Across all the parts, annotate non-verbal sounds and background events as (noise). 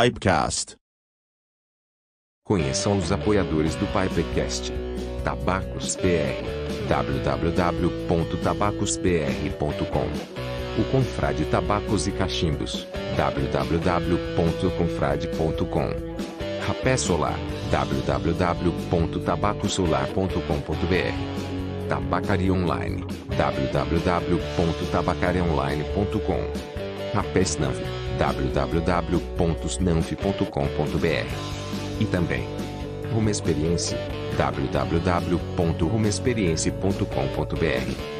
Pipecast. Conheçam os apoiadores do Pipecast. Tabacos PR. www.tabacospr.com. O Confrade Tabacos e Cachimbos. www.confrade.com. Rapé Solar. www.tabacosolar.com.br. Tabacaria Online. www.tabacariaonline.com. Rapé Snanf. www.snanf.com.br. E também Rumo Experiência. www.rumoexperiência.com.br.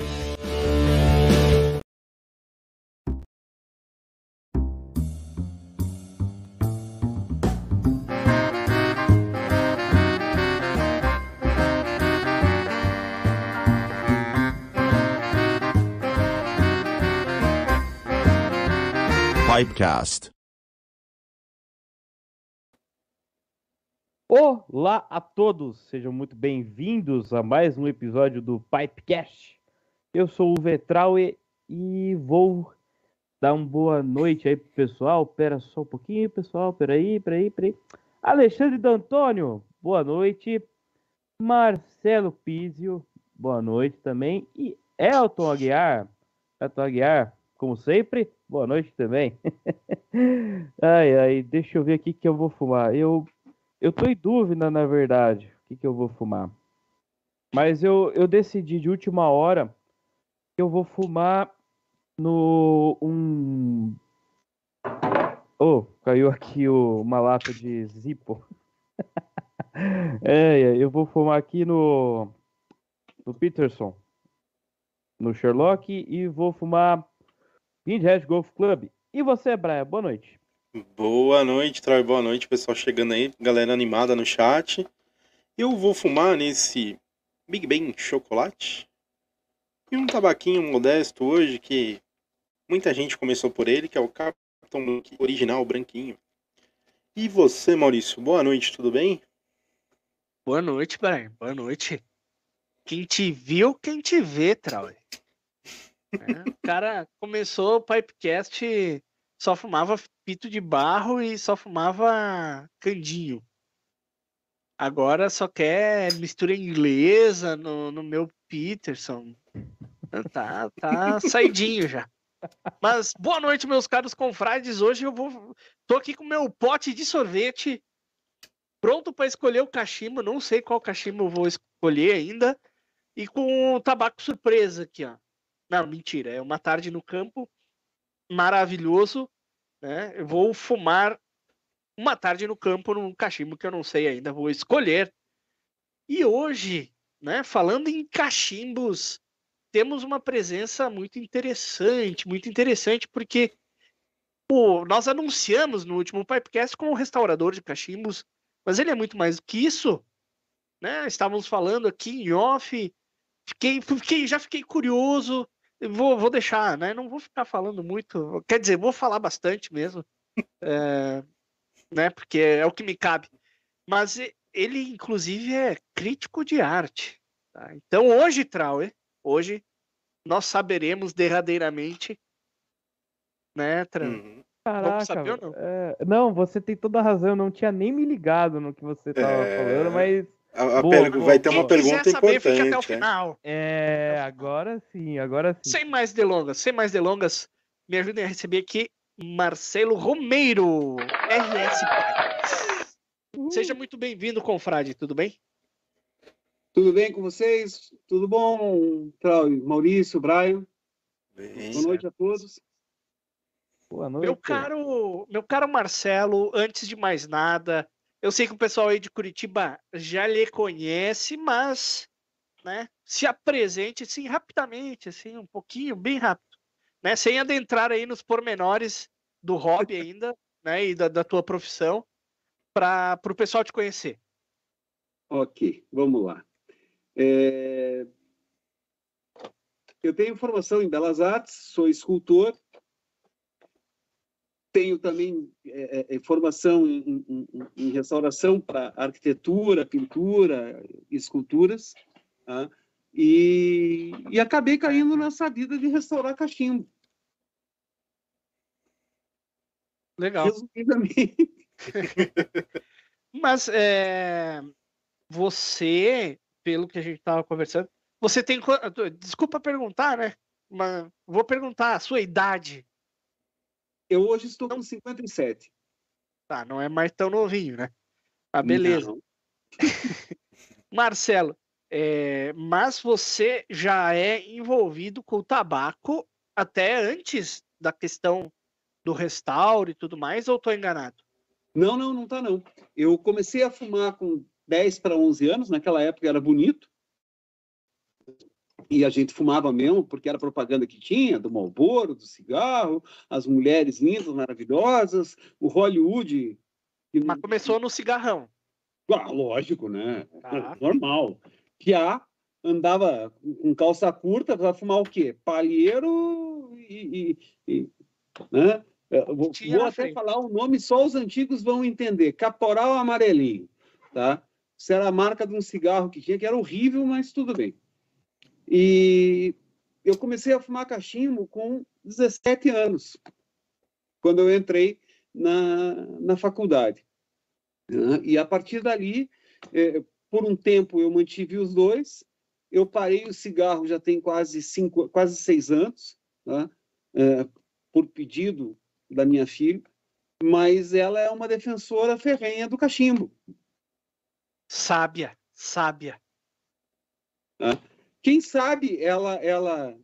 Pipecast. Olá a todos, sejam muito bem-vindos a mais um episódio do Pipecast. Eu sou o Vetraue e vou dar uma boa noite aí pro pessoal. Pera só um pouquinho, pessoal. Peraí, peraí, peraí. Alexandre D'Antônio, boa noite. Marcelo Pizio, boa noite também. E Elton Aguiar, Elton Aguiar, como sempre, boa noite também. (laughs) ai, ai, deixa eu ver aqui que eu vou fumar. Eu eu tô em dúvida, na verdade, o que, que eu vou fumar. Mas eu, eu decidi de última hora que eu vou fumar no um. Oh, caiu aqui o, uma lata de Zippo. (laughs) é, eu vou fumar aqui no, no Peterson, no Sherlock, e vou fumar Windhead Golf Club. E você, Brian? Boa noite. Boa noite, Troy. Boa noite, pessoal chegando aí, galera animada no chat. Eu vou fumar nesse Big Bang chocolate e um tabaquinho modesto hoje que muita gente começou por ele, que é o Capitão original branquinho. E você, Maurício? Boa noite, tudo bem? Boa noite, Brian. Boa noite. Quem te viu, quem te vê, Troy. É, o cara começou o Pipecast só fumava pito de barro e só fumava candinho. Agora só quer mistura inglesa no, no meu Peterson. Tá, tá saidinho já. Mas boa noite, meus caros confrades. Hoje eu vou. Tô aqui com meu pote de sorvete, pronto para escolher o cachimbo. Não sei qual cachimbo eu vou escolher ainda. E com um tabaco surpresa aqui, ó. Não, mentira. É uma tarde no campo maravilhoso, né? Eu vou fumar uma tarde no campo num cachimbo que eu não sei ainda, vou escolher. E hoje, né, falando em cachimbos, temos uma presença muito interessante, muito interessante, porque pô, nós anunciamos no último Pipecast com um restaurador de cachimbos, mas ele é muito mais do que isso. Né? Estávamos falando aqui em off, fiquei, fiquei, já fiquei curioso, Vou, vou deixar, né? Não vou ficar falando muito. Quer dizer, vou falar bastante mesmo. É, né? Porque é o que me cabe. Mas ele, inclusive, é crítico de arte. Tá? Então, hoje, Trauer, hoje, nós saberemos derradeiramente, né, Tran? Uhum. Caraca, saber, não? É, não? você tem toda a razão. Eu não tinha nem me ligado no que você estava é... falando, mas a, a boa, boa. Vai ter uma pergunta saber, importante. Fica até o final. É, agora sim, agora sim. Sem mais delongas, sem mais delongas, me ajudem a receber aqui Marcelo Romeiro, RS uh. Seja muito bem-vindo, confrade, tudo bem? Tudo bem com vocês? Tudo bom, Maurício, Brian? Bem, Boa noite a todos. Boa noite. Meu caro, meu caro Marcelo, antes de mais nada, eu sei que o pessoal aí de Curitiba já lhe conhece, mas né, se apresente assim rapidamente, assim, um pouquinho, bem rápido, né? Sem adentrar aí nos pormenores do hobby (laughs) ainda, né? E da, da tua profissão, para o pessoal te conhecer. Ok, vamos lá. É... Eu tenho formação em Belas Artes, sou escultor, tenho também é, é, formação em, em, em restauração para arquitetura, pintura, esculturas, tá? e, e acabei caindo nessa vida de restaurar cachimbo. Legal. Resumidamente, (laughs) Mas é, você, pelo que a gente estava conversando, você tem. Desculpa perguntar, né? Mas vou perguntar a sua idade. Eu hoje estou com 57. Tá, não é mais tão novinho, né? Ah, beleza. (laughs) Marcelo, é, mas você já é envolvido com o tabaco até antes da questão do restauro e tudo mais, ou estou enganado? Não, não, não tá não. Eu comecei a fumar com 10 para 11 anos, naquela época era bonito. E a gente fumava mesmo, porque era propaganda que tinha, do Marlboro, do cigarro, as mulheres lindas, maravilhosas, o Hollywood. que Mas começou no cigarrão. Ah, lógico, né? Tá. (laughs) Normal. Que a andava com calça curta, vai fumar o quê? Palheiro e. e- e- né? Vou, vou até falar o nome, só os antigos vão entender. Caporal Amarelinho, tá? Isso era a marca de um cigarro que tinha, que era horrível, mas tudo bem. E eu comecei a fumar cachimbo com 17 anos, quando eu entrei na, na faculdade. E a partir dali, eh, por um tempo eu mantive os dois. Eu parei o cigarro já tem quase cinco, quase seis anos, tá? Eh, por pedido da minha filha. Mas ela é uma defensora ferrenha do cachimbo. Sábia, sábia. Quem sabe ela, ela,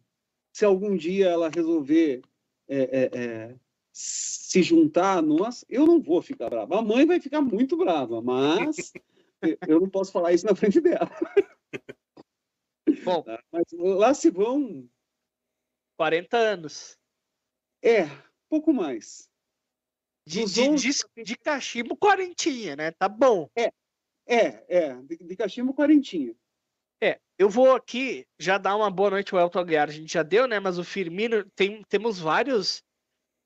se algum dia ela resolver é, é, é, se juntar a nós, eu não vou ficar brava. A mãe vai ficar muito brava, mas (laughs) eu não posso falar isso na frente dela. Bom, tá? Mas lá se vão, 40 anos. é, pouco mais. De, de, 11 de, de cachimbo, quarentinha, né? Tá bom. É, é, de, de cachimbo quarentinha. É, eu vou aqui já dar uma boa noite ao Elton Aguiar. A gente já deu, né? Mas o Firmino, tem, temos vários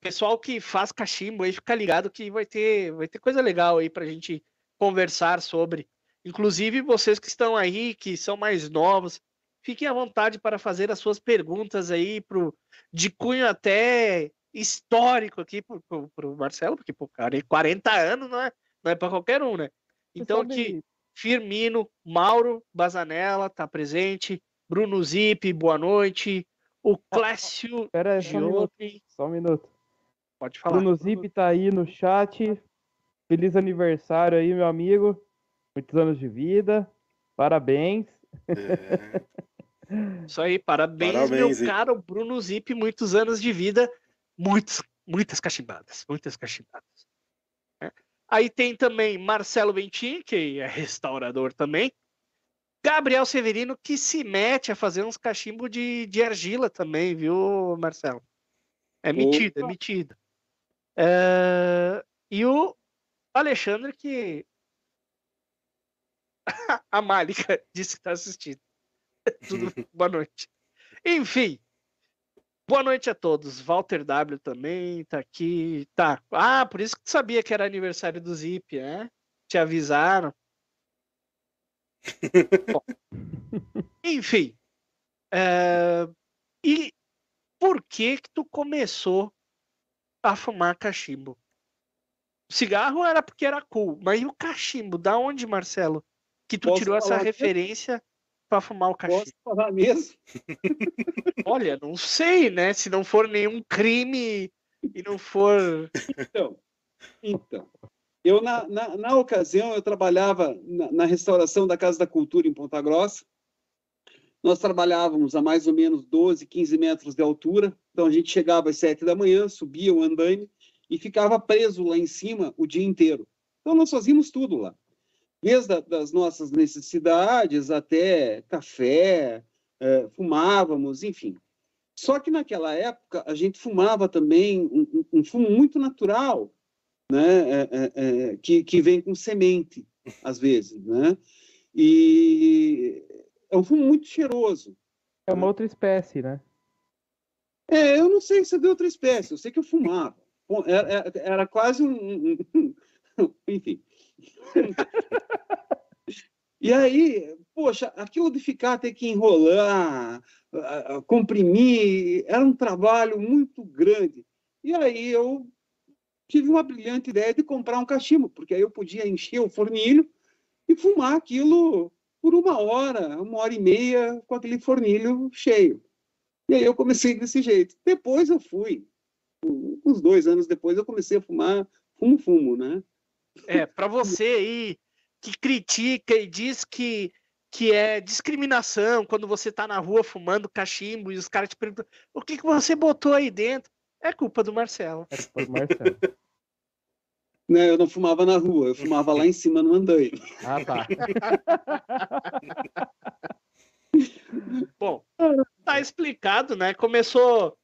pessoal que faz cachimbo aí, fica ligado que vai ter, vai ter coisa legal aí pra gente conversar sobre. Inclusive, vocês que estão aí, que são mais novos, fiquem à vontade para fazer as suas perguntas aí pro, de cunho até histórico aqui pro, pro, pro Marcelo, porque, pô, cara, 40 anos não é, não é para qualquer um, né? Então, aqui, Firmino, Mauro Bazanella tá presente, Bruno Zip, boa noite, o Clécio Pera aí, só um minuto. Só um minuto. pode falar. Bruno Zip tá aí no chat. Feliz aniversário aí, meu amigo. Muitos anos de vida. Parabéns. É, (laughs) Isso aí, parabéns, Parabéns, meu Zip. caro Bruno Zip, muitos anos de vida, muitos, muitas cachimbadas, muitas cachimbadas. Aí tem também Marcelo Ventin, que é restaurador também. Gabriel Severino, que se mete a fazer uns cachimbos de, de argila também, viu, Marcelo? É metido, é Opa. metido. É, E o Alexandre, que (laughs) a Málica disse que está assistindo. (laughs) Tudo boa noite. Enfim, boa noite a todos. Walter W também tá aqui. Tá. Ah, por isso que tu sabia que era aniversário do Zip, né? Te avisaram. (laughs) Enfim. é, E por que que tu começou a fumar cachimbo? Cigarro era porque era cool, mas e o cachimbo? Da onde, Marcelo? Que tu Posso tirou essa falar mesmo? Para fumar o cachimbo? Posso falar mesmo? (laughs) Olha, não sei, né? Se não for nenhum crime e não for. Então, então eu na, na, na ocasião eu trabalhava na, na restauração da Casa da Cultura em Ponta Grossa. Nós trabalhávamos a mais ou menos 12, 15 metros de altura. Então a gente chegava às 7 da manhã, subia o andaime e ficava preso lá em cima o dia inteiro. Então nós fazíamos tudo lá. Desde a, das nossas necessidades até café, eh, fumávamos, enfim. Só que naquela época a gente fumava também um, um- um fumo muito natural, né? É, é, é, que, que vem com semente, às vezes, né? E é um fumo muito cheiroso. É uma outra espécie, né? É, eu não sei se é de outra espécie, eu sei que eu fumava. Era, era- quase um- (laughs) Enfim. (laughs) E aí, poxa, aquilo de ficar, ter que enrolar, comprimir, era um trabalho muito grande. E aí eu tive uma brilhante ideia de comprar um cachimbo, porque aí eu podia encher o fornilho e fumar aquilo por uma hora, uma hora e meia com aquele fornilho cheio. E aí eu comecei desse jeito. Depois eu fui, uns dois anos depois eu comecei a fumar fumo fumo, né? É, para você aí que critica e diz que que é discriminação quando você tá na rua fumando cachimbo e os caras te perguntam o que, que você botou aí dentro. É culpa do Marcelo. É culpa do Marcelo. (laughs) Não, eu não fumava na rua, eu fumava lá em cima no andaime. Ah, tá. (laughs) Bom, tá explicado, né? Começou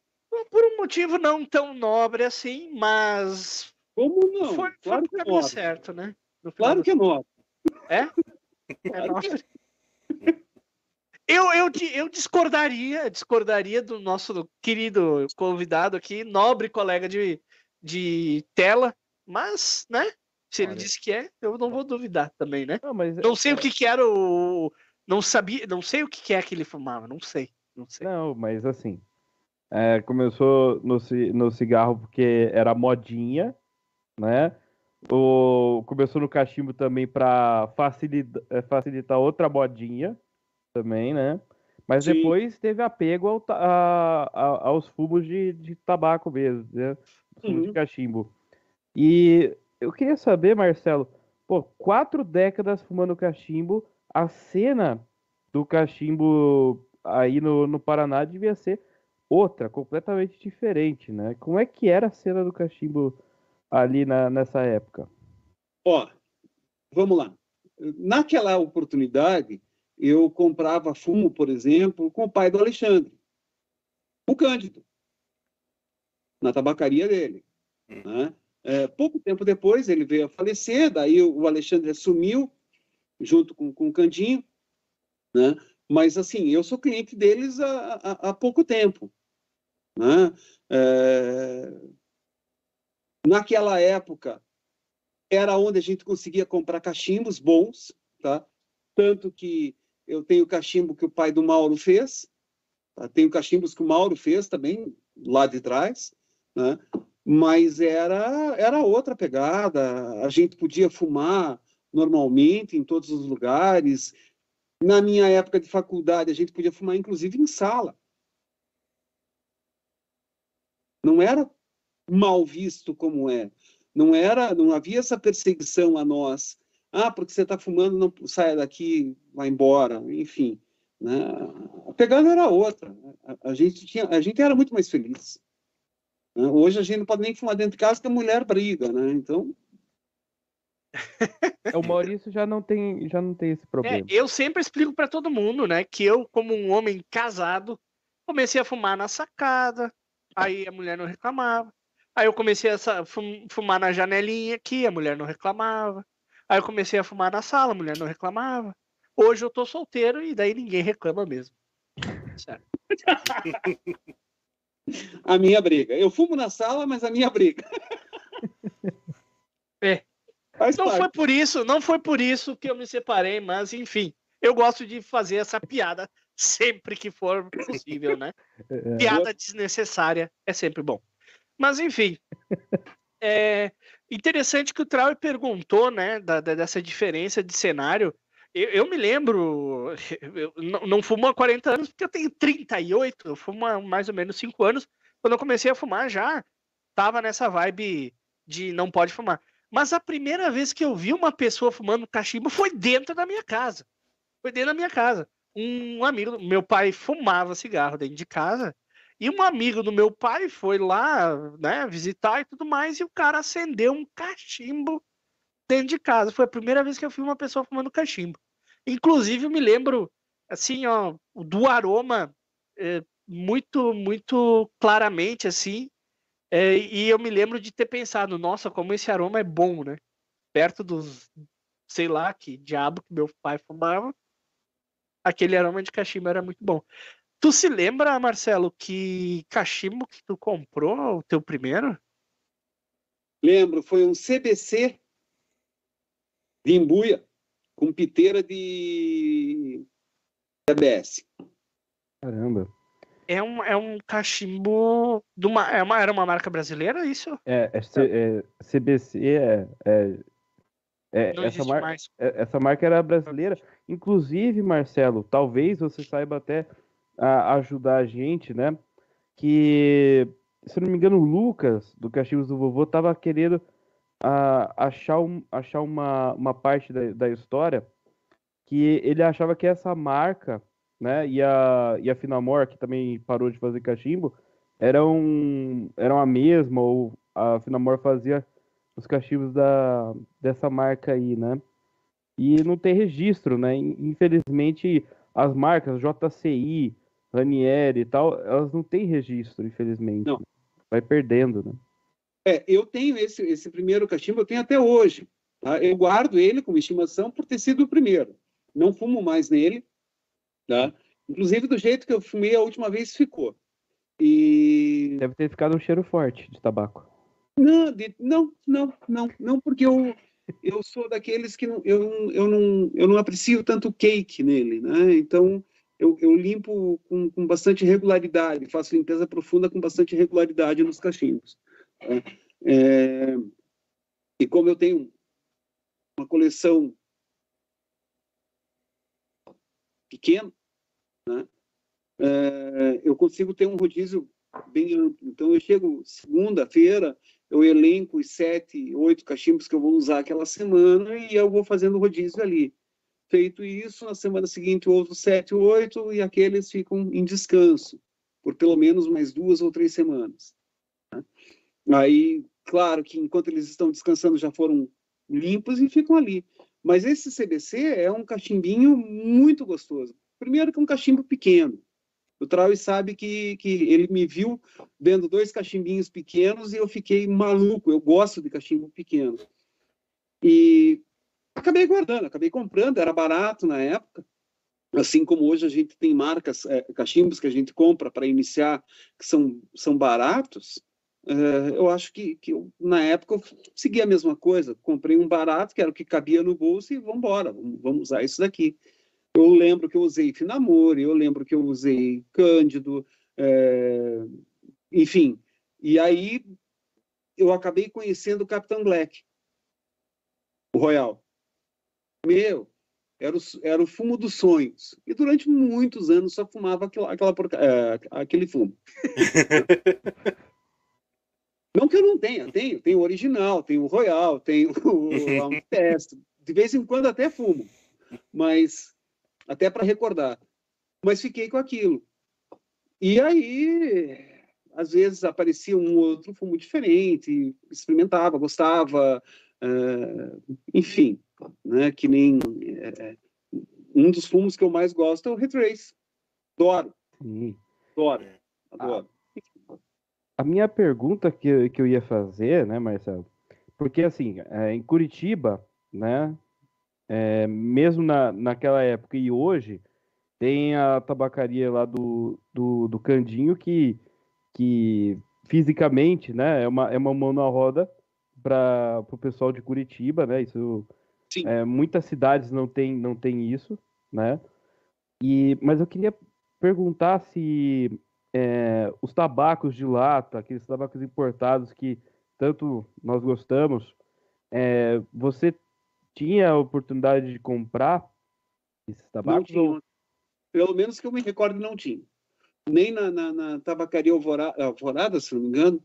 por um motivo não tão nobre assim, mas Como não? foi, foi claro que é certo, né? Claro que é nobre. É? (laughs) É Claro que nobre. Eu, eu, eu discordaria, discordaria do nosso querido convidado aqui, nobre colega de, de tela, mas, né? Se ele Olha. disse que é, eu não vou duvidar também, né? Não, mas Não sei o que que era o. Não sabia, não sei o que que é que ele fumava, não sei, não sei. Não, mas assim. é, começou no, no cigarro porque era modinha, né? O, começou no cachimbo também para facilitar, facilitar outra modinha também, né? Mas Sim. depois teve apego ao a- a- aos fumos de, de tabaco mesmo, né? Fumos de Uhum. cachimbo. E eu queria saber, Marcelo, pô, quatro décadas fumando cachimbo, a cena do cachimbo aí no, no Paraná devia ser outra, completamente diferente, né? Como é que era a cena do cachimbo ali na, nessa época? Ó, vamos lá. Naquela oportunidade, eu comprava fumo, por exemplo, com o pai do Alexandre, o Cândido, na tabacaria dele. né? É, pouco tempo depois, ele veio a falecer, daí o Alexandre assumiu, junto com, com o Candinho, né? mas assim, eu sou cliente deles há, há, há pouco tempo. Né? É, Naquela época, era onde a gente conseguia comprar cachimbos bons, tá? Tanto que eu tenho cachimbo que o pai do Mauro fez, tá? tenho cachimbos que o Mauro fez também, lá de trás, né? Mas era, era outra pegada, a gente podia fumar normalmente em todos os lugares. Na minha época de faculdade, a gente podia fumar inclusive em sala. Não era mal visto como é. Não era, não havia essa perseguição a nós. Ah, porque você está fumando, não saia daqui, vai embora, enfim. Né? A pegada era outra. A, a gente tinha, a gente era muito mais feliz. né? Hoje a gente não pode nem fumar dentro de casa que a mulher briga, né? Então, (laughs) O Maurício já não tem, já não tem esse É, problema. eu sempre explico para todo mundo, né, que eu, como um homem casado, comecei a fumar na sacada, aí a mulher não reclamava. Aí eu comecei a fumar na janelinha aqui, a mulher não reclamava. Aí eu comecei a fumar na sala, a mulher não reclamava. Hoje eu tô solteiro e daí ninguém reclama mesmo. Certo. (laughs) a minha briga. Eu fumo na sala, mas a minha briga. É. Faz Não parte. foi por isso, não foi por isso que eu me separei, mas enfim, eu gosto de fazer essa piada sempre que for possível, né? (laughs) É, piada desnecessária é sempre bom. Mas enfim, é interessante que o Trau perguntou, né, da, da- dessa diferença de cenário. Eu, eu me lembro, eu não, não fumo há 40 anos, porque eu tenho 38, eu fumo há mais ou menos 5 anos. Quando eu comecei a fumar, já tava nessa vibe de não pode fumar. Mas a primeira vez que eu vi uma pessoa fumando cachimbo foi dentro da minha casa. Foi dentro da minha casa. Um amigo, meu pai fumava cigarro dentro de casa. E um amigo do meu pai foi lá, né, visitar e tudo mais, e o cara acendeu um cachimbo dentro de casa. Foi a primeira vez que eu vi uma pessoa fumando cachimbo. Inclusive, eu me lembro, assim, ó, do aroma é, muito, muito claramente, assim, é, e eu me lembro de ter pensado, nossa, como esse aroma é bom, né? Perto dos, sei lá, que diabo que meu pai fumava, aquele aroma de cachimbo era muito bom. Tu se lembra, Marcelo, que cachimbo que tu comprou, o teu primeiro? Lembro, foi um CBC de Imbuia, com piteira de ABS. Caramba. é um, é um cachimbo de uma, é uma, era uma marca brasileira, isso? É, é, C- é CBC, é, é, é, Não essa, existe mar- mais. é- essa marca era brasileira. Inclusive, Marcelo, talvez você saiba até ah, ajudar a gente, né? Que, se não me engano, o Lucas, do Cachimbos do Vovô, tava querendo ah, achar, um- achar uma, uma parte da, da história que ele achava que essa marca, né, e a, e a Finamor, que também parou de fazer cachimbo, eram, eram a mesma, ou a Finamor fazia os cachimbos da, dessa marca aí, né? E não tem registro, né? In- Infelizmente, as marcas JCI, Ranieri e tal, elas não têm registro, infelizmente. Não. Vai perdendo, né? É, eu tenho esse, esse primeiro cachimbo, eu tenho até hoje. tá? Eu guardo ele como estimação por ter sido o primeiro. Não fumo mais nele. Tá? Inclusive, do jeito que eu fumei a última vez, ficou. E. Deve ter ficado um cheiro forte de tabaco. Não, de- não, não, não, não, porque eu, eu sou daqueles que não, eu, eu, não, eu não aprecio tanto cake nele, né? Então, eu, eu limpo com, com bastante regularidade, faço limpeza profunda com bastante regularidade nos cachimbos. tá? É, e como eu tenho uma coleção pequena, né? É, eu consigo ter um rodízio bem amplo. Então, eu chego segunda-feira, eu elenco os sete, oito cachimbos que eu vou usar aquela semana e eu vou fazendo rodízio ali. Feito isso, na semana seguinte, outros sete, oito, e aqueles ficam em descanso, por pelo menos mais duas ou três semanas. né? Aí, claro que enquanto eles estão descansando, já foram limpos e ficam ali. Mas esse CBC é um cachimbinho muito gostoso. Primeiro que é um cachimbo pequeno. O Trau sabe que, que ele me viu vendo dois cachimbinhos pequenos e eu fiquei maluco. Eu gosto de cachimbo pequeno. E acabei guardando, acabei comprando, era barato na época. Assim como hoje a gente tem marcas, é, cachimbos que a gente compra para iniciar, que são, são baratos, é, eu acho que, que eu, na época eu segui a mesma coisa. Comprei um barato, que era o que cabia no bolso, e vamos embora, vamos, usar isso daqui. Eu lembro que eu usei Finamore, eu lembro que eu usei Cândido, é, enfim. E aí eu acabei conhecendo o Capitão Black, o Royal. Meu, era o, era o fumo dos sonhos. E durante muitos anos só fumava aquela, aquela porca- é, aquele fumo. (laughs) Não que eu não tenha, tenho, tenho o original, tenho o Royal, tenho o (laughs) Ampest, de vez em quando até fumo, mas até para recordar. Mas fiquei com aquilo. E aí, às vezes aparecia um outro fumo diferente, experimentava, gostava, eh, enfim, né? Que nem eh, um dos fumos que eu mais gosto é o Retrace. Adoro, Sim. adoro, adoro. A minha pergunta que, eu- que eu ia fazer, né, Marcelo? Porque, assim, é, em Curitiba, né, é, mesmo na, naquela época e hoje, tem a tabacaria lá do, do, do Candinho que, que fisicamente, né, é uma, é uma mão na roda para o pessoal de Curitiba, né? Isso. É, muitas cidades não tem, não tem isso, né? E, mas eu queria perguntar se é, os tabacos de lata, aqueles tabacos importados que tanto nós gostamos, é, você tinha a oportunidade de comprar esses Não tabacos? tinha, ou- pelo menos que eu me recordo, não tinha. Nem na, na, na tabacaria Alvora- Alvorada, se não me engano.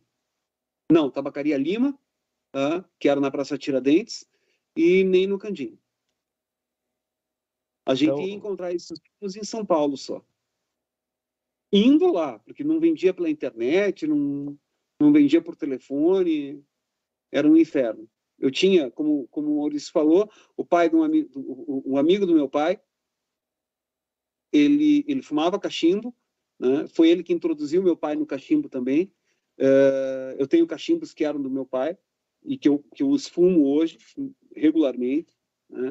Não, tabacaria Lima, tá? que era na Praça Tiradentes, e nem no Candinho. A gente Então- ia encontrar esses tipos em São Paulo só. Indo lá, porque não vendia pela internet, não, não vendia por telefone, era um inferno. Eu tinha, como, como o Maurício falou, o pai de um amigo, um amigo do meu pai, ele, ele fumava cachimbo, né? foi ele que introduziu meu pai no cachimbo também. Eh, eu tenho cachimbos que eram do meu pai e que eu, que eu os fumo hoje regularmente. Né?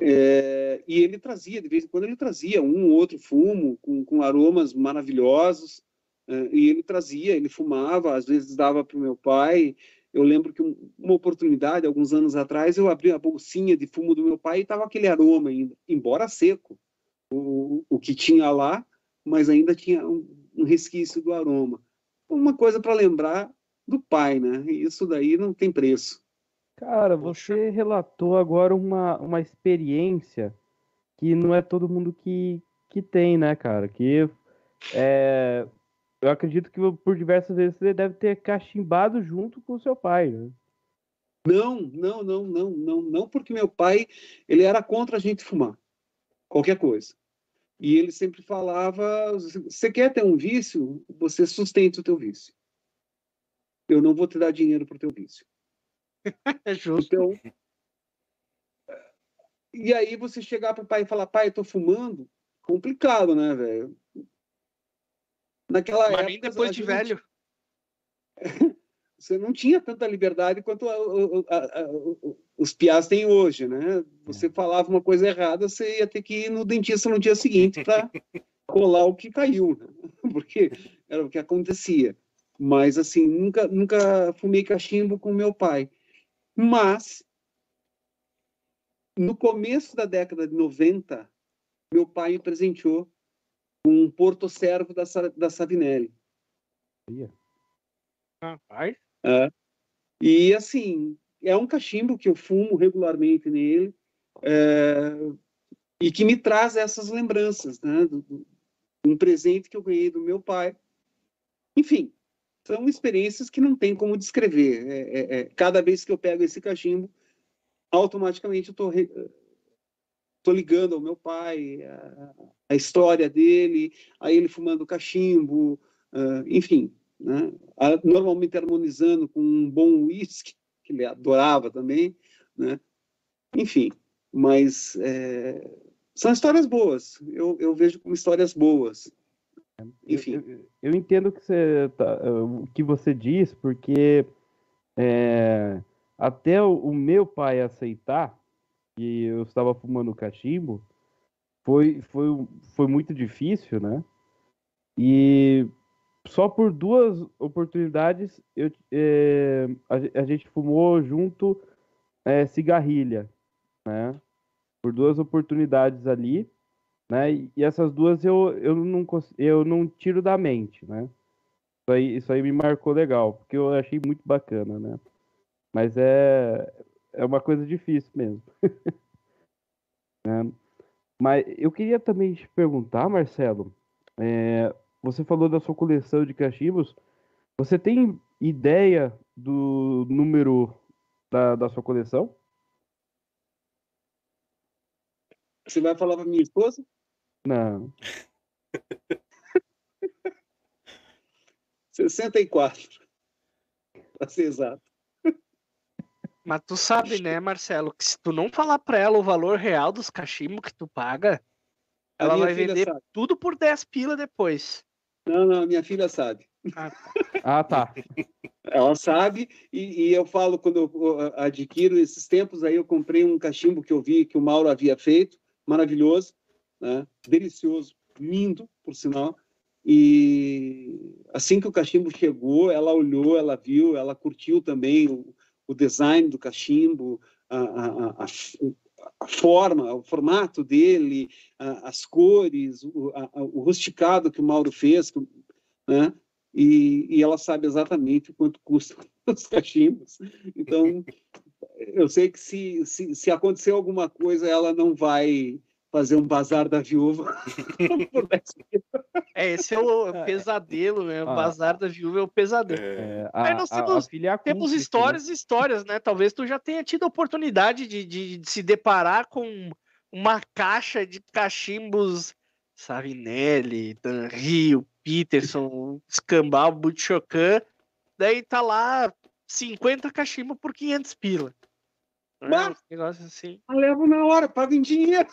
Eh, e ele trazia, de vez em quando, ele trazia um ou outro fumo com, com aromas maravilhosos. eh, e ele trazia, ele fumava, às vezes dava para o meu pai. Eu lembro que um- uma oportunidade, alguns anos atrás, eu abri a bolsinha de fumo do meu pai e estava aquele aroma ainda, embora seco o, o que tinha lá, mas ainda tinha um, um resquício do aroma. Uma coisa para lembrar do pai, né? Isso daí não tem preço. Cara, você relatou agora uma, uma experiência que não é todo mundo que, que tem, né, cara? Que é, eu acredito que por diversas vezes você deve ter cachimbado junto com o seu pai, né? Não, não, não, não, não, não, porque meu pai, ele era contra a gente fumar, qualquer coisa. E ele sempre falava, você quer ter um vício, você sustenta o teu vício. Eu não vou te dar dinheiro pro teu vício. (laughs) É justo. Então, e aí você chegar para o pai e falar, pai, eu tô fumando, complicado, né, velho? Naquela Mas época. nem depois de gente- velho. (laughs) Você não tinha tanta liberdade quanto a- a- a- a- os piás têm hoje, né? Você falava uma coisa errada, você ia ter que ir no dentista no dia seguinte para (laughs) colar o que caiu, né? porque era o que acontecia. Mas, assim, nunca, nunca fumei cachimbo com meu pai. Mas, no começo da década de 90, meu pai me presenteou com um Porto Servo da, da Savinelli. Rapaz, É. E assim, é um cachimbo que eu fumo regularmente nele é, e que me traz essas lembranças, né? Do, do- um presente que eu ganhei do meu pai. Enfim, são experiências que não tem como descrever. É, é, é, cada vez que eu pego esse cachimbo, automaticamente eu estou tô ligando ao meu pai, a, a história dele, a ele fumando cachimbo, ah, enfim, né? A- normalmente harmonizando com um bom whisky, (laughs) que ele adorava também, né? Enfim, mas é, são histórias boas, eu, eu vejo como histórias boas. Enfim, Eu, eu- eu entendo o que você, tá- o que você diz, porque é, até o, o meu pai aceitar que eu estava fumando cachimbo foi, foi, foi muito difícil, né? E só por duas oportunidades eu, é, a, a gente fumou junto é, cigarrilha, né? Por duas oportunidades ali né? E essas duas eu, eu, não, eu não tiro da mente, né? Isso aí, isso aí me marcou legal, porque eu achei muito bacana, né? Mas é, é uma coisa difícil mesmo. (laughs) Né? Mas eu queria também te perguntar, Marcelo, é, você falou da sua coleção de cachimbos, você tem ideia do número da, da sua coleção? você vai falar para minha esposa? Não. (laughs) 64, para ser exato. mas tu sabe, né, Marcelo, que se tu não falar pra ela o valor real dos cachimbos que tu paga, A ela vai vender sabe. tudo por 10 pila depois. Não, não, minha filha sabe. Ah, tá. Ah, tá. (laughs) Ela sabe, e, e eu falo, quando eu adquiro esses tempos, aí eu comprei um cachimbo que eu vi que o Mauro havia feito, maravilhoso, né? delicioso, lindo, por sinal. E assim que o cachimbo chegou, ela olhou, ela viu, ela curtiu também o, o design do cachimbo, a, a, a, a forma, o formato dele, as cores, o, o rusticado que o Mauro fez, né? e, e ela sabe exatamente quanto custa (laughs) os cachimbos. Então, eu sei que se, se, se acontecer alguma coisa, ela não vai fazer um bazar da viúva. (laughs) por 10 É, esse é o é o pesadelo, né? O Ah. bazar da viúva é o pesadelo. É, É, Aí a, nós a- a temos- filha é a Temos né? histórias e histórias, né? Talvez tu já tenha tido a oportunidade de, de- de se deparar com uma caixa de cachimbos Savinelli, Dan Rio, Peterson, Escambau, Butchocan. Daí tá lá 50 cachimbos por 500 pila. Né? Bah! Um negócio assim. Levo na hora, pago em dinheiro.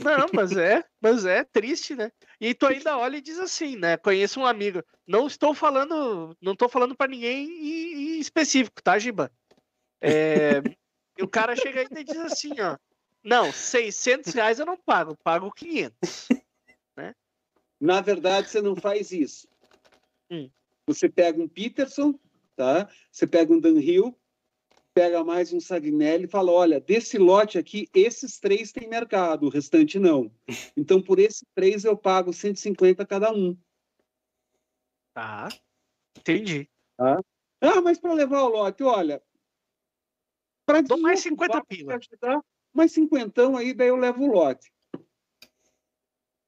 Não, mas é, mas é triste, né? E tu ainda olha e diz assim, né? Conheço um amigo. Não estou falando, não estou falando para ninguém em, específico, tá, Giba? É, e o cara chega ainda e diz assim, ó. Não, 600 reais eu não pago, pago 500. Na verdade, você não faz isso. Hum. Você pega um Peterson, tá? Você pega um Dan Hill, pega mais um Savinelli e fala: olha, desse lote aqui, esses três têm mercado, o restante não. (laughs) Então, por esses três, eu pago 150 cada um. Tá. Entendi. Ah, mas para levar o lote, olha. Para Dou mais 50 pila. Mais cinquentão aí, daí eu levo o lote.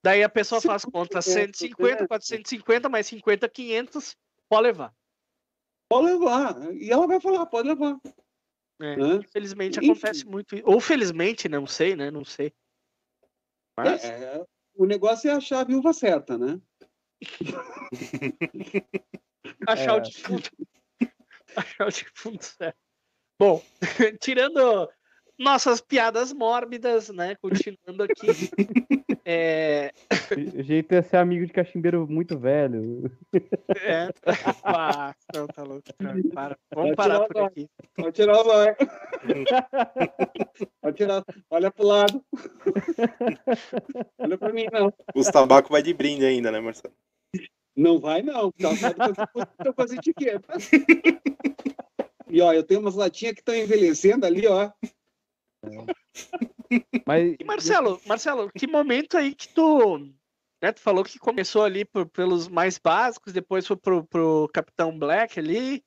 Daí a pessoa faz conta 500, 150, né? 450, mais 50, 500, pode levar. Pode levar. E ela vai falar, pode levar. É, né? Infelizmente Enfim. acontece muito. Ou felizmente, não sei, né? Não sei. Mas É, o negócio é achar a viúva certa, né? (laughs) achar o É. defunto. (laughs) achar o defunto certo. Bom, (laughs) tirando nossas piadas mórbidas, né? Continuando aqui. É, (laughs) O jeito é ser amigo de cachimbeiro muito velho. é... Ah, não, tá louco. cara, Para. Vamos parar por o aqui. Pode tirar, vai. Pode tirar. Olha pro lado. Olha pra mim, não. Os tabacos vai de brinde ainda, né, Marcelo? Não vai, não. Tá Tô com as etiquetas. E ó, eu tenho umas latinhas que estão envelhecendo ali, ó. Mas E Marcelo, Marcelo, que momento aí que tu, né, tu falou que começou ali por- pelos mais básicos, depois foi pro, pro Capitão Black ali,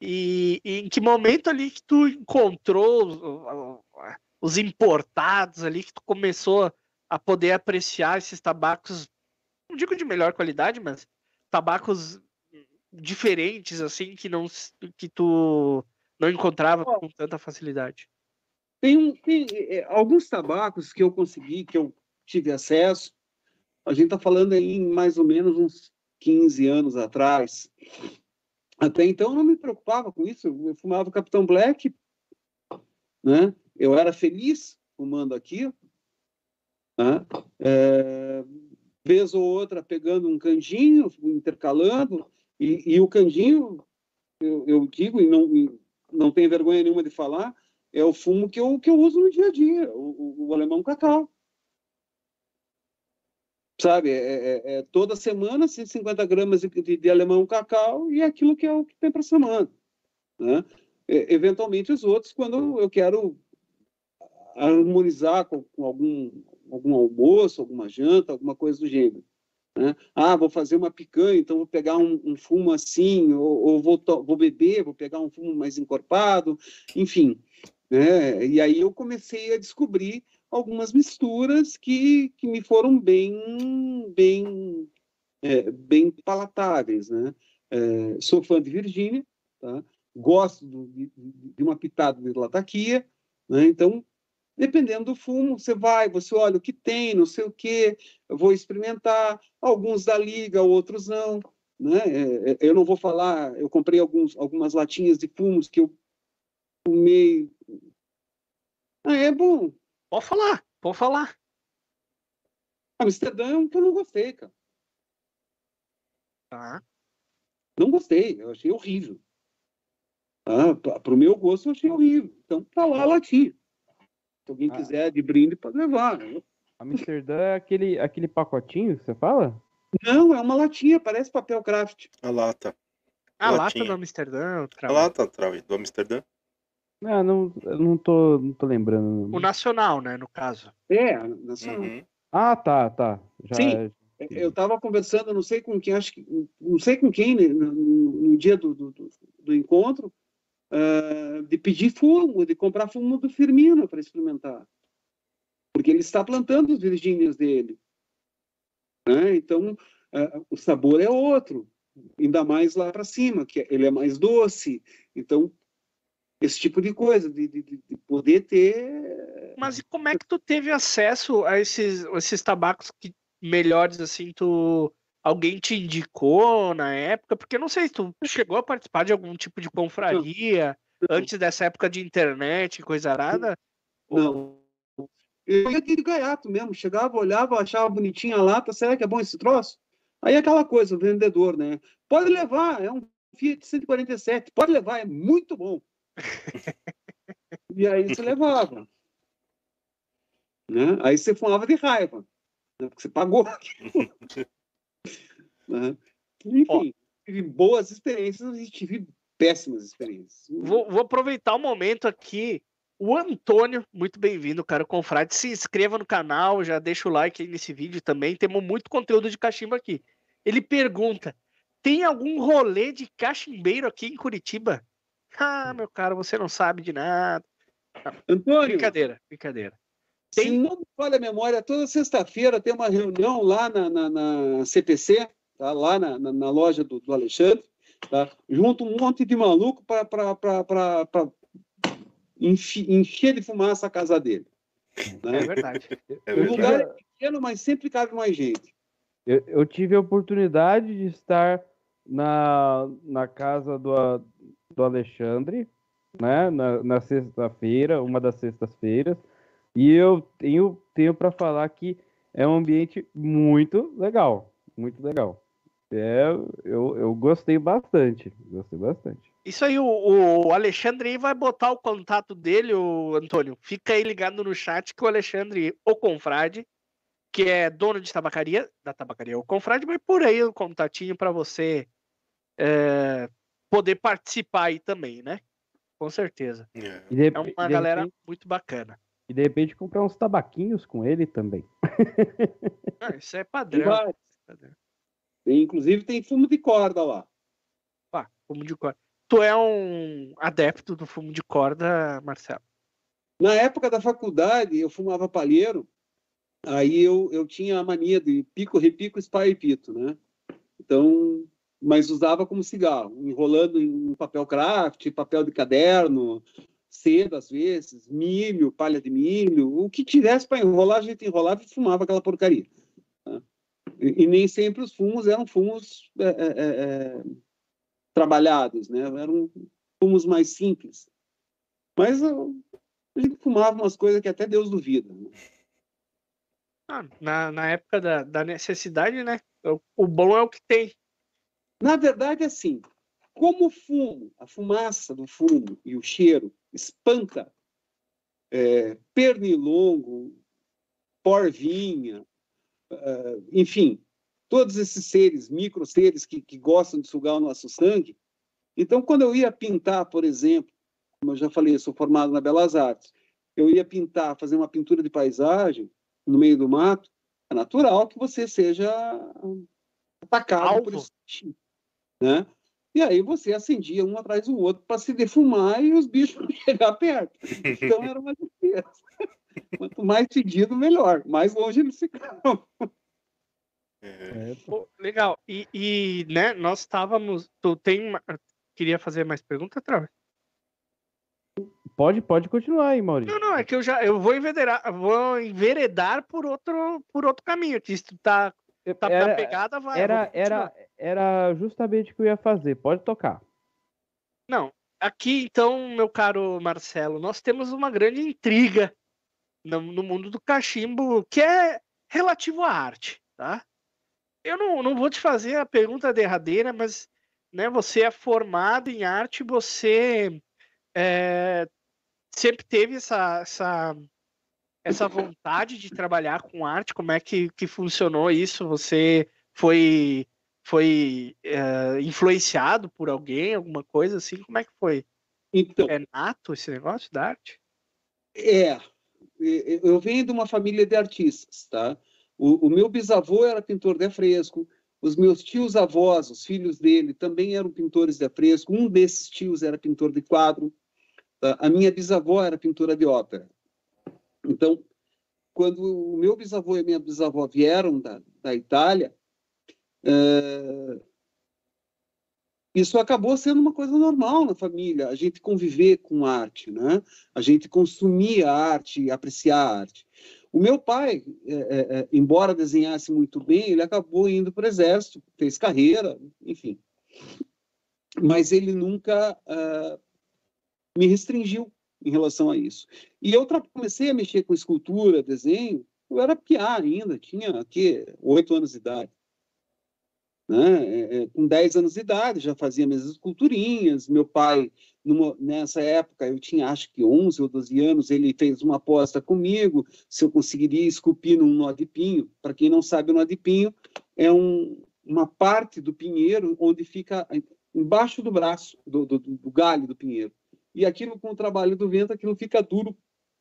e, e em que momento ali que tu encontrou os, os importados ali, que tu começou a poder apreciar esses tabacos, não digo de melhor qualidade, mas tabacos diferentes, assim, que não que tu não encontrava com tanta facilidade. Tem, tem é, alguns tabacos que eu consegui, que eu tive acesso. A gente está falando aí em mais ou menos uns 15 anos atrás. Até então eu não me preocupava com isso. Eu fumava Capitão Black, né? Eu era feliz fumando aquilo. Né? É, vez ou outra pegando um canjinho, intercalando, e, e o canjinho, eu, eu digo, e não, e não tenho vergonha nenhuma de falar, é o fumo que eu, que eu uso no dia a dia, o, o- o alemão cacau. Sabe, é, é- é toda semana 150 gramas de, de, alemão cacau e é aquilo que é o que tem para semana. Né? E- eventualmente os outros, quando eu quero harmonizar com, com algum, algum almoço, alguma janta, alguma coisa do gênero. Né? Ah, vou fazer uma picanha, então vou pegar um, um fumo assim, ou, ou vou, vou beber, vou pegar um fumo mais encorpado, enfim. Né? E aí eu comecei a descobrir algumas misturas que, que me foram bem, bem, é, bem palatáveis. Né? É, sou fã de Virgínia, tá? gosto do- de, de- uma pitada de lataquia, né? então dependendo do fumo, você vai, você olha o que tem, não sei o que, vou experimentar, alguns da liga, outros não, né? É, é, eu não vou falar, eu comprei alguns, algumas latinhas de fumos que eu fumei. Ah, é bom. Pode falar, pode falar. Amsterdã é um que eu não gostei, cara. Tá. Não gostei, eu achei horrível. Ah, para o meu gosto, eu achei horrível. Então, tá lá a latinha. Se alguém Ah. quiser de brinde, pode levar. Amsterdã é aquele, aquele pacotinho que você fala? Não, é uma latinha, parece papel craft. A lata. A lata Latinha. do Amsterdã, A lata, Trau, do Amsterdã. Ah, não, eu não tô, não tô lembrando. o nacional, né, no caso. É, nacional. Uhum. Ah, tá, tá. Já, Sim. Eu estava conversando, não sei com quem, acho que não sei com quem né, no, no dia do, do, do- encontro, ah, de pedir fumo, de comprar fumo do Firmino para experimentar, porque ele está plantando os virgínias dele, né? Então ah, o sabor é outro, ainda mais lá para cima, que ele é mais doce, então esse tipo de coisa, de, de, de- de poder ter Mas e como é que tu teve acesso a esses, esses tabacos que, melhores, assim, tu... Alguém te indicou na época? Porque não sei se tu chegou a participar de algum tipo de confraria antes dessa época de internet, coisa arada? Não. Eu ia de gaiato mesmo, chegava, olhava, achava bonitinha a lata, será que é bom esse troço? Aí aquela coisa, o vendedor, né? Pode levar, é um Fiat 147, pode levar, é muito bom. (laughs) e aí você levava. Né? Aí você fumava de raiva, né? porque você pagou. (laughs) né? Enfim, tive boas experiências e tive péssimas experiências. Vou, vou aproveitar o momento aqui. O Antônio, muito bem-vindo, cara, confrade. Se inscreva no canal, já deixa o like aí nesse vídeo também. Temos muito conteúdo de cachimbo aqui. Ele pergunta: tem algum rolê de cachimbeiro aqui em Curitiba? Ah, meu caro, você não sabe de nada. Antônio, Brincadeira, brincadeira. se Tem- não me falha a memória, toda sexta-feira tem uma reunião lá na, na- na CPC, tá? lá na, na- na loja do, do Alexandre, tá? junto um monte de maluco para encher de fumaça a casa dele. É Né? verdade. É O verdade. lugar é pequeno, mas sempre cabe mais gente. Eu, eu tive a oportunidade de estar na, na casa do, do Alexandre, né? Na, na sexta-feira, uma das sextas-feiras, e eu tenho, tenho para falar que é um ambiente muito legal, muito legal. É, eu, eu gostei bastante, gostei bastante. Isso aí, o, o Alexandre aí vai botar o contato dele, o Antônio. Fica aí ligado no chat que o Alexandre, o Confrade, que é dono de tabacaria, da tabacaria O Confrade, vai por aí o contatinho para você é, poder participar aí também, né? Com certeza. É. De, É uma de galera repente- muito bacana. e de repente comprar uns tabaquinhos com ele também. Ah, (laughs) isso é padrão. vários. padrão. Inclusive tem fumo de corda lá. Pá, fumo de corda. Tu é um adepto do fumo de corda, Marcelo? Na época da faculdade, eu fumava palheiro, aí eu, eu tinha a mania de pico, repico, espalha e pito, né? Então, mas usava como cigarro, enrolando em papel craft, papel de caderno, seda às vezes, milho, palha de milho, o que tivesse para enrolar, a gente enrolava e fumava aquela porcaria. né? E, e nem sempre os fumos eram fumos é, é, é, é, trabalhados, né? Eram fumos mais simples. Mas a gente fumava umas coisas que até Deus duvida. né? Ah, na, na época da, da necessidade, né? O, o bom é o que tem. Na verdade, assim, como o fumo, a fumaça do fumo e o cheiro espanta é, pernilongo, porvinha, eh, enfim, todos esses seres, micro seres que, que gostam de sugar o nosso sangue. Então, quando eu ia pintar, por exemplo, como eu já falei, eu sou formado na Belas Artes, eu ia pintar, fazer uma pintura de paisagem no meio do mato, é natural que você seja atacado por Alvo. esse bichinho, né? E aí você acendia um atrás do outro para se defumar e os bichos não (laughs) chegar perto. Então era uma defesa. (laughs) Quanto mais fedido, melhor. Mais longe eles ficavam. É. É, Pô, legal. E, e, né, nós estávamos. Tu tem. uma- Queria fazer mais pergunta, Trava? pode, pode continuar aí, Maurício. Não, não, é que eu já eu vou enveredar, vou enveredar por outro, por outro caminho. Que se tu tá, tá Era- pegada, vai. Era, era, era justamente o que eu ia fazer. Pode tocar. Não, aqui então, meu caro Marcelo, nós temos uma grande intriga no, no mundo do cachimbo que é relativo à arte, tá? Eu não, não vou te fazer a pergunta derradeira, mas né, você é formado em arte, você é, sempre teve essa, essa, essa vontade de trabalhar com arte? Como é que, que funcionou isso? Você foi foi é, influenciado por alguém, alguma coisa assim? Como é que foi? Então, É nato esse negócio da arte? é. Eu venho de uma família de artistas, tá? O, o meu bisavô era pintor de fresco, os meus tios avós, os filhos dele, também eram pintores de fresco. Um desses tios era pintor de quadro. tá? A minha bisavó era pintora de ópera. Então, quando o meu bisavô e a minha bisavó vieram da, da Itália, eh, isso acabou sendo uma coisa normal na família, a gente conviver com arte, né? A gente consumir a arte, apreciar a arte. O meu pai, é, é, é, embora desenhasse muito bem, ele acabou indo para o exército, fez carreira, enfim. Mas ele nunca ah, me restringiu em relação a isso. E eu comecei a mexer com escultura, desenho, eu era piá ainda, tinha aqui oito anos de idade. Né? É, é, com 10 anos de idade, já fazia minhas esculturinhas. Meu pai, numa- nessa época, eu tinha acho que 11 ou 12 anos, ele fez uma aposta comigo se eu conseguiria esculpir num nó de pinho. Para quem não sabe, o nó de pinho é um, uma parte do pinheiro onde fica embaixo do braço, do, do, do galho do pinheiro. E aquilo, com o trabalho do vento, aquilo fica duro,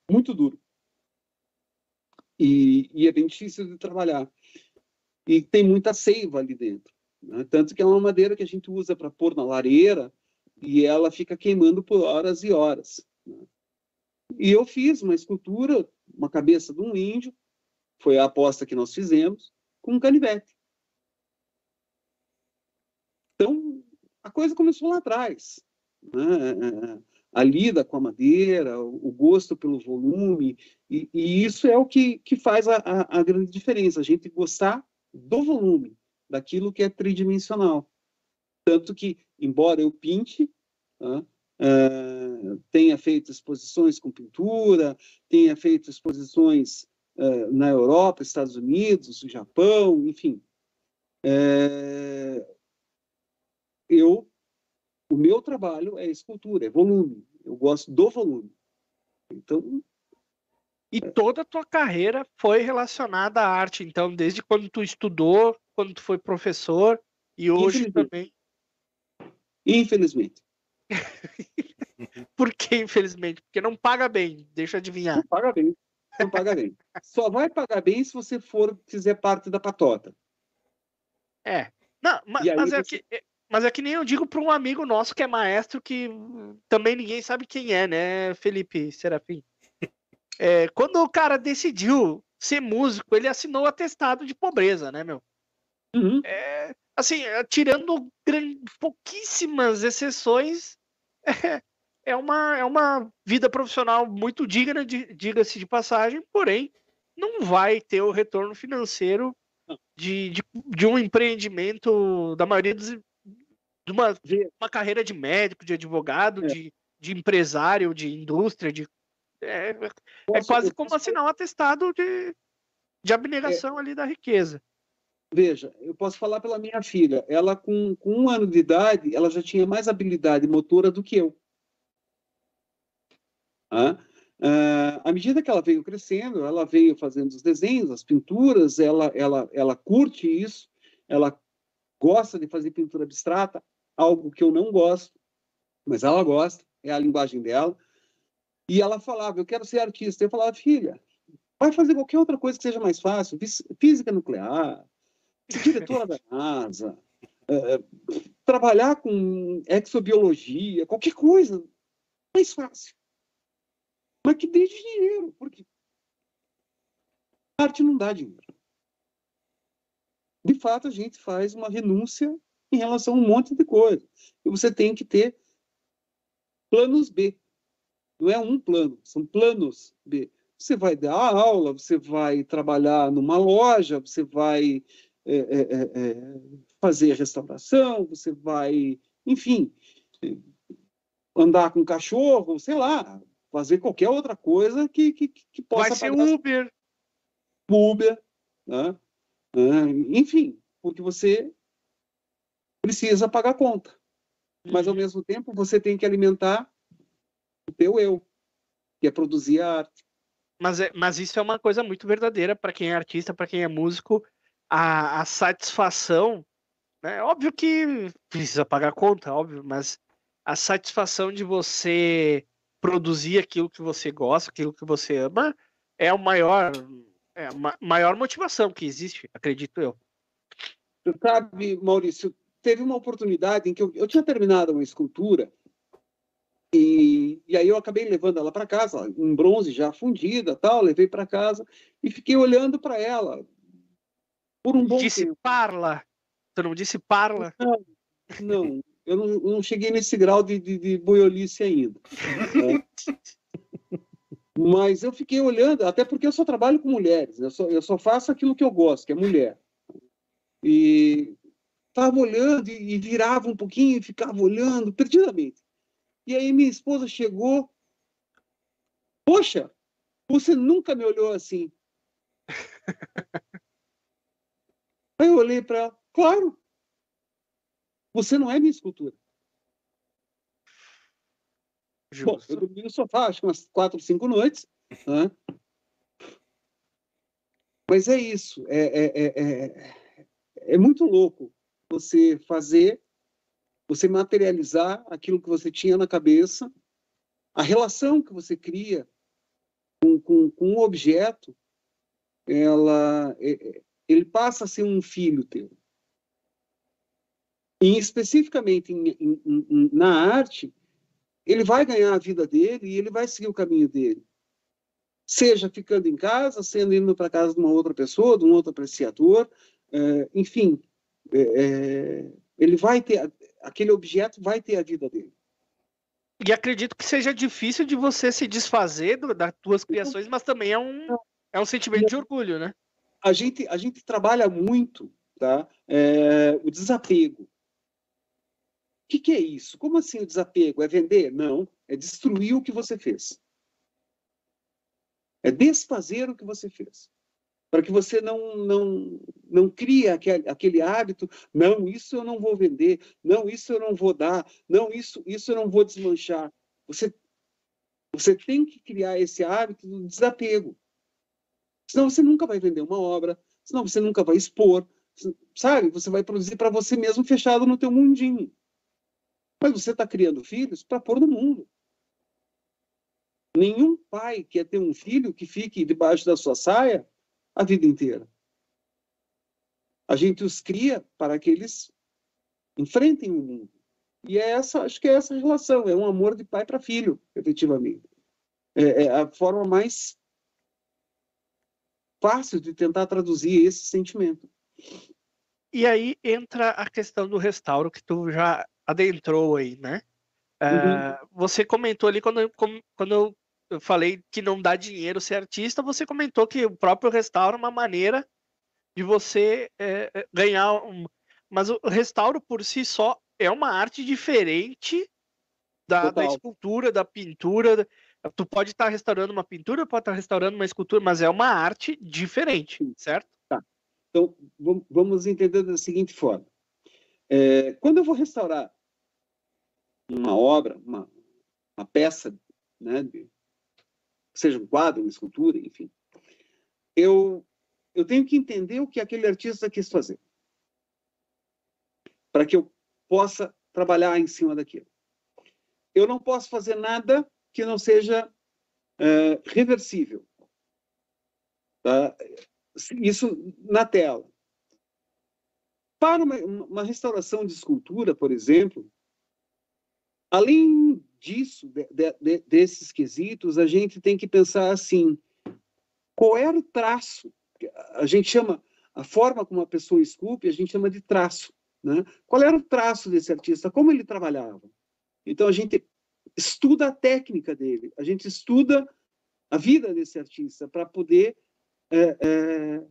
muito duro. E, e é bem difícil de trabalhar. E tem muita seiva ali dentro. né? tanto que é uma madeira que a gente usa para pôr na lareira e ela fica queimando por horas e horas. Né? E eu fiz uma escultura, uma cabeça de um índio, foi a aposta que nós fizemos, com um canivete. Então, a coisa começou lá atrás. Né? A lida com a madeira, o gosto pelo volume, e, e isso é o que, que faz a, a, a grande diferença, a gente gostar do volume, daquilo que é tridimensional. Tanto que, embora eu pinte, uh, tenha feito exposições com pintura, tenha feito exposições uh, na Europa, Estados Unidos, Japão, enfim. Uh, eu, o meu trabalho é escultura, é volume. Eu gosto do volume. Então, e toda a tua carreira foi relacionada à arte, então, desde quando tu estudou, quando tu foi professor e hoje infelizmente. também. Infelizmente. (laughs) Por que, infelizmente? Porque não paga bem, deixa eu adivinhar. Não paga bem. Não paga bem. Só vai pagar bem se você for fizer parte da patota. É. Não, mas, mas é que, é, mas é que nem eu digo para um amigo nosso que é maestro que também ninguém sabe quem é, né, Felipe Serafim? É, quando o cara decidiu ser músico, ele assinou atestado de pobreza, né, meu? Uhum. É, assim, tirando pouquíssimas exceções, é, (laughs) é, uma, é uma vida profissional muito digna, diga-se de passagem, porém, não vai ter o retorno financeiro de, de, de um empreendimento da maioria dos. De uma, uma carreira de médico, de advogado, é. de, de empresário, de indústria, de é, é quase como assinar um atestado de, de abnegação é, ali da riqueza. Veja, eu posso falar pela minha filha. Ela, com, com um ano de idade, ela já tinha mais habilidade motora do que eu. Ah, ah, à medida que ela veio crescendo, ela veio fazendo os desenhos, as pinturas, ela, ela, ela curte isso, ela gosta de fazer pintura abstrata, algo que eu não gosto, mas ela gosta, é a linguagem dela. E ela falava, eu quero ser artista. Eu falava, filha, vai fazer qualquer outra coisa que seja mais fácil. Física nuclear, diretora da NASA, é, trabalhar com exobiologia, qualquer coisa mais fácil. Mas que dê dinheiro, porque arte não dá dinheiro. De fato, a gente faz uma renúncia em relação a um monte de coisa. E você tem que ter planos B. Não é um plano, são planos B. Você vai dar aula, você vai trabalhar numa loja, você vai é, é, é, é fazer restauração, você vai, enfim, andar com cachorro, sei lá, fazer qualquer outra coisa que, que, que possa. Vai ser Uber. Uber, né? enfim, porque você precisa pagar conta. Mas, ao uhum. mesmo tempo, você tem que alimentar o teu eu, que é produzir a arte. Mas, é, mas isso é uma coisa muito verdadeira para quem é artista, para quem é músico. A, a satisfação, né? Óbvio que precisa pagar conta, óbvio, mas a satisfação de você produzir aquilo que você gosta, aquilo que você ama, é o maior, é a maior motivação que existe, acredito eu. Sabe, Maurício, teve uma oportunidade em que eu, eu tinha terminado uma escultura e, e aí eu acabei levando ela para casa, em bronze já fundida, tal, levei para casa e fiquei olhando para ela por um bom disse tempo. parla. Tu não disse parla? Não, não eu não, não, cheguei nesse grau de, de, de boiolice ainda. Né? Mas eu fiquei olhando, até porque eu só trabalho com mulheres, eu só, eu só faço aquilo que eu gosto, que é mulher. E estava olhando e, e virava um pouquinho e ficava olhando perdidamente. E aí minha esposa chegou. Poxa, você nunca me olhou assim. (laughs) aí eu olhei para ela, claro. Você não é minha escultura. Bom, eu dormi no sofá, acho que umas quatro, cinco noites. Né? Mas é isso. É, é, é, é, é muito louco você fazer você materializar aquilo que você tinha na cabeça, a relação que você cria com, com, com um objeto, ela, é, é, ele passa a ser um filho teu. E especificamente em, em, em, na arte, ele vai ganhar a vida dele e ele vai seguir o caminho dele. Seja ficando em casa, sendo indo para casa de uma outra pessoa, de um outro apreciador, é, enfim, é, é, ele vai ter, aquele objeto vai ter a vida dele. E acredito que seja difícil de você se desfazer do, das tuas criações, mas também é um, é um sentimento de orgulho, né? A gente, a gente trabalha muito tá? É, o desapego. O que, que é isso? Como assim o desapego? É vender? Não, é destruir o que você fez. É desfazer o que você fez para que você não não não crie aquele, aquele hábito, não, isso eu não vou vender, não, isso eu não vou dar, não, isso isso eu não vou desmanchar. Você você tem que criar esse hábito do desapego. Senão você nunca vai vender uma obra, senão você nunca vai expor, sabe? Você vai produzir para você mesmo fechado no teu mundinho. Mas você está criando filhos para pôr no mundo. Nenhum pai quer ter um filho que fique debaixo da sua saia a vida inteira. A gente os cria para que eles enfrentem o mundo. E é essa, acho que é essa relação, é um amor de pai para filho, efetivamente. É, é, a forma mais fácil de tentar traduzir esse sentimento. E aí entra a questão do restauro que tu já adentrou aí, né? Uhum. Uh, você comentou ali quando, quando eu eu falei que não dá dinheiro ser artista, você comentou que o próprio restauro é uma maneira de você é, é, ganhar um. Mas o restauro por si só é uma arte diferente da, da escultura, da pintura. Tu pode estar restaurando uma pintura, pode estar restaurando uma escultura, mas é uma arte diferente, certo? Tá. Então, vamos entender da seguinte forma. É, quando eu vou restaurar uma obra, uma, uma peça né, seja um quadro, uma escultura, enfim, eu, eu tenho que entender o que aquele artista quis fazer, para que eu possa trabalhar em cima daquilo. Eu não posso fazer nada que não seja é, reversível. Tá? Isso na tela. Para uma, uma restauração de escultura, por exemplo, além disso, de, de, desses quesitos, a gente tem que pensar assim: qual era o traço? A gente chama, a forma como a pessoa esculpe, a gente chama de traço. Né? Qual era o traço desse artista? Como ele trabalhava? Então a gente estuda a técnica dele, a gente estuda a vida desse artista para poder é, é,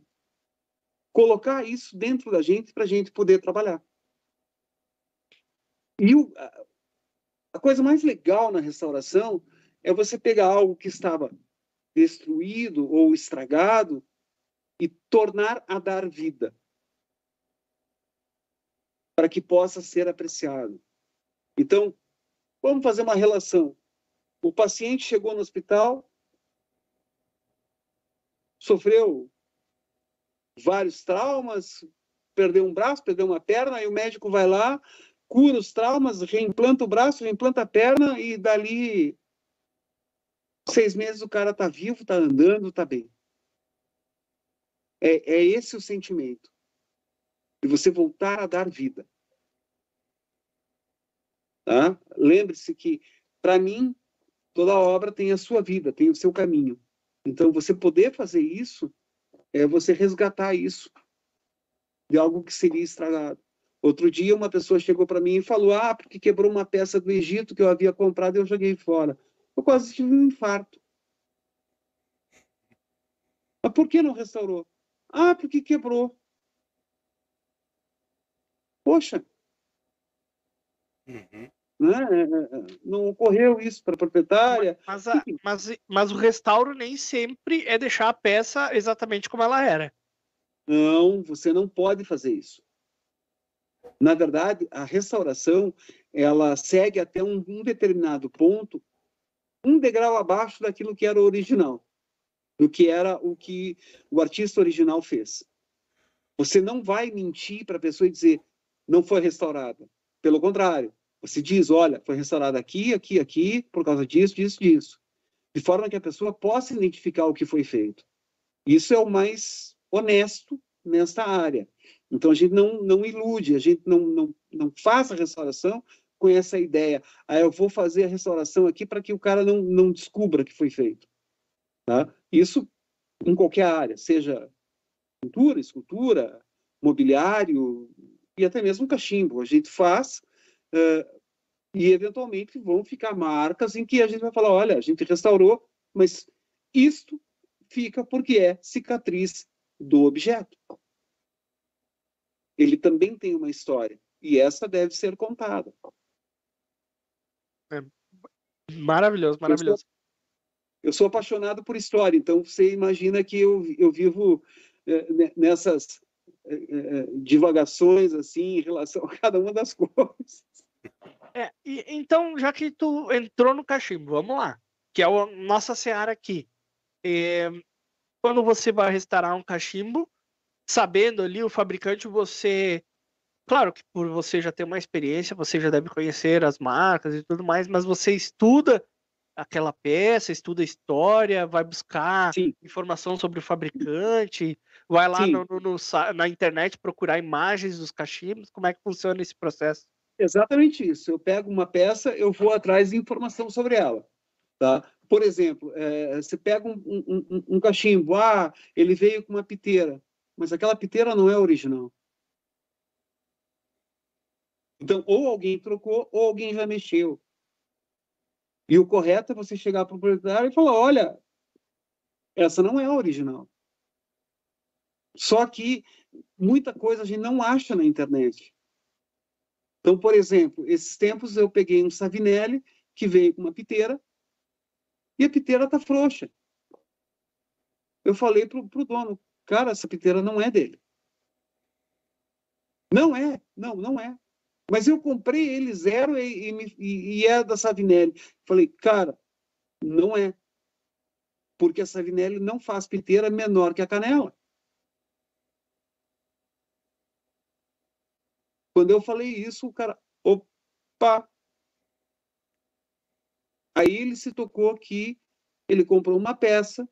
colocar isso dentro da gente para a gente poder trabalhar. E o, a coisa mais legal na restauração é você pegar algo que estava destruído ou estragado e tornar a dar vida para que possa ser apreciado. Então, vamos fazer uma relação. O paciente chegou no hospital, sofreu vários traumas, perdeu um braço, perdeu uma perna, e o médico vai lá, cura os traumas, reimplanta o braço, reimplanta a perna e dali seis meses o cara tá vivo, tá andando, tá bem. É, é esse o sentimento de você voltar a dar vida. Tá? Lembre-se que, para mim, toda obra tem a sua vida, tem o seu caminho. Então, você poder fazer isso é você resgatar isso de algo que seria estragado. Outro dia, uma pessoa chegou para mim e falou: Ah, porque quebrou uma peça do Egito que eu havia comprado e eu joguei fora. Eu quase tive um infarto. Mas por que não restaurou? Ah, porque quebrou. Poxa. Uhum. Né? Não ocorreu isso para a proprietária. Mas, a, mas, mas o restauro nem sempre é deixar a peça exatamente como ela era. Não, você não pode fazer isso. Na verdade, a restauração ela segue até um, um determinado ponto, um degrau abaixo daquilo que era o original, do que era o que o artista original fez. Você não vai mentir para a pessoa e dizer não foi restaurada. Pelo contrário, você diz, olha, foi restaurada aqui, aqui, aqui, por causa disso, disso, disso. De forma que a pessoa possa identificar o que foi feito. Isso é o mais honesto nesta área. Então a gente não, não ilude, a gente não, não, não faz a restauração com essa ideia. Ah, eu vou fazer a restauração aqui para que o cara não, não descubra que foi feito. Tá? Isso em qualquer área, seja pintura, escultura, mobiliário e até mesmo cachimbo. A gente faz uh, e eventualmente vão ficar marcas em que a gente vai falar, olha, a gente restaurou, mas isto fica porque é cicatriz do objeto. Ele também tem uma história e essa deve ser contada. É. Maravilhoso, maravilhoso. Eu sou, eu sou, apaixonado por história, então você imagina que eu, eu vivo é, nessas é, é, divagações assim em relação a cada uma das (laughs) coisas. É, e, então, já que tu entrou no cachimbo, vamos lá, que é a nossa seara aqui. É, quando você vai restaurar um cachimbo, sabendo ali o fabricante, você. Claro que por você já ter uma experiência, você já deve conhecer as marcas e tudo mais, mas você estuda aquela peça, estuda a história, vai buscar Sim. informação sobre o fabricante, vai lá no, no, no, na internet procurar imagens dos cachimbos, como é que funciona esse processo? Exatamente isso. Eu pego uma peça, eu vou atrás de informação sobre ela. Tá? Por exemplo, é, você pega um, um, um, cachimbo, ah, ele veio com uma piteira, mas aquela piteira não é original. Então, ou alguém trocou, ou alguém já mexeu. E o correto é você chegar para o proprietário e falar: olha, essa não é a original. Só que muita coisa a gente não acha na internet. Então, por exemplo, esses tempos eu peguei um Savinelli que veio com uma piteira e a piteira está frouxa. Eu falei para o dono, cara, essa piteira não é dele. Não é, não, não é. Mas eu comprei ele zero e, e, e é da Savinelli. Falei, cara, não é. Porque a Savinelli não faz piteira menor que a canela. Quando eu falei isso, o cara, opa! Aí ele se tocou que ele comprou uma peça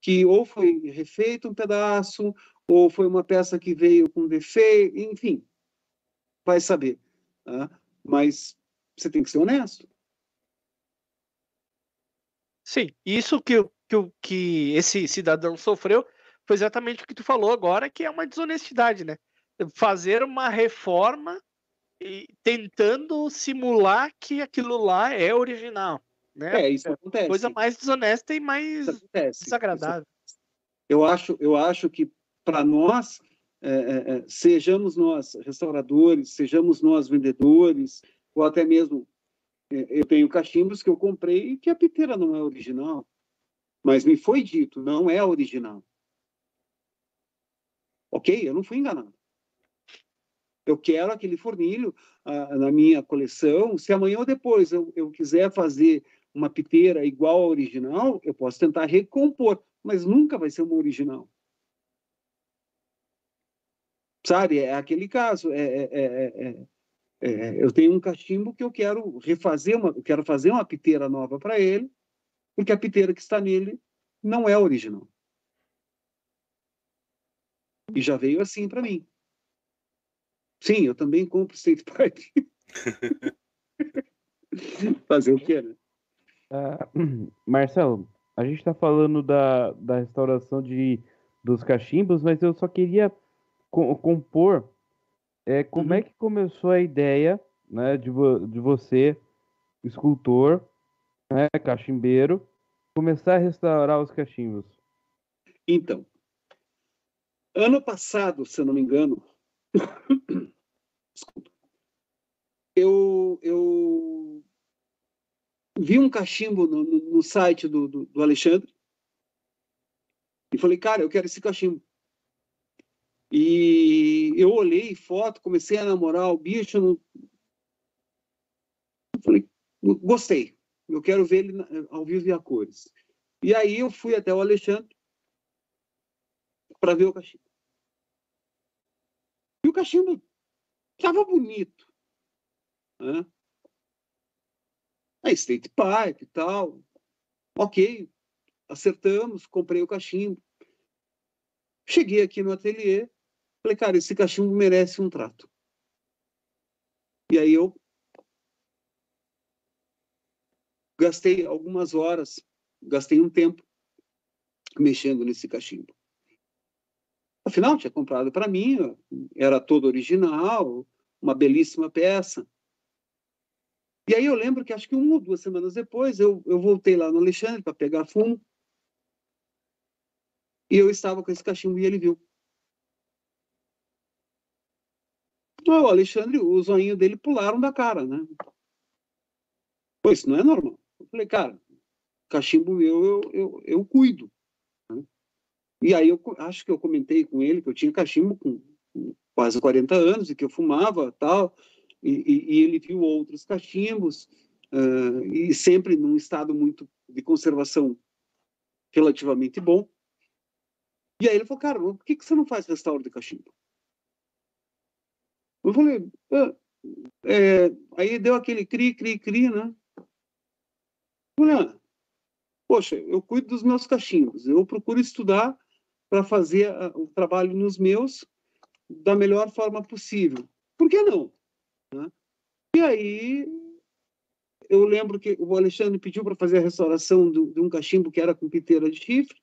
que ou foi refeito um pedaço, ou foi uma peça que veio com defeito, enfim, vai saber. Tá? Mas você tem que ser honesto. Sim, isso que, que, que esse cidadão sofreu foi exatamente o que tu falou agora, que é uma desonestidade, né? fazer uma reforma e tentando simular que aquilo lá é original. Né? É, isso acontece. Coisa mais desonesta e mais desagradável. Eu acho, eu acho que para nós, é, é, é, sejamos nós restauradores, sejamos nós vendedores, ou até mesmo é, eu tenho cachimbos que eu comprei e que a piteira não é original, mas me foi dito, não é original. Ok, eu não fui enganado. Eu quero aquele fornilho ah, na minha coleção. Se amanhã ou depois eu, eu quiser fazer uma piteira igual à original, eu posso tentar recompor, mas nunca vai ser uma original. Sabe, é aquele caso. É, é, é, eu tenho um cachimbo que eu quero refazer, uma, eu quero fazer uma piteira nova para ele, porque a piteira que está nele não é original. E já veio assim para mim. Sim, eu também compro State Park. (laughs) Fazer o quê, né? Uh, (clears throat) Marcelo, a gente está falando da, da restauração de, dos cachimbos, mas eu só queria co compor é, como uhum. é que começou a ideia né, de, vo de você, escultor, né, cachimbeiro, começar a restaurar os cachimbos. Então, ano passado, se eu não me engano, (coughs) Desculpa. Eu, eu vi um cachimbo no, no, no site do, do, do, Alexandre e falei, cara, eu quero esse cachimbo. E eu olhei foto, comecei a namorar o bicho. No... Falei, gostei. Eu quero ver ele ao vivo e a cores. E aí eu fui até o Alexandre para ver o cachimbo. E o cachimbo estava bonito. Né? A State Pipe e tal. Ok, acertamos, comprei o cachimbo. Cheguei aqui no ateliê, Falei, cara, esse cachimbo merece um trato. E aí eu gastei algumas horas, gastei um tempo mexendo nesse cachimbo. Afinal, tinha comprado para mim, era todo original, uma belíssima peça. E aí eu lembro que acho que uma ou duas semanas depois eu, eu voltei lá no Alexandre para pegar fumo. E eu estava com esse cachimbo e ele viu. O Alexandre, o zoinho dele pularam da cara, né? Isso não é normal. Eu falei, cara, cachimbo meu, eu, eu, eu cuido. Né? E aí eu acho que eu comentei com ele que eu tinha cachimbo com, com quase 40 anos e que eu fumava tal. E, e, ele viu outros cachimbos, uh, e sempre num estado muito de conservação relativamente bom. E aí ele falou, cara, por que, que você não faz restauro de cachimbo? Eu falei, ah, é, aí deu aquele cri, cri, cri, né? Falei, poxa, eu cuido dos meus cachimbos, eu procuro estudar para fazer o trabalho nos meus da melhor forma possível. Por que não? Né? E aí eu lembro que o Alexandre pediu para fazer a restauração do, de um cachimbo que era com piteira de chifre.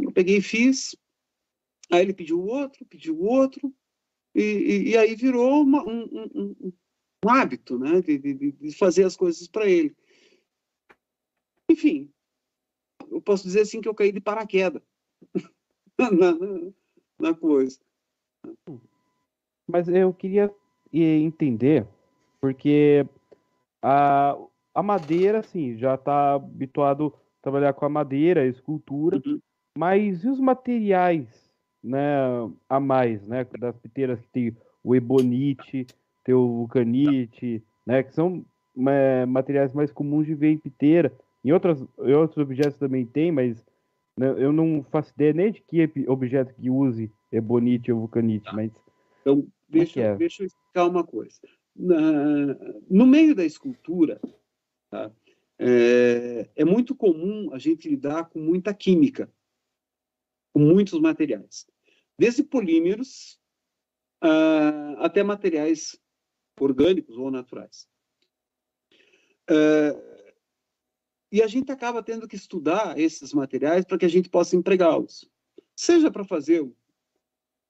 Eu peguei e fiz. Aí ele pediu outro, pediu outro. E, e, e aí virou uma, um, um, um, hábito né? de, de, de fazer as coisas para ele. Enfim, eu posso dizer assim que eu caí de paraquedas (laughs) na, na, na coisa. Mas eu queria entender, porque a, a madeira, assim, já está habituado a trabalhar com a madeira, a escultura, uhum. mas e os materiais, né, a mais, né, das piteiras que tem o ebonite, tem o vulcanite, né, que são é, materiais mais comuns de ver em piteira. Em, outras, em outros objetos também tem, mas né, eu não faço ideia nem de que objeto que use ebonite ou vulcanite, tá. mas... Então, deixa, é? deixa eu explicar uma coisa. Na, no meio da escultura, tá, é, é muito comum a gente lidar com muita química, com muitos materiais. Desde polímeros uh, até materiais orgânicos ou naturais. Uh, e a gente acaba tendo que estudar esses materiais para que a gente possa empregá-los. Seja para fazer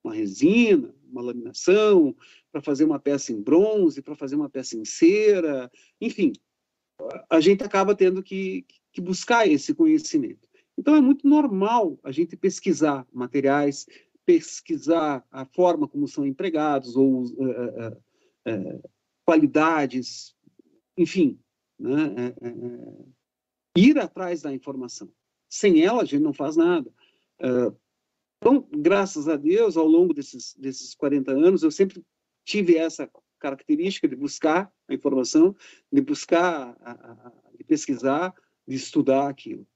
uma resina, uma laminação, para fazer uma peça em bronze, para fazer uma peça em cera, enfim, a gente acaba tendo que, que buscar esse conhecimento. Então é muito normal a gente pesquisar materiais, pesquisar a forma como são empregados ou uh, uh, uh, qualidades, enfim, né? ir atrás da informação. Sem ela a gente não faz nada. Então, graças a Deus, ao longo desses, desses 40 anos, eu sempre tive essa característica de buscar a informação, de buscar, a, a, de pesquisar, de estudar aquilo.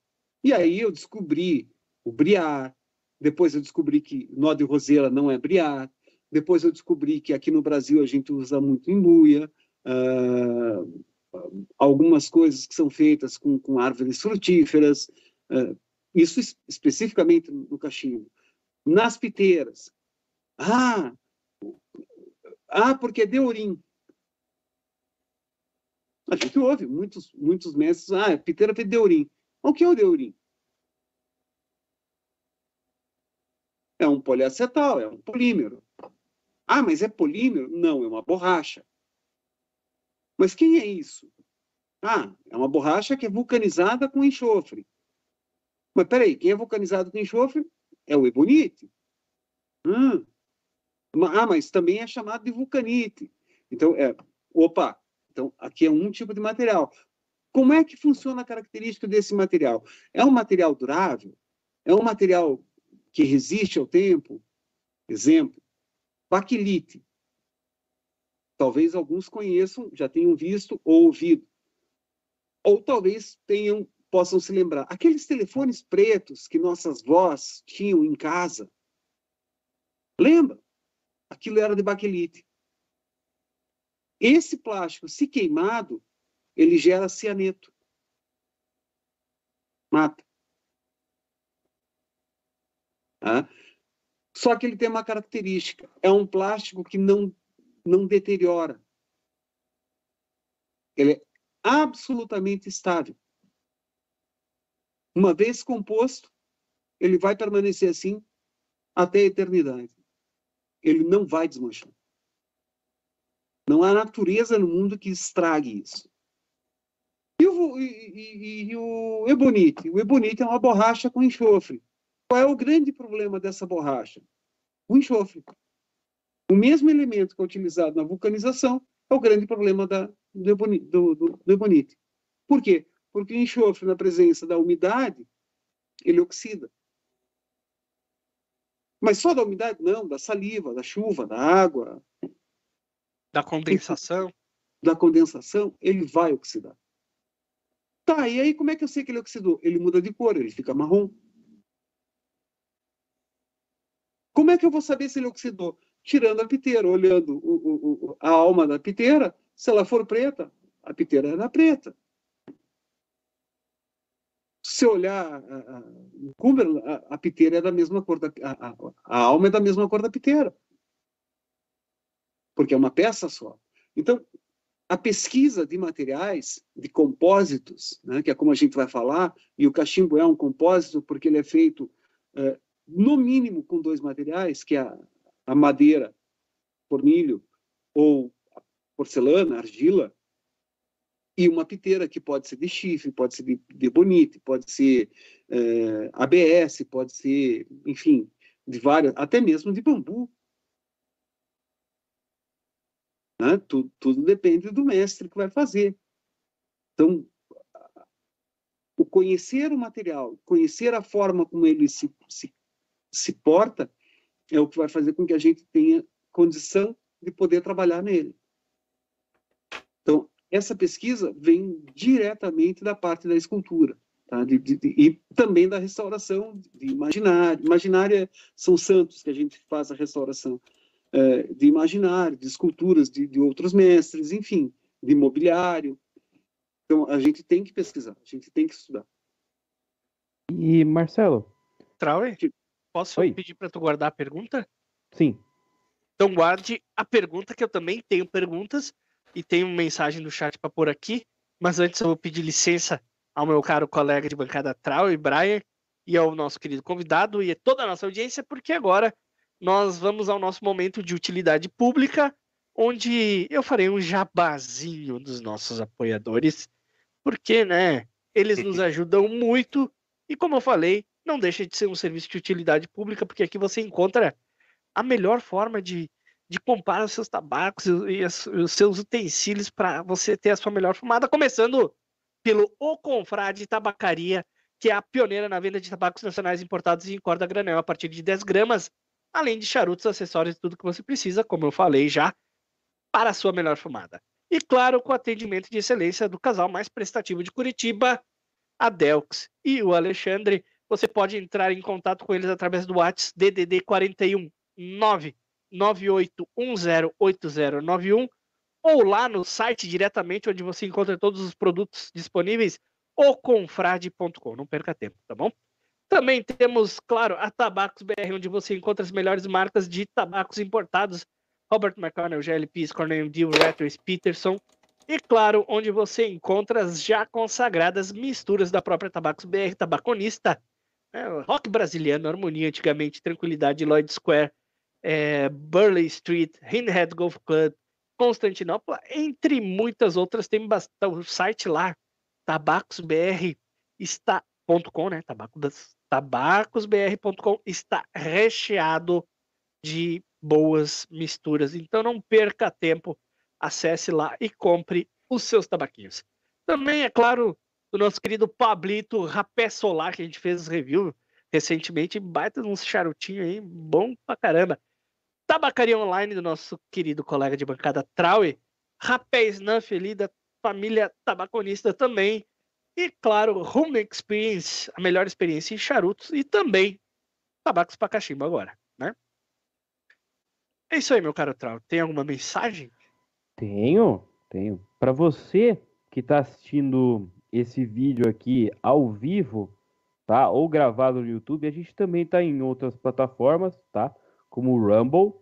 E aí eu descobri o briar, depois eu descobri que nó de roseira não é briar, depois eu descobri que aqui no Brasil a gente usa muito embuia, uh, algumas coisas que são feitas com, com árvores frutíferas, uh, isso especificamente no cachimbo nas piteiras. Ah, ah porque deu urim. A gente ouve muitos, muitos mestres, ah, piteira tem deurim. O que é o deurim? É um poliacetal, é um polímero. Ah, mas é polímero? Não, é uma borracha. Mas quem é isso? Ah, é uma borracha que é vulcanizada com enxofre. Mas peraí, quem é vulcanizado com enxofre é o ebonite. Hum. Ah, mas também é chamado de vulcanite. Então, é, opa, então aqui é um tipo de material. Como é que funciona a característica desse material? É um material durável? É um material que resiste ao tempo? Exemplo, baquelite. Talvez alguns conheçam, já tenham visto ou ouvido. Ou talvez tenham possam se lembrar. Aqueles telefones pretos que nossas vós tinham em casa. Lembra? Aquilo era de baquelite. Esse plástico, se queimado, ele gera cianeto. Mata. Ah? Só que ele tem uma característica: é um plástico que não, não deteriora. Ele é absolutamente estável. Uma vez composto, ele vai permanecer assim até a eternidade. Ele não vai desmanchar. Não há natureza no mundo que estrague isso. E o, e, e, e o ebonite? O ebonite é uma borracha com enxofre. Qual é o grande problema dessa borracha? O enxofre. O mesmo elemento que é utilizado na vulcanização é o grande problema da, do, ebonite, do, do, do ebonite. Por quê? Porque o enxofre, na presença da umidade, ele oxida. Mas só da umidade? Não, da saliva, da chuva, da água. Da condensação. Da condensação, ele vai oxidar. Tá, e aí como é que eu sei que ele oxidou? Ele muda de cor, ele fica marrom. Como é que eu vou saber se ele oxidou? Tirando a piteira, olhando o, o, o, a alma da piteira, se ela for preta, a piteira era preta. Se olhar o Cumberland, a, a, piteira é da mesma cor, da, a, a, alma é da mesma cor da piteira. Porque é uma peça só. Então, a pesquisa de materiais, de compósitos, né, que é como a gente vai falar, e o cachimbo é um compósito porque ele é feito, é, no mínimo, com dois materiais, que é a, a madeira, fornilho, ou porcelana, argila, e uma piteira que pode ser de chifre, pode ser de, de bonite, pode ser é, ABS, pode ser, enfim, de várias, até mesmo de bambu. Né? Tudo, tudo depende do mestre que vai fazer. Então, o conhecer o material, conhecer a forma como ele se, se, se porta, é o que vai fazer com que a gente tenha condição de poder trabalhar nele. Então, essa pesquisa vem diretamente da parte da escultura. Tá? De, de, de, e também da restauração de imaginário. Imaginária são santos que a gente faz a restauração é, de imaginário, de esculturas de, de outros mestres, enfim, de mobiliário. Então, a gente tem que pesquisar, a gente tem que estudar. E, Marcelo? Trauer, posso Oi. pedir para tu guardar a pergunta? Sim. Então, guarde a pergunta, que eu também tenho perguntas e tenho mensagem no chat para pôr aqui. Mas antes, eu vou pedir licença ao meu caro colega de bancada Trau e Brian e ao nosso querido convidado e a toda a nossa audiência, porque agora nós vamos ao nosso momento de utilidade pública, onde eu farei um jabazinho dos nossos apoiadores, porque, né, eles nos (laughs) ajudam muito e, como eu falei, não deixa de ser um serviço de utilidade pública, porque aqui você encontra a melhor forma de, de comprar os seus tabacos e, os seus utensílios para você ter a sua melhor fumada, começando pelo O Confrade Tabacaria, que é a pioneira na venda de tabacos nacionais importados em corda granel a partir de 10 gramas além de charutos, acessórios e tudo que você precisa, como eu falei já, para a sua melhor fumada. E claro, com o atendimento de excelência do casal mais prestativo de Curitiba, a Delx e o Alexandre. Você pode entrar em contato com eles através do WhatsApp DDD 41 998108091 ou lá no site diretamente onde você encontra todos os produtos disponíveis, oconfrade.com. Não perca tempo, tá bom? Também temos, claro, a Tabacos BR, onde você encontra as melhores marcas de tabacos importados. Robert McConnell, GLP, Cornell Deal, Retros, Peterson. E, claro, onde você encontra as já consagradas misturas da própria Tabacos BR, Tabaconista, é, Rock Brasiliano, Harmonia, antigamente, Tranquilidade, Lloyd Square, é, Burley Street, Hindhead Golf Club, Constantinopla, entre muitas outras. Tem bastante, o site lá, tabacosbr, está .com, né? Tabaco das, tabacosbr.com está recheado de boas misturas. Então não perca tempo, acesse lá e compre os seus tabaquinhos. Também, é claro, do nosso querido Pablito Rapé Solar, que a gente fez review recentemente, baita uns charutinhos aí, bom pra caramba. Tabacaria Online do nosso querido colega de bancada Traue, Rapé Snuff ali da família tabaconista também, e, claro, Home Experience, a melhor experiência em charutos e também tabacos para cachimbo agora, né? É isso aí, meu caro Trau. Tem alguma mensagem? Tenho, tenho. Para você que está assistindo esse vídeo aqui ao vivo, tá? Ou gravado no YouTube, a gente também está em outras plataformas, tá? Como o Rumble,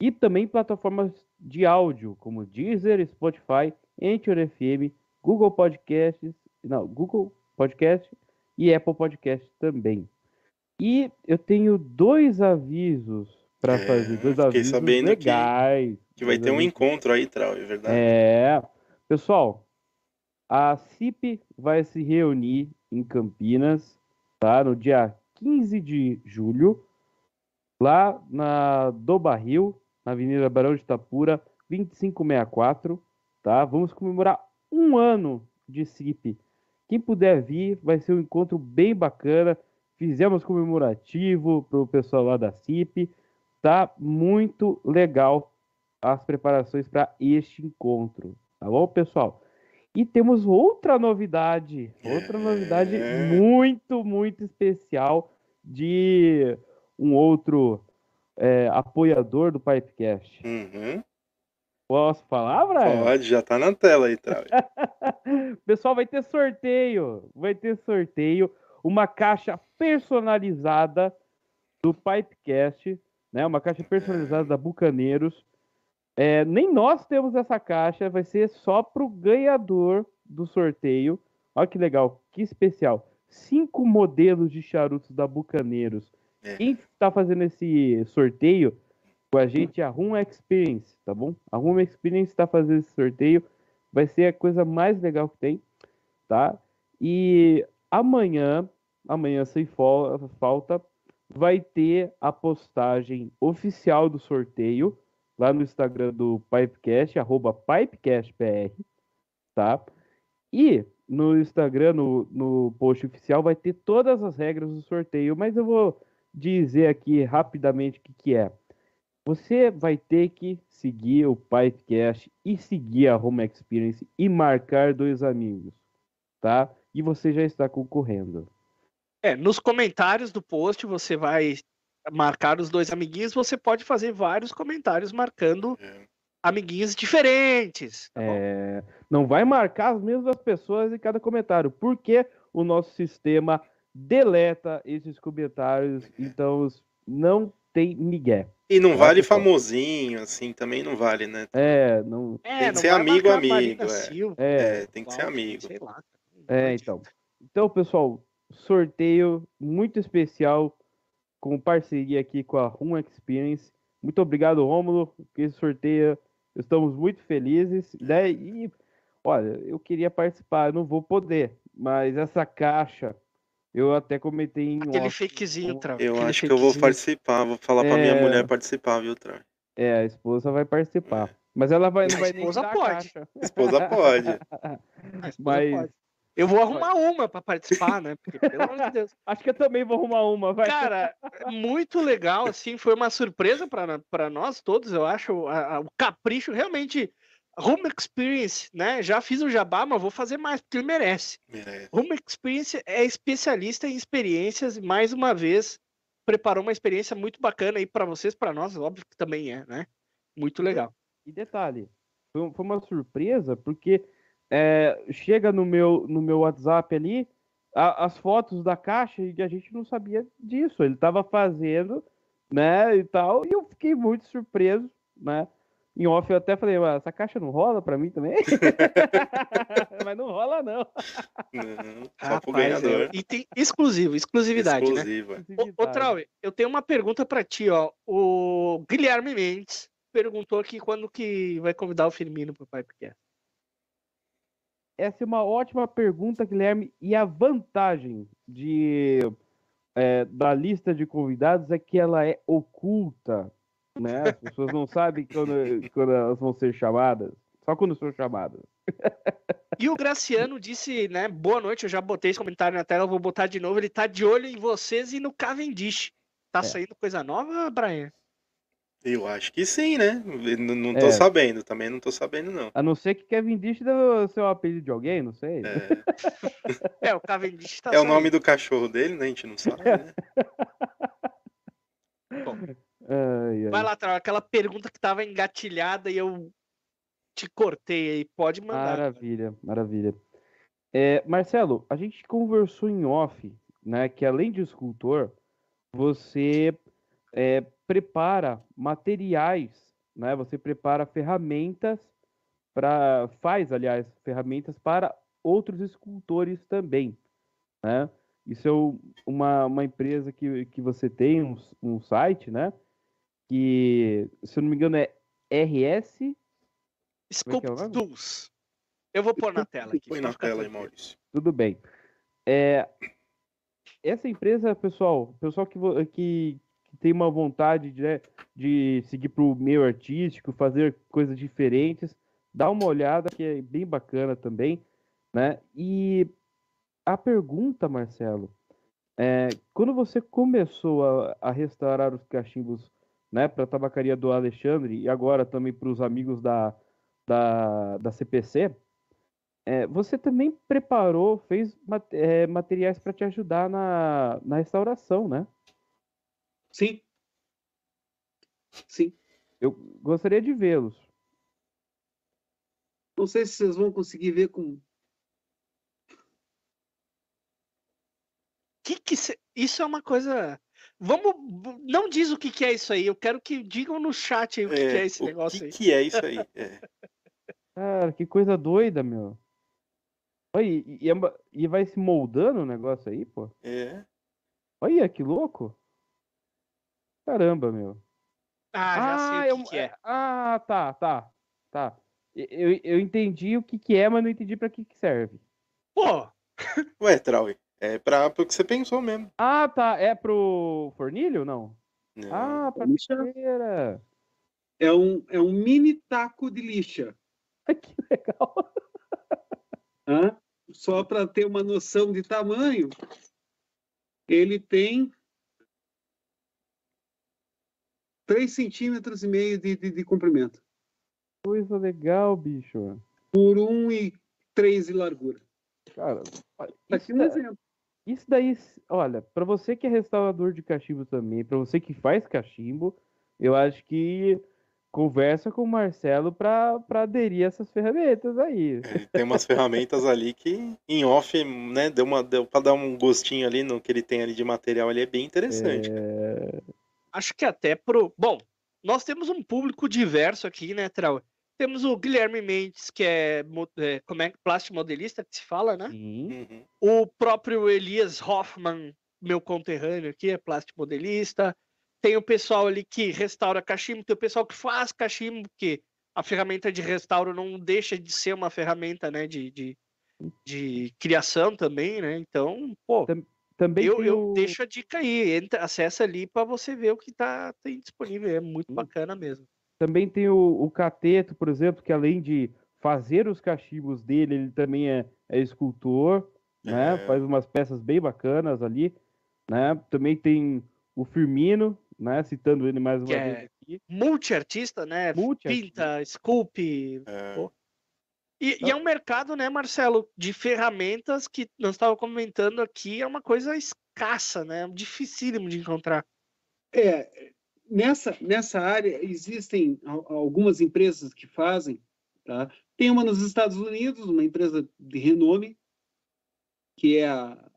e também plataformas de áudio, como Deezer, Spotify, Anchor FM, Google Podcasts, não, Google Podcast e Apple Podcast também. E eu tenho dois avisos para É, fazer, dois avisos sabendo que- legais. Que vai dois ter um avisos encontro aí, Trau, é verdade? é, pessoal, a CIP vai se reunir em Campinas, tá? No dia 15 de julho, lá na do Barril, na Avenida Barão de Itapura, 2564, tá? Vamos comemorar um ano de CIP. Quem puder vir, vai ser um encontro bem bacana. Fizemos comemorativo para o pessoal lá da CIP. Tá muito legal as preparações para este encontro, tá bom, pessoal? E temos outra novidade, outra novidade É. muito, muito especial de um outro é, apoiador do Pipecast. Uhum. Posso falar, Brian? Pode, já tá na tela aí, Trau. (laughs) Pessoal, vai ter sorteio. Vai ter sorteio. Uma caixa personalizada do Pipecast, né? Uma caixa personalizada da Bucaneiros. É, nem nós temos essa caixa, vai ser só pro ganhador do sorteio. Olha que legal, que especial. Cinco modelos de charutos da Bucaneiros. É. Quem tá fazendo esse sorteio com a gente é a Room Experience, tá bom? A Room Experience está fazendo esse sorteio. Vai ser a coisa mais legal que tem, tá? E amanhã, amanhã sem falta, vai ter a postagem oficial do sorteio lá no Instagram do Pipecast, arroba PipecastPR, tá? E no Instagram, no, no post oficial, vai ter todas as regras do sorteio, mas eu vou dizer aqui rapidamente o que, que é. Você vai ter que seguir o Pipecast e seguir a Home Experience e marcar dois amigos, tá? E você já está concorrendo. É, nos comentários do post você vai marcar os dois amiguinhos, você pode fazer vários comentários marcando É. amiguinhos diferentes. tá bom? É, não vai marcar as mesmas pessoas em cada comentário, porque o nosso sistema deleta esses comentários, então não tem migué. E não Tá, vale famosinho, assim, também não vale, né? É, não, É, Tem que não ser amigo, amigo, é. É, É, tem que ser amigo. Sei lá. É, então. Então, pessoal, sorteio muito especial com parceria aqui com a Room Experience. Muito obrigado, Rômulo, por esse sorteio. Estamos muito felizes. Né? E, olha, eu queria participar, eu não vou poder, mas essa caixa, eu até comentei em Aquele off fakezinho, Trau. Eu aquele acho que eu vou fakezinho. participar, vou falar pra minha É. mulher participar, viu, Trau? É, a esposa vai participar. Mas ela vai, não A vai nem esposa a pode. caixa. A esposa pode. A esposa Mas pode. Eu vou arrumar uma pra participar, né? Porque, pelo amor de Deus. (laughs) acho que eu também vou arrumar uma. Vai. Cara, muito legal, assim, foi uma surpresa para nós todos, eu acho, a- a- o capricho, realmente, Home Experience, né, já fiz o jabá, mas vou fazer mais, porque ele merece. Merece. Home Experience é especialista em experiências, e mais uma vez, preparou uma experiência muito bacana aí para vocês, para nós, óbvio que também é, né, muito legal. E detalhe, foi, foi uma surpresa, porque é, chega no meu, no meu WhatsApp ali a- as fotos da caixa e a gente não sabia disso. Ele estava fazendo, né, e tal, e eu fiquei muito surpreso, né? Em off eu até falei, "Ué, essa caixa não rola pra mim também? (laughs) Mas não rola, não. Não, só pro Rapaz, ganhador. é- e tem exclusivo, exclusividade, né? Exclusiva. Ô, ô Exclusividade. Trauer, eu tenho uma pergunta para ti, ó. O Guilherme Mendes perguntou aqui quando que vai convidar o Firmino pro Pipecast. Essa é uma ótima pergunta, Guilherme. E a vantagem de, é, da lista de convidados é que ela é oculta. Né? As pessoas não sabem quando, quando elas vão ser chamadas. Só quando são chamadas. E o Graciano disse, né? Boa noite, eu já botei esse comentário na tela, eu vou botar de novo. Ele tá de olho em vocês e no Cavendish. Tá É. saindo coisa nova, Brian? Eu acho que sim, né? Não, não tô É. sabendo, também não tô sabendo, não. A não ser que Kevin Dish deve ser o apelido de alguém, não sei. É, (laughs) É, o Cavendish tá é o saindo. nome do cachorro dele, né? A gente não sabe, né? (laughs) Ai, ai. Vai lá, Trauer, aquela pergunta que tava engatilhada e eu te cortei aí. Pode mandar. Maravilha, maravilha. É, Marcelo, a gente conversou em off, né, que além de escultor, você é, prepara materiais, né? Você prepara ferramentas para faz, aliás, ferramentas para outros escultores também, né? Isso é uma, uma empresa que, que você tem, um, um site, né? Que, se eu não me engano, é RS. É é Sculpt nome? Tools. Eu vou pôr na tela aqui. Põe na tela aí. Maurício. Tudo bem. É, essa empresa, pessoal, pessoal que, que, que tem uma vontade de, né, de seguir para o meio artístico, fazer coisas diferentes, dá uma olhada que é bem bacana também, né? E a pergunta, Marcelo, é, quando você começou a, a restaurar os cachimbos, né, para a tabacaria do Alexandre e agora também para os amigos da, da, da CPC, é, você também preparou, fez é, materiais para te ajudar na, na restauração, né? Sim. Sim. Eu gostaria de vê-los. Não sei se vocês vão conseguir ver com. Que que cê- Isso é uma coisa. Vamos. Não diz o que, que é isso aí. Eu quero que digam no chat aí o que, que é esse o negócio que, aí. que é isso aí? (laughs) É. Cara, que coisa doida, meu. Olha, e, e é e vai se moldando o negócio aí, pô. É. Olha, que louco. Caramba, meu. Ah, já sei eu- o que, que é. Ah, tá, tá, tá. Eu, eu entendi o que que é, mas não entendi para que que serve. Pô, Ué, Trauy, é pra, pro que você pensou mesmo. Ah, tá. É pro fornilho, não? Não. Ah, pra Lixa. feira. É um, é um mini taco de lixa. Que legal. (laughs) Hã? Só para ter uma noção de tamanho, ele tem 3 centímetros e meio de, de, de comprimento, Coisa legal, bicho. por 1,3 de largura. Cara, Tá aqui um da- exemplo. Isso daí, olha, pra você que é restaurador de cachimbo também, pra você que faz cachimbo, eu acho que conversa com o Marcelo pra, pra aderir a essas ferramentas aí. Ele tem umas ferramentas ali que, em off, né, deu, uma, deu pra dar um gostinho ali no que ele tem ali de material ali, é bem interessante. É, acho que até pro. Bom, nós temos um público diverso aqui, né, Trau? Temos o Guilherme Mendes, que é, é, como é plástico modelista que se fala, né? Uhum. O próprio Elias Hoffman, meu conterrâneo aqui, é plástico modelista. Tem o pessoal ali que restaura cachimbo, tem o pessoal que faz cachimbo, porque a ferramenta de restauro não deixa de ser uma ferramenta, né, de, de, de criação também, né? Então, pô, Também eu, eu o- deixo a dica aí, entra, acessa ali para você ver o que tá tem disponível, é muito bacana mesmo. Também tem o, o Cateto, por exemplo, que além de fazer os cachimbos dele, ele também é, é escultor, né? É. Faz umas peças bem bacanas ali, né? Também tem o Firmino, né? Citando ele mais uma Que vez é aqui. Multiartista, né? Multiartista. Pinta, esculpe, É. E, e é um mercado, né, Marcelo, de ferramentas que nós estávamos comentando aqui, é uma coisa escassa, né? Dificílimo de encontrar. É, nessa, nessa área existem al- algumas empresas que fazem, tá? Tem uma nos Estados Unidos, uma empresa de renome, que é a,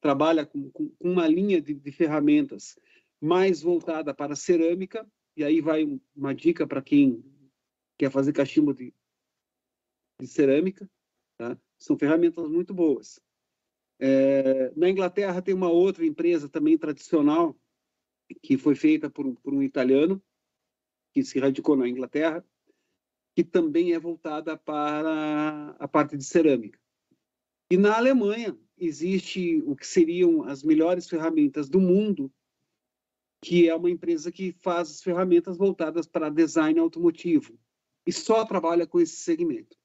trabalha com, com uma linha de, de ferramentas mais voltada para cerâmica, e aí vai um- uma dica para quem quer fazer cachimbo de, de cerâmica, tá? São ferramentas muito boas. É, na Inglaterra tem uma outra empresa também tradicional, que foi feita por, por um italiano, que se radicou na Inglaterra, que também é voltada para a parte de cerâmica. E na Alemanha existe o que seriam as melhores ferramentas do mundo, que é uma empresa que faz as ferramentas voltadas para design automotivo e só trabalha com esse segmento.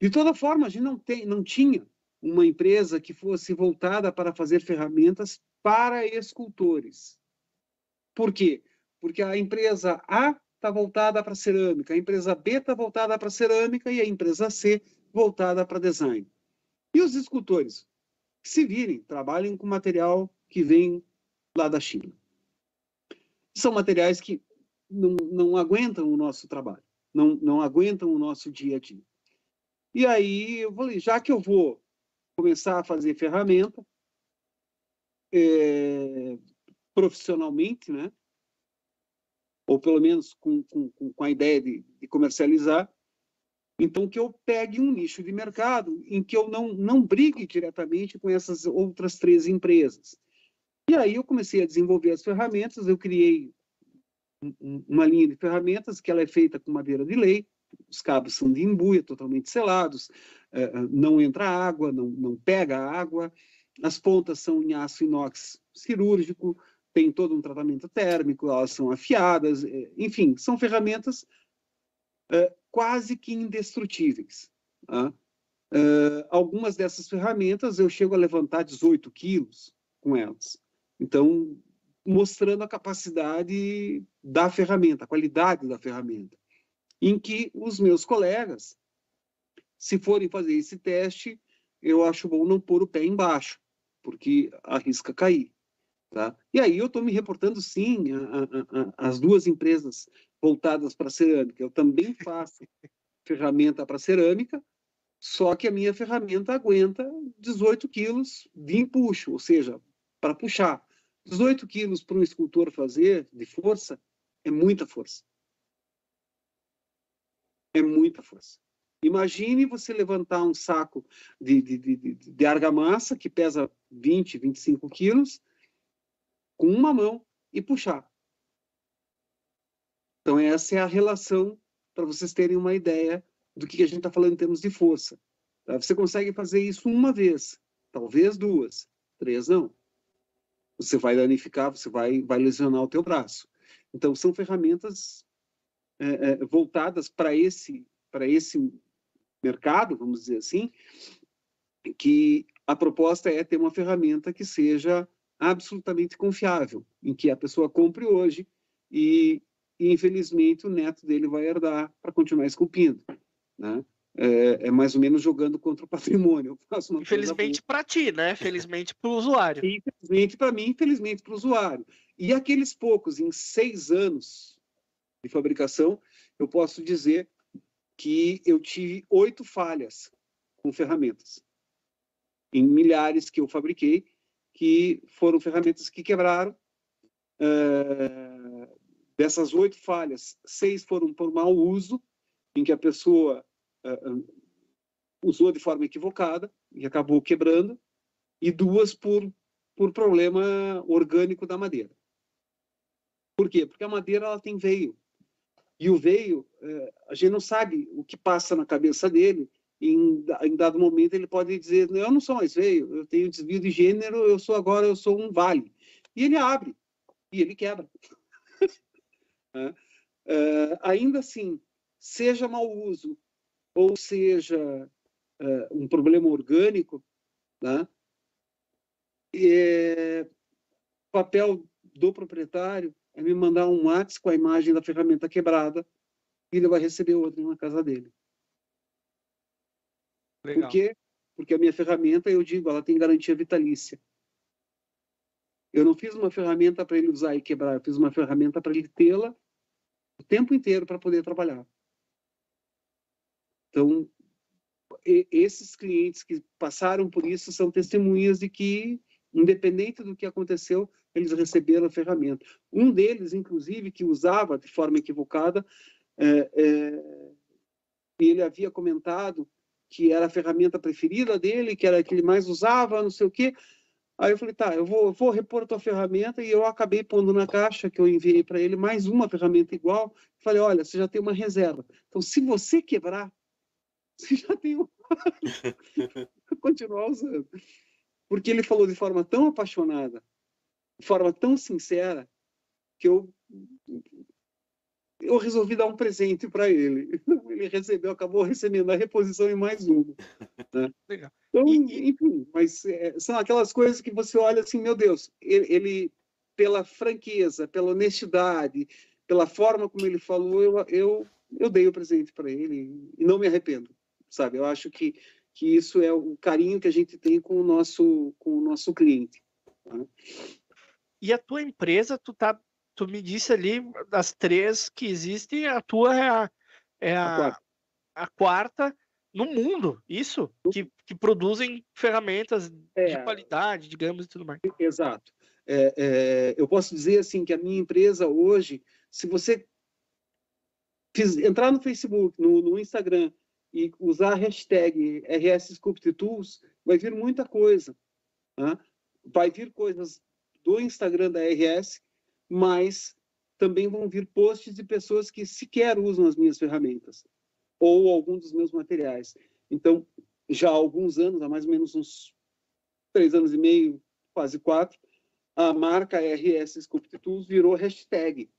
De toda forma, a gente não, tem, não tinha uma empresa que fosse voltada para fazer ferramentas para escultores. Por quê? Porque a empresa A está voltada para cerâmica, a empresa B está voltada para cerâmica e a empresa C voltada para design. E os escultores? Se virem, trabalhem com material que vem lá da China. São materiais que não, não aguentam o nosso trabalho, não, não aguentam o nosso dia a dia. E aí eu falei, já que eu vou começar a fazer ferramenta, é, profissionalmente, né? Ou pelo menos com, com, com a ideia de, de comercializar. Então, que eu pegue um nicho de mercado em que eu não, não brigue diretamente com essas outras três empresas. E aí eu comecei a desenvolver as ferramentas, eu criei uma linha de ferramentas que ela é feita com madeira de lei, os cabos são de embuia, totalmente selados, eh, eh, não entra água, não, não pega água, as pontas são em aço inox cirúrgico, tem todo um tratamento térmico, elas são afiadas, eh, enfim, são ferramentas quase que indestrutíveis. Tá? algumas dessas ferramentas eu chego a levantar 18 quilos com elas. Então, mostrando a capacidade da ferramenta, a qualidade da ferramenta em que os meus colegas, se forem fazer esse teste, eu acho bom não pôr o pé embaixo, porque arrisca cair. Tá? E aí eu estou me reportando, sim, as duas empresas voltadas para cerâmica. Eu também faço (laughs) ferramenta para cerâmica, só que a minha ferramenta aguenta 18 quilos de empuxo, ou seja, para puxar. 18 quilos para um escultor fazer de força é muita força é muita força. Imagine você levantar um saco de, de, de, de argamassa que pesa 20, 25 quilos com uma mão e puxar. Então, essa é a relação para vocês terem uma ideia do que a gente está falando em termos de força. Tá? Você consegue fazer isso uma vez, talvez duas, três não. Você vai danificar, você vai, vai lesionar o teu braço. Então, são ferramentas é, é, voltadas para esse para esse mercado, vamos dizer assim, que a proposta é ter uma ferramenta que seja absolutamente confiável, em que a pessoa compre hoje e, e infelizmente o neto dele vai herdar para continuar esculpindo, né? É, é, mais ou menos jogando contra o patrimônio. infelizmente para ti, né? Felizmente para o usuário. Infelizmente para mim, infelizmente para o usuário. E aqueles poucos, em seis anos, de fabricação, eu posso dizer que eu tive oito falhas com ferramentas. Em milhares que eu fabriquei, que foram ferramentas que quebraram. Uh, dessas oito falhas, seis foram por mau uso, em que a pessoa uh, usou de forma equivocada e acabou quebrando, e duas por, por problema orgânico da madeira. Por quê? Porque a madeira ela tem veio. E o veio, é, a gente não sabe o que passa na cabeça dele. Em, em dado momento ele pode dizer: eu não sou mais veio, eu tenho desvio de gênero, eu sou agora, eu sou um vale. E ele abre e ele quebra. (laughs) é, é, ainda assim, seja mau uso ou seja é, um problema orgânico, né? É, papel do proprietário é me mandar um WhatsApp com a imagem da ferramenta quebrada e ele vai receber outra na casa dele. Legal. Por quê? Porque a minha ferramenta, eu digo, ela tem garantia vitalícia. Eu não fiz uma ferramenta para ele usar e quebrar, eu fiz uma ferramenta para ele tê-la o tempo inteiro para poder trabalhar. Então, esses clientes que passaram por isso são testemunhas de que, independente do que aconteceu, eles receberam a ferramenta. Um deles, inclusive, que usava de forma equivocada, é, é, ele havia comentado que era a ferramenta preferida dele, que era a que ele mais usava, não sei o quê. Aí eu falei, tá, eu vou, vou repor a tua ferramenta, e eu acabei pondo na caixa que eu enviei para ele mais uma ferramenta igual. Falei, olha, você já tem uma reserva. Então, se você quebrar, (laughs) você já tem uma. (laughs) continuar usando. Porque ele falou de forma tão apaixonada de forma tão sincera que eu eu resolvi dar um presente para ele. (laughs) Ele recebeu, acabou recebendo a reposição em mais uma. Né? (laughs) Legal. Então, e, enfim, mas é, são aquelas coisas que você olha assim, meu Deus, ele, ele, pela franqueza, pela honestidade, pela forma como ele falou, eu, eu, eu dei o presente para ele e não me arrependo, sabe? Eu acho que, que isso é o carinho que a gente tem com o nosso, com o nosso cliente. Né? E a tua empresa, tu tá, tu me disse ali das três que existem, a tua é a, é a, a, quarta. a quarta. no mundo, isso, que, que produzem ferramentas é, de qualidade, digamos, e tudo mais. Exato. é, é, eu posso dizer assim que a minha empresa hoje, se você fiz, entrar no Facebook, no, no, Instagram e usar a hashtag RS Sculpt Tools, vai vir muita coisa. Né? Vai vir coisas do Instagram da RS, mas também vão vir posts de pessoas que sequer usam as minhas ferramentas ou algum dos meus materiais. Então, já há alguns anos, há mais ou menos uns três anos e meio, quase quatro, a marca RS Sculpt Tools virou hashtag.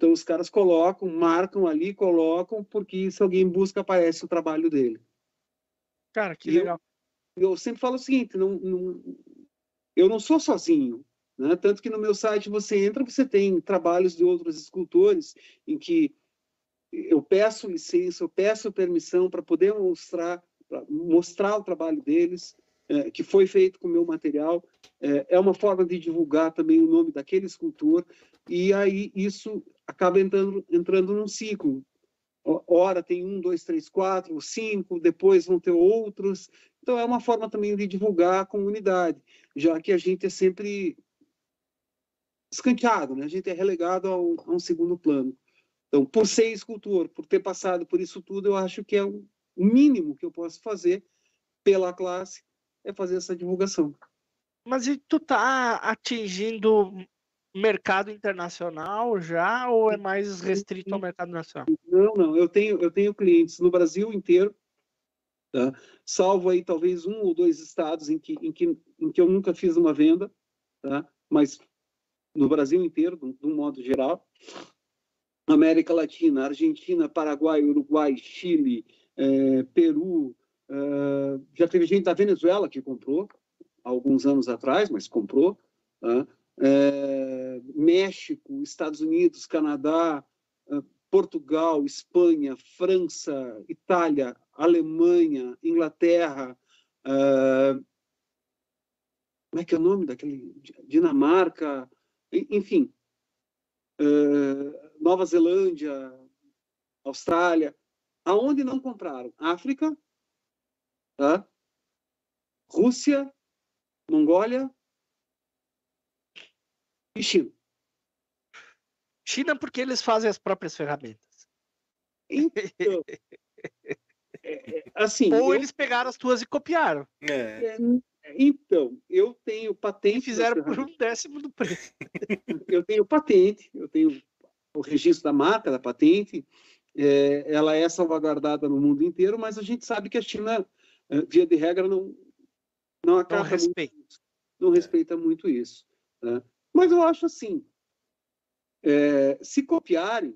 Então os caras colocam, marcam ali, colocam, porque se alguém busca, aparece o trabalho dele. Cara, que e legal. Eu, eu, sempre falo o seguinte, não, não, eu não sou sozinho. Né? Tanto que no meu site você entra, você tem trabalhos de outros escultores em que eu peço licença, eu peço permissão para poder mostrar, mostrar o trabalho deles, é, que foi feito com o meu material. É, é, uma forma de divulgar também o nome daquele escultor, e aí isso acaba entrando, entrando num ciclo. Ora tem um, dois, três, quatro, cinco, depois vão ter outros. Então é uma forma também de divulgar a comunidade, já que a gente é sempre escanteado, né? a gente é relegado a um, a um segundo plano. Então, por ser escultor, por ter passado por isso tudo, eu acho que é o mínimo que eu posso fazer pela classe é fazer essa divulgação. Mas e tu tá atingindo mercado internacional já ou é mais restrito ao mercado nacional? Não, não. Eu tenho, eu tenho clientes no Brasil inteiro, tá? salvo aí talvez um ou dois estados em que, em que, em que eu nunca fiz uma venda, tá? mas no Brasil inteiro, de um modo geral. América Latina, Argentina, Paraguai, Uruguai, Chile, é, Peru, Uh, já teve gente da Venezuela que comprou, alguns anos atrás, mas comprou. Uh, México, Estados Unidos, Canadá, uh, Portugal, Espanha, França, Itália, Alemanha, Inglaterra. como é que é o nome daquele? Dinamarca, enfim. Nova Zelândia, Austrália. Aonde não compraram? África, Tá? Rússia, Mongólia e China. China porque eles fazem as próprias ferramentas. Então, (laughs) é, é, assim, Ou eu, eles pegaram as tuas e copiaram. É. é então, eu tenho patente. E fizeram por um décimo do preço. (laughs) eu tenho patente, eu tenho o registro da marca, da patente. É, ela é salvaguardada no mundo inteiro, mas a gente sabe que a China via de regra, não, não acaba não respeita. Muito, não respeita muito isso. Né? Mas eu acho assim, é, se copiarem,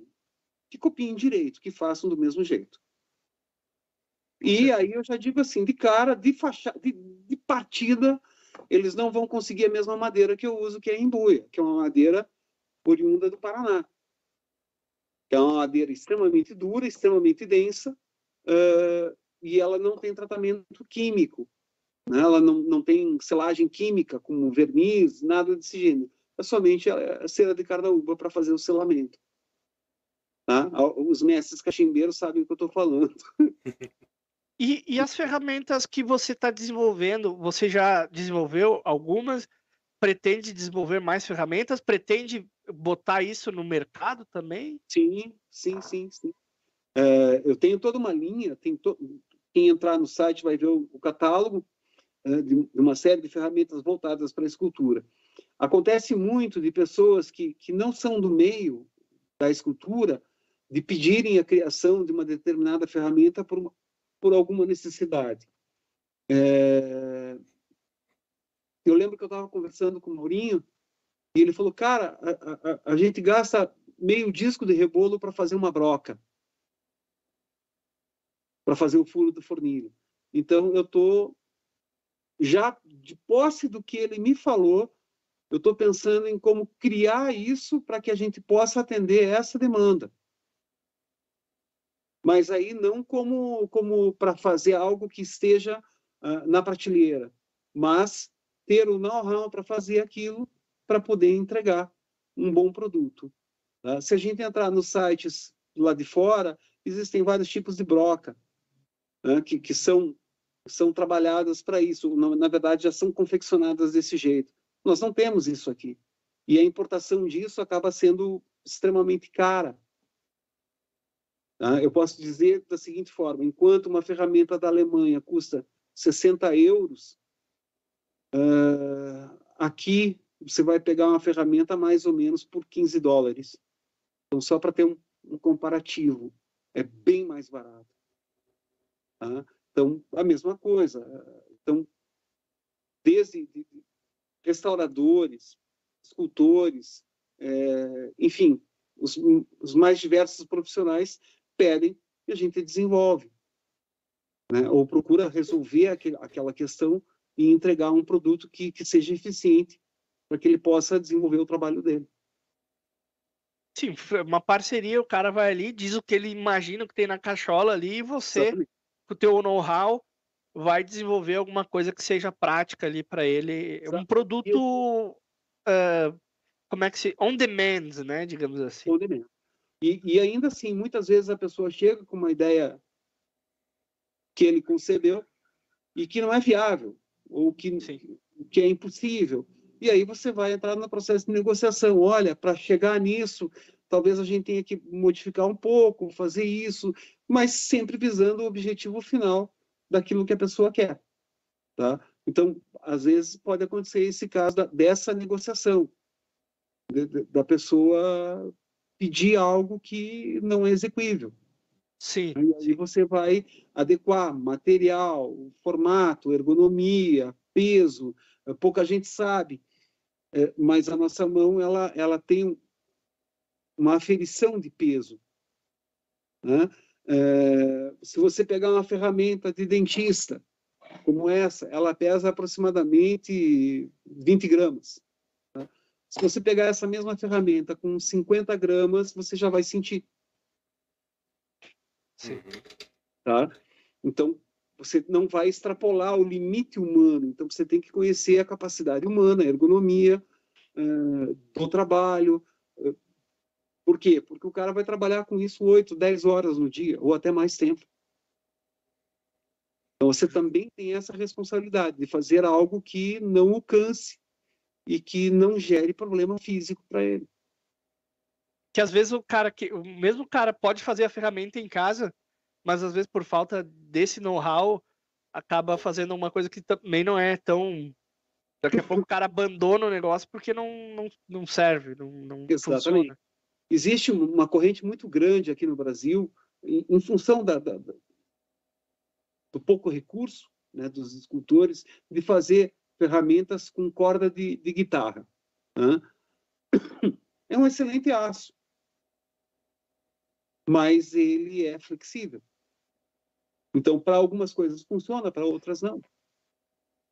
que copiem direito, que façam do mesmo jeito. E aí eu já digo assim, de cara, de, faixa, de, de partida, eles não vão conseguir a mesma madeira que eu uso, que é embuia, que é uma madeira oriunda do Paraná. É uma madeira extremamente dura, extremamente densa, uh, e ela não tem tratamento químico. Né? Ela não, não tem selagem química, como verniz, nada desse gênero. É somente a cera de carnaúba para fazer o selamento. Tá? Os mestres cachimbeiros sabem o que eu estou falando. (laughs) E, e, as ferramentas que você está desenvolvendo, você já desenvolveu algumas? Pretende desenvolver mais ferramentas? Pretende botar isso no mercado também? Sim, sim, sim, sim. É, eu tenho toda uma linha, tem to quem entrar no site vai ver o, o catálogo uh, de, de, uma série de ferramentas voltadas para a escultura. Acontece muito de pessoas que, que não são do meio da escultura de pedirem a criação de uma determinada ferramenta por, uma, por alguma necessidade. É... Eu lembro que eu estava conversando com o Maurinho e ele falou, cara, a, a, a gente gasta meio disco de rebolo para fazer uma broca para fazer o furo do fornilho. Então, eu estou já de posse do que ele me falou, eu estou pensando em como criar isso para que a gente possa atender essa demanda. Mas aí não como, como para fazer algo que esteja uh, na prateleira, mas ter o know-how para fazer aquilo para poder entregar um bom produto. Tá? Se a gente entrar nos sites lá de fora, existem vários tipos de broca né, que, que são, são trabalhadas para isso. Na, na, verdade, já são confeccionadas desse jeito. Nós não temos isso aqui. E a importação disso acaba sendo extremamente cara. Tá? Eu posso dizer da seguinte forma: enquanto uma ferramenta da Alemanha custa 60 euros, uh, aqui você vai pegar uma ferramenta mais ou menos por 15 dólares. Então, só para ter um, um, comparativo, é bem mais barato. Tá? Então, a mesma coisa. Então, desde restauradores, escultores, é, enfim, os, os, mais diversos profissionais pedem e a gente desenvolve. Né? Ou procura resolver aquele, aquela questão e entregar um produto que, que seja eficiente para que ele possa desenvolver o trabalho dele. Sim, uma parceria, o cara vai ali, diz o que ele imagina que tem na cachola ali, e você, Exatamente. com o teu know-how, vai desenvolver alguma coisa que seja prática ali para ele. Exato. Um produto, uh, como é que se... On demand, né, digamos assim. On demand. E, e ainda assim, muitas vezes a pessoa chega com uma ideia que ele concebeu e que não é viável, ou que, que é impossível. E aí você vai entrar no processo de negociação. Olha, para chegar nisso, talvez a gente tenha que modificar um pouco, fazer isso, mas sempre visando o objetivo final daquilo que a pessoa quer. Tá? Então, às vezes pode acontecer esse caso da, dessa negociação, de, de, da pessoa pedir algo que não é execuível. Sim. E aí você vai adequar material, formato, ergonomia, peso. Pouca gente sabe, é, mas a nossa mão ela, ela tem uma aferição de peso. Né? É, se você pegar uma ferramenta de dentista, como essa, ela pesa aproximadamente 20 gramas. Tá? Se você pegar essa mesma ferramenta com 50 gramas, você já vai sentir. Sim. Tá? Então, você não vai extrapolar o limite humano. Então, você tem que conhecer a capacidade humana, a ergonomia uh, do trabalho, por quê? Porque o cara vai trabalhar com isso 8, 10 horas no dia, ou até mais tempo. Então você também tem essa responsabilidade de fazer algo que não o canse e que não gere problema físico para ele. Que às vezes o cara que o mesmo cara pode fazer a ferramenta em casa, mas às vezes por falta desse know-how acaba fazendo uma coisa que também não é tão daqui a pouco o cara abandona o negócio porque não não, não serve, não, não funciona. Existe uma corrente muito grande aqui no Brasil, em, em função da, da, do pouco recurso né, dos escultores, de fazer ferramentas com corda de, de guitarra. Né? (coughs) É um excelente aço, mas ele é flexível. Então, para algumas coisas funciona, para outras não.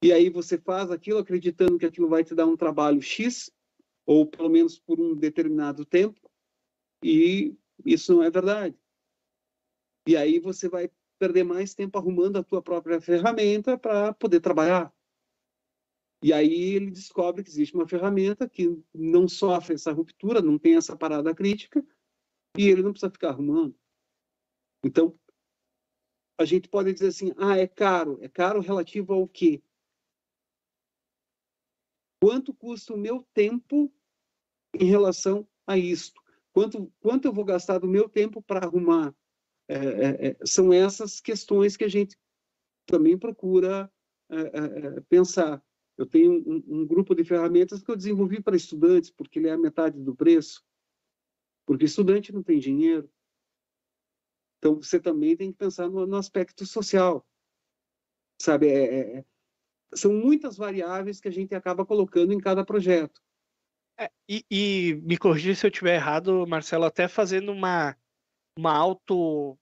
E aí você faz aquilo acreditando que aquilo vai te dar um trabalho X, ou pelo menos por um determinado tempo, e isso não é verdade. E aí você vai perder mais tempo arrumando a tua própria ferramenta para poder trabalhar. E aí ele descobre que existe uma ferramenta que não sofre essa ruptura, não tem essa parada crítica, e ele não precisa ficar arrumando. Então, a gente pode dizer assim, ah, é caro. É caro relativo ao quê? Quanto custa o meu tempo em relação a isto? Quanto, quanto eu vou gastar do meu tempo para arrumar? É, é, é, são essas questões que a gente também procura é, é, é, pensar. Eu tenho um, um, grupo de ferramentas que eu desenvolvi para estudantes, porque ele é a metade do preço, porque estudante não tem dinheiro. Então, você também tem que pensar no, no aspecto social. Sabe, são muitas variáveis que a gente acaba colocando em cada projeto. É, e, e, me corrija se eu estiver errado, Marcelo, até fazendo uma, uma auto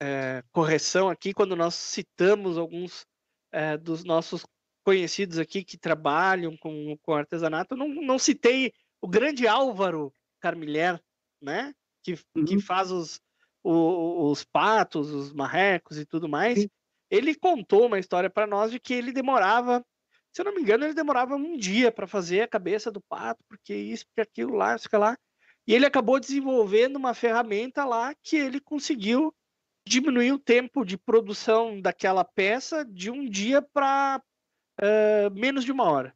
é, correção aqui, quando nós citamos alguns é, dos nossos conhecidos aqui que trabalham com, com artesanato, não, não citei o grande Álvaro Carmilher, né? Que, uhum. que faz os, os, os, patos, os marrecos e tudo mais. Sim. Ele contou uma história para nós de que ele demorava se eu não me engano, ele demorava um dia para fazer a cabeça do pato, porque isso, porque aquilo lá, isso que lá. E ele acabou desenvolvendo uma ferramenta lá que ele conseguiu diminuir o tempo de produção daquela peça de um dia para uh, menos de uma hora.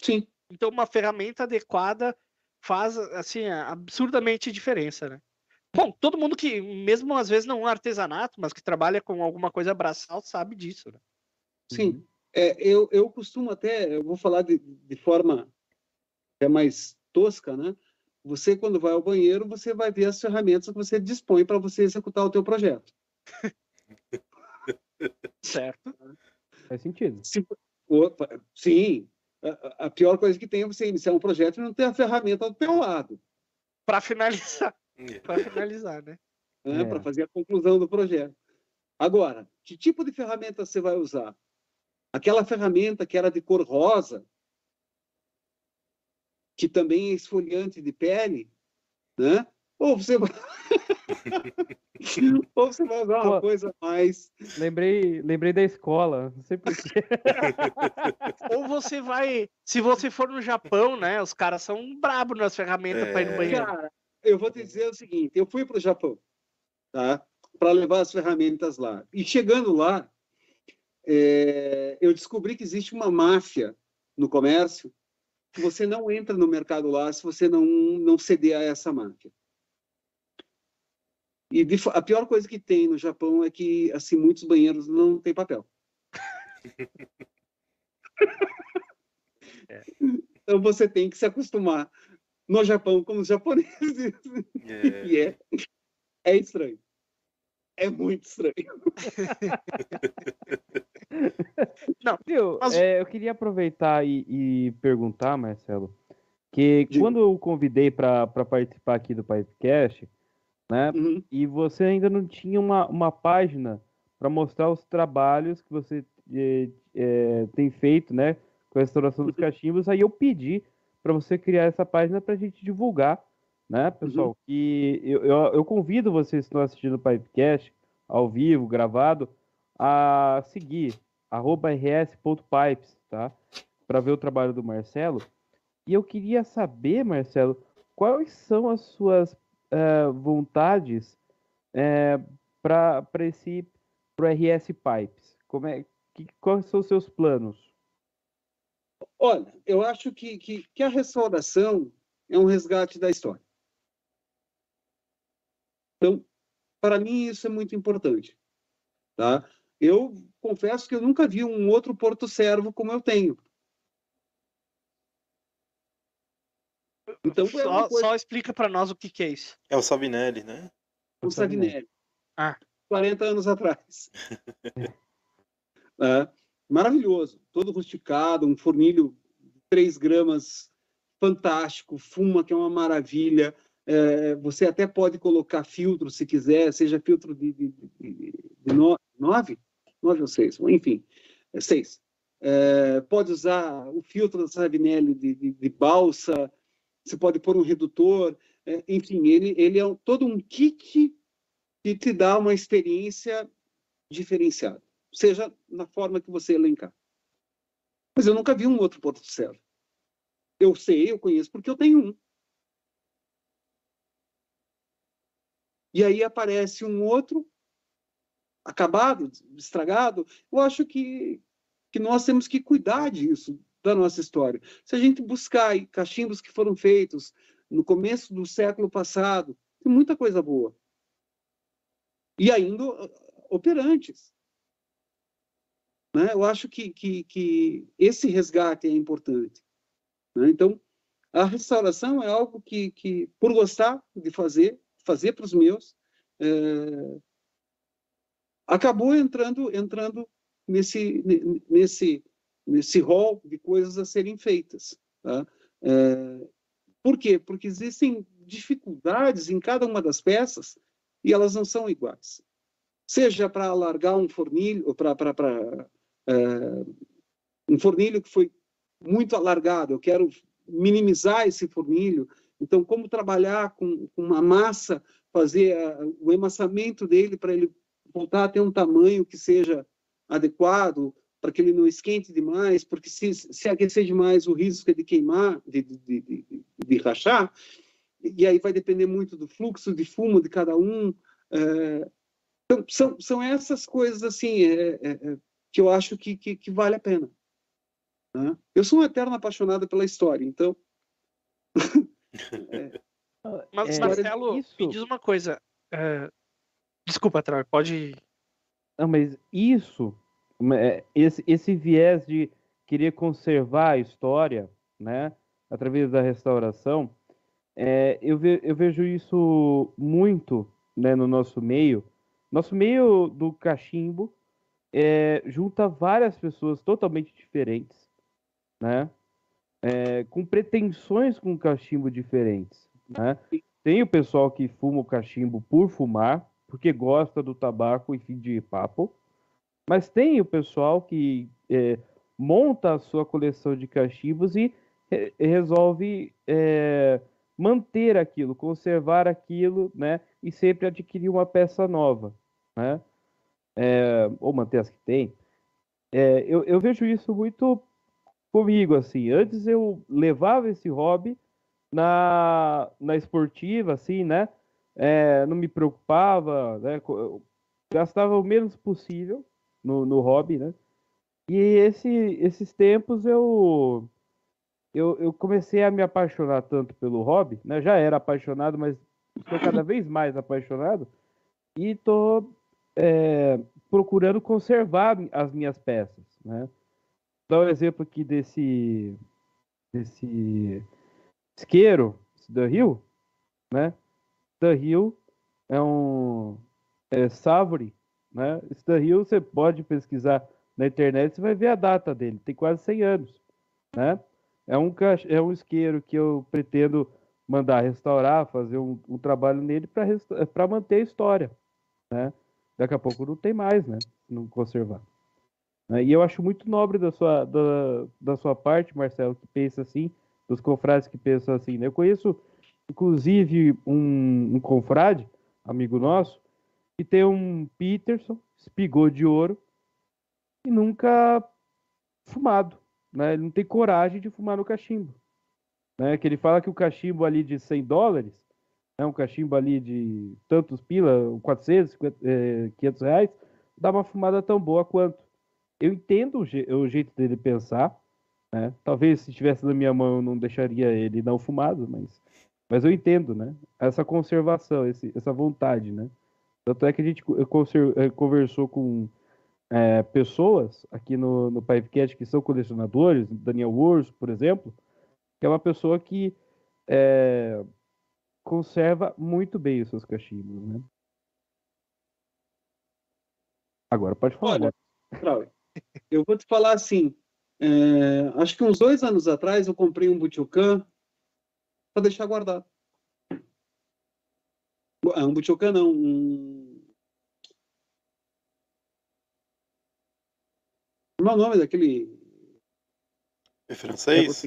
Sim. Então, uma ferramenta adequada faz, assim, absurdamente diferença, né? Bom, todo mundo que, mesmo às vezes não um artesanato, mas que trabalha com alguma coisa braçal, sabe disso, né? Sim. Uhum. É, eu, eu costumo até, eu vou falar de, de forma é mais tosca, né? Você, quando vai ao banheiro, você vai ver as ferramentas que você dispõe para você executar o teu projeto. (laughs) Certo. Faz sentido. Se- opa, sim, a, a pior coisa que tem é você iniciar um projeto e não ter a ferramenta do teu lado, Para finalizar, É. para finalizar, né? né? É. Para fazer a conclusão do projeto. Agora, que tipo de ferramenta você vai usar? Aquela ferramenta que era de cor rosa, que também é esfoliante de pele, né? Ou você vai, (laughs) ou você vai usar uma Pô. coisa mais Lembrei, lembrei da escola. Não sei porquê. (laughs) Ou você vai, se você for no Japão, né? Os caras são brabos nas ferramentas para ir no É. banheiro. Cara, eu vou te dizer o seguinte: eu fui para o Japão, tá? Para levar as ferramentas lá. E chegando lá, é, eu descobri que existe uma máfia no comércio. Que você não entra no mercado lá se você não não ceder a essa máfia. E de a pior coisa que tem no Japão é que assim muitos banheiros não têm papel. (laughs) Então você tem que se acostumar no Japão com os japoneses. É. (laughs) E é, é estranho. É muito estranho. (laughs) Viu, Mas- é, eu queria aproveitar e, e perguntar, Marcelo, que Diga. quando eu convidei para participar aqui do Pipecast, né, Uhum. e você ainda não tinha uma, uma página para mostrar os trabalhos que você eh, eh, tem feito, né, com a restauração dos cachimbos, aí eu pedi para você criar essa página para a gente divulgar, né, pessoal, que eu, eu, eu convido vocês que estão assistindo o Pipecast ao vivo, gravado, a seguir arroba rs.pipes, tá? Para ver o trabalho do Marcelo. E eu queria saber, Marcelo, quais são as suas eh, vontades para esse pro RS Pipes? Como é, que, quais são os seus planos? Olha, eu acho que, que, que a restauração é um resgate da história. Então, para mim, isso é muito importante. Tá? Eu confesso que eu nunca vi um outro Porto Servo como eu tenho. Então, é Só, uma coisa só explica para nós o que, que é isso. É o Sabinelli, né? com Savinelli. Ah. 40 anos atrás. (laughs) É, maravilhoso, todo rusticado, um fornilho de 3 gramas, fantástico, fuma que é uma maravilha. É, você até pode colocar filtro se quiser, seja filtro de, de, de, de no, nove? Nove ou seis, enfim, é seis. É, pode usar o filtro da Savinelli de, balsa, você pode pôr um redutor, é, enfim, ele, ele é um- todo um kit que te dá uma experiência diferenciada, seja na forma que você elencar. Mas eu nunca vi um outro Porto Servo. Eu sei, eu conheço, porque eu tenho um. E aí aparece um outro, acabado, estragado. Eu acho que, que nós temos que cuidar disso, da nossa história. Se a gente buscar cachimbos que foram feitos no começo do século passado, tem muita coisa boa. E ainda uh, operantes. Né? Eu acho que, que, que esse resgate é importante. né? Então, a restauração é algo que, que por gostar de fazer, fazer para os meus, é, acabou entrando entrando nesse ne- nesse nesse rol de coisas a serem feitas. Tá? É, por quê? Porque existem dificuldades em cada uma das peças e elas não são iguais. Seja para alargar um fornilho, para um fornilho que foi muito alargado, eu quero minimizar esse fornilho. Então, como trabalhar com, com uma massa, fazer a, o emassamento dele para ele voltar a ter um tamanho que seja adequado, para que ele não esquente demais, porque se, se aquecer demais, o risco é de queimar, de, de, de, de, rachar, e aí vai depender muito do fluxo de fumo de cada um. É, então, são, são essas coisas assim é, é, que eu acho que, que, que vale a pena. né? Eu sou um eterno apaixonado pela história, então. (laughs) Mas, É, Marcelo, isso- me diz uma coisa. é, Desculpa, Troy, pode. Não, mas isso, é, esse, esse viés de querer conservar a história, né, através da restauração, é, eu, ve- eu vejo isso muito, né, no nosso meio. Nosso meio do cachimbo é, junta várias pessoas totalmente diferentes, né, é, com pretensões com cachimbo diferentes, né. Tem o pessoal que fuma o cachimbo por fumar, porque gosta do tabaco e fim de papo. Mas tem o pessoal que é, monta a sua coleção de cachimbos e re- resolve é, manter aquilo, conservar aquilo, né? E sempre adquirir uma peça nova, né? É, ou manter as que tem. É, eu, eu vejo isso muito comigo, assim. Antes eu levava esse hobby na, na esportiva, assim, né? É, não me preocupava, né? eu Gastava o menos possível no, no hobby, né? E esse, esses tempos eu, eu eu comecei a me apaixonar tanto pelo hobby, né? Já era apaixonado, mas estou cada (laughs) vez mais apaixonado e tô é, procurando conservar as minhas peças, né? Dar um exemplo aqui desse desse isqueiro, esse da Rio, né? Da Rio é um é Savory, né? Esse da Rio você pode pesquisar na internet, você vai ver a data dele, tem quase 100 anos, né? É um, é um isqueiro que eu pretendo mandar restaurar, fazer um, um trabalho nele para manter a história, né? Daqui a pouco não tem mais, né? Não conservar. Né? E eu acho muito nobre da sua, da, da sua parte, Marcelo, que pensa assim, dos confrades que pensam assim, né? Eu conheço, inclusive, um, um confrade, amigo nosso, que tem um Peterson, espigou de ouro, e nunca fumado, né? Ele não tem coragem de fumar no cachimbo, né? Que ele fala que o cachimbo ali de 100 dólares, né? Um cachimbo ali de tantos pila, 400, 50, eh, 500 reais, dá uma fumada tão boa quanto. Eu entendo o, je- o jeito dele pensar, né? Talvez se estivesse na minha mão eu não deixaria ele não fumado, mas, mas eu entendo, né? Essa conservação, esse, essa vontade, né? Tanto é que a gente eh, conversou com é, pessoas aqui no, no Pipecast que são colecionadores, Daniel Urso, por exemplo, que é uma pessoa que é, conserva muito bem os seus cachimbos, né? Agora pode falar. Olha, né? Eu vou te falar assim. é, acho que uns dois anos atrás eu comprei um Butiocan para deixar guardado. Ah, um Butiocan não, um... Como é o nome daquele É francês?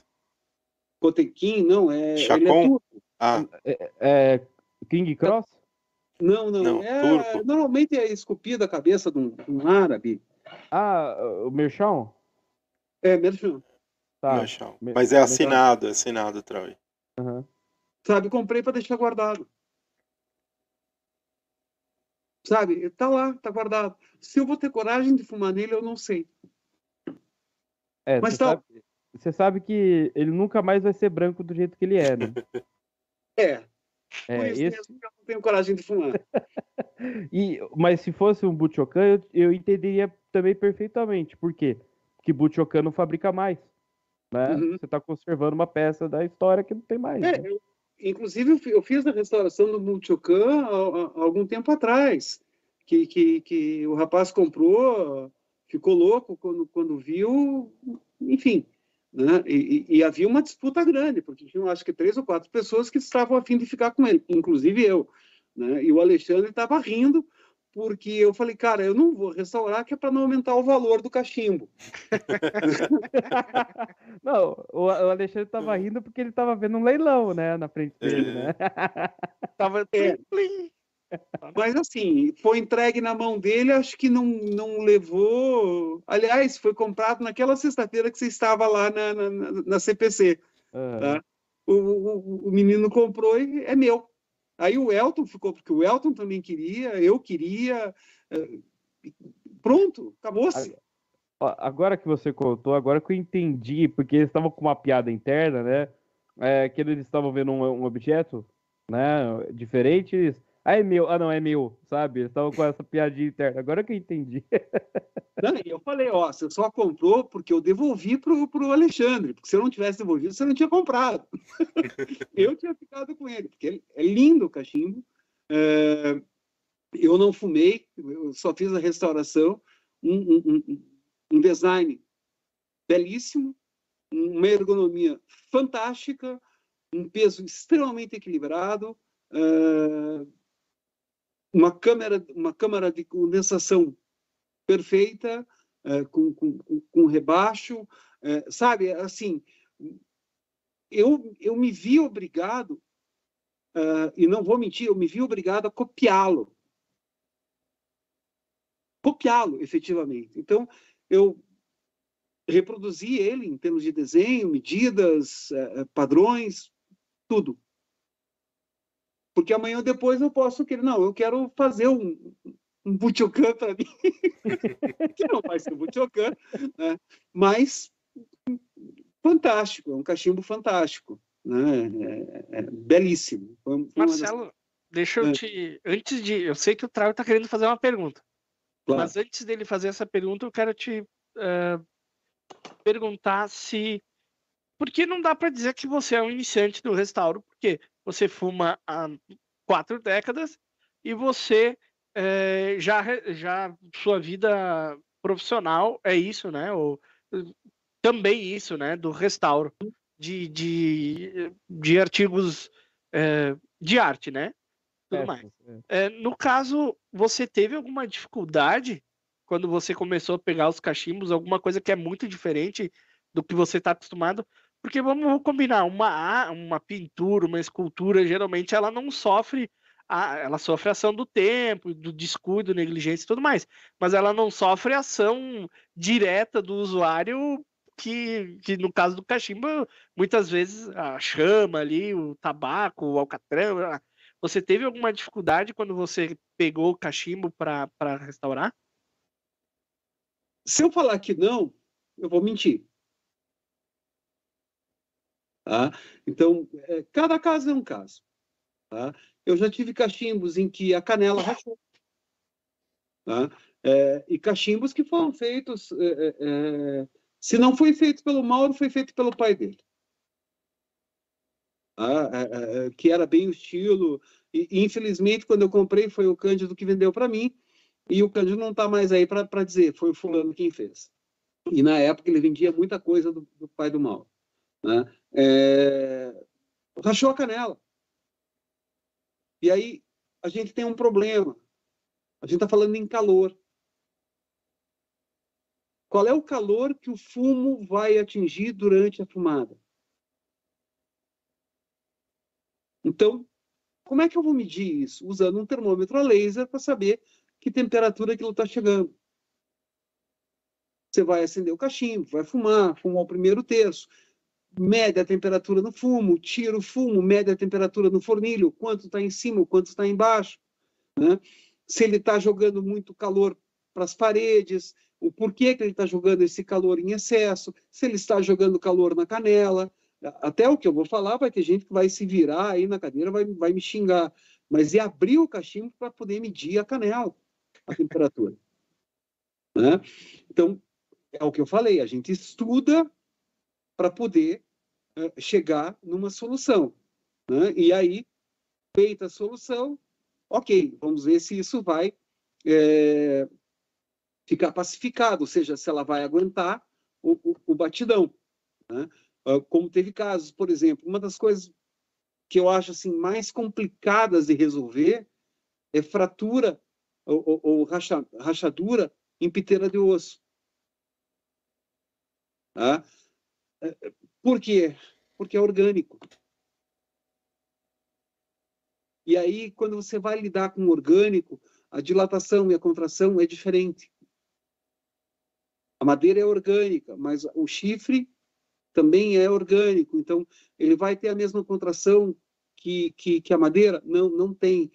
Cotequim? Não, é... ele é Chacon? turco. Ah, É, King Cross? Não, não, Não, é... turco. Normalmente é esculpida a cabeça de um, de um árabe. Ah, o Merchão? É, mesmo, Tá. Machão. me- Mas é assinado, é assinado, Troy. aham. sabe? Comprei para deixar guardado. Sabe? Tá lá, tá guardado. Se eu vou ter coragem de fumar nele, eu não sei. É, Mas você, tá- sabe, você sabe que ele nunca mais vai ser branco do jeito que ele é, né? (laughs) É, por É, isso esse, mesmo que eu não tenho coragem de fumar. (laughs) E, mas se fosse um Butchocan, eu, eu entenderia também perfeitamente. Por quê? Porque Butchocan não fabrica mais. Né? Uhum. Você está conservando uma peça da história que não tem mais. É, né? eu- inclusive, eu fi- eu fiz a restauração do Multiocan há, há- algum tempo atrás, que, que, que o rapaz comprou, ficou louco quando, quando viu, enfim. Né? E, e- e havia uma disputa grande, porque tinham acho que três ou quatro pessoas que estavam a fim de ficar com ele, inclusive eu. Né? E o Alexandre estava rindo, porque eu falei, cara, eu não vou restaurar, que é para não aumentar o valor do cachimbo. (laughs) não, o, Alexandre estava Hum. rindo porque ele estava vendo um leilão, né? Na frente dele, É. né? (laughs) Tava É. plim, plim. Mas assim, foi entregue na mão dele, acho que não, não levou. Aliás, foi comprado naquela sexta-feira que você estava lá na, na, na- CPC. Ah, Tá? O, o, o menino comprou e é meu. Aí o Elton ficou, porque o Elton também queria, eu queria. eh, Pronto, acabou-se. Agora que você contou, agora que eu entendi, porque eles estavam com uma piada interna, né? É, que eles estavam vendo um, um objeto, né? Diferente. eles, Ah, é meu. Ah, não, é meu, sabe? Eles estavam com essa piadinha interna. Agora que eu entendi. (laughs) Não, eu falei, ó, você só comprou porque eu devolvi pro, pro Alexandre, porque se eu não tivesse devolvido, você não tinha comprado. (laughs) eu tinha ficado com ele, porque é lindo o cachimbo. É, eu não fumei, eu só fiz a restauração, um, um- um- um design belíssimo, uma ergonomia fantástica, um peso extremamente equilibrado, é, uma câmera, uma câmara de condensação perfeita, eh, com, com, com- rebaixo, eh, sabe? Assim, eu, eu me vi obrigado, ah, e não vou mentir, eu me vi obrigado a copiá-lo. Copiá-lo, efetivamente. Então, eu reproduzi ele em termos de desenho, medidas, eh, eh, padrões, tudo. Porque amanhã ou depois eu posso querer, não, eu quero fazer um, um Butchocan para mim, (laughs) que não vai ser Butchocan, né? mas fantástico, é um cachimbo fantástico, né? é, é belíssimo. Uma das- Marcelo, deixa eu É. te. Antes de. Eu sei que o Trau tá querendo fazer uma pergunta. claro. Mas antes dele fazer essa pergunta, eu quero te eh, perguntar se. Por que não dá para dizer que você é um iniciante do restauro? Porque você fuma há quatro décadas e você eh, já, já sua vida profissional é isso, né? Ou, eh, também isso, né? Do restauro de, de, de artigos eh, de arte, né? Tudo mais. É, É, no caso, você teve alguma dificuldade quando você começou a pegar os cachimbos, alguma coisa que é muito diferente do que você está acostumado? Porque vamos combinar, uma, uma pintura, uma escultura, geralmente ela não sofre, a, ela sofre ação do tempo, do descuido, negligência e tudo mais, mas ela não sofre ação direta do usuário, que, que no caso do cachimbo, muitas vezes a chama ali, o tabaco, o alcatrão, você teve alguma dificuldade quando você pegou o cachimbo para restaurar? Se eu falar que não, eu vou mentir. Tá? Então, é, cada caso é um caso. Tá? Eu já tive cachimbos em que a canela rachou. Tá? É, e cachimbos que foram feitos, é, é, é, se não foi feito pelo Mauro, foi feito pelo pai dele. Tá? É, que era bem o estilo. E, infelizmente, quando eu comprei, foi o Cândido que vendeu para mim. E o Cândido não está mais aí para dizer, foi o fulano quem fez. E na época ele vendia muita coisa do, do pai do Mauro. Né? É... Rachou a canela. E aí a gente tem um problema. A gente está falando em calor. Qual é o calor que o fumo vai atingir durante a fumada? Então, como é que eu vou medir isso? Usando um termômetro a laser para saber que temperatura aquilo está chegando. Você vai acender o cachimbo, vai fumar, fumar o primeiro terço, mede a temperatura no fumo, tira o fumo, mede a temperatura no fornilho, quanto está em cima, quanto está embaixo. Né? Se ele está jogando muito calor para as paredes, o porquê que ele está jogando esse calor em excesso, se ele está jogando calor na canela. Até o que eu vou falar, vai ter gente que vai se virar aí na cadeira, vai, vai me xingar. Mas é abrir o cachimbo para poder medir a canela, a temperatura. Né? Então, é o que eu falei, a gente estuda para poder chegar numa solução. Né? E aí, feita a solução, ok, vamos ver se isso vai é, ficar pacificado, ou seja, se ela vai aguentar o, o, o batidão. Né? Como teve casos, por exemplo, uma das coisas que eu acho assim mais complicadas de resolver é fratura ou, ou, ou racha, rachadura em piteira de osso. Tá? Por quê? Porque é orgânico. E aí, quando você vai lidar com orgânico, a dilatação e a contração é diferente. A madeira é orgânica, mas o chifre também é orgânico, então ele vai ter a mesma contração que, que, que a madeira? Não, não tem.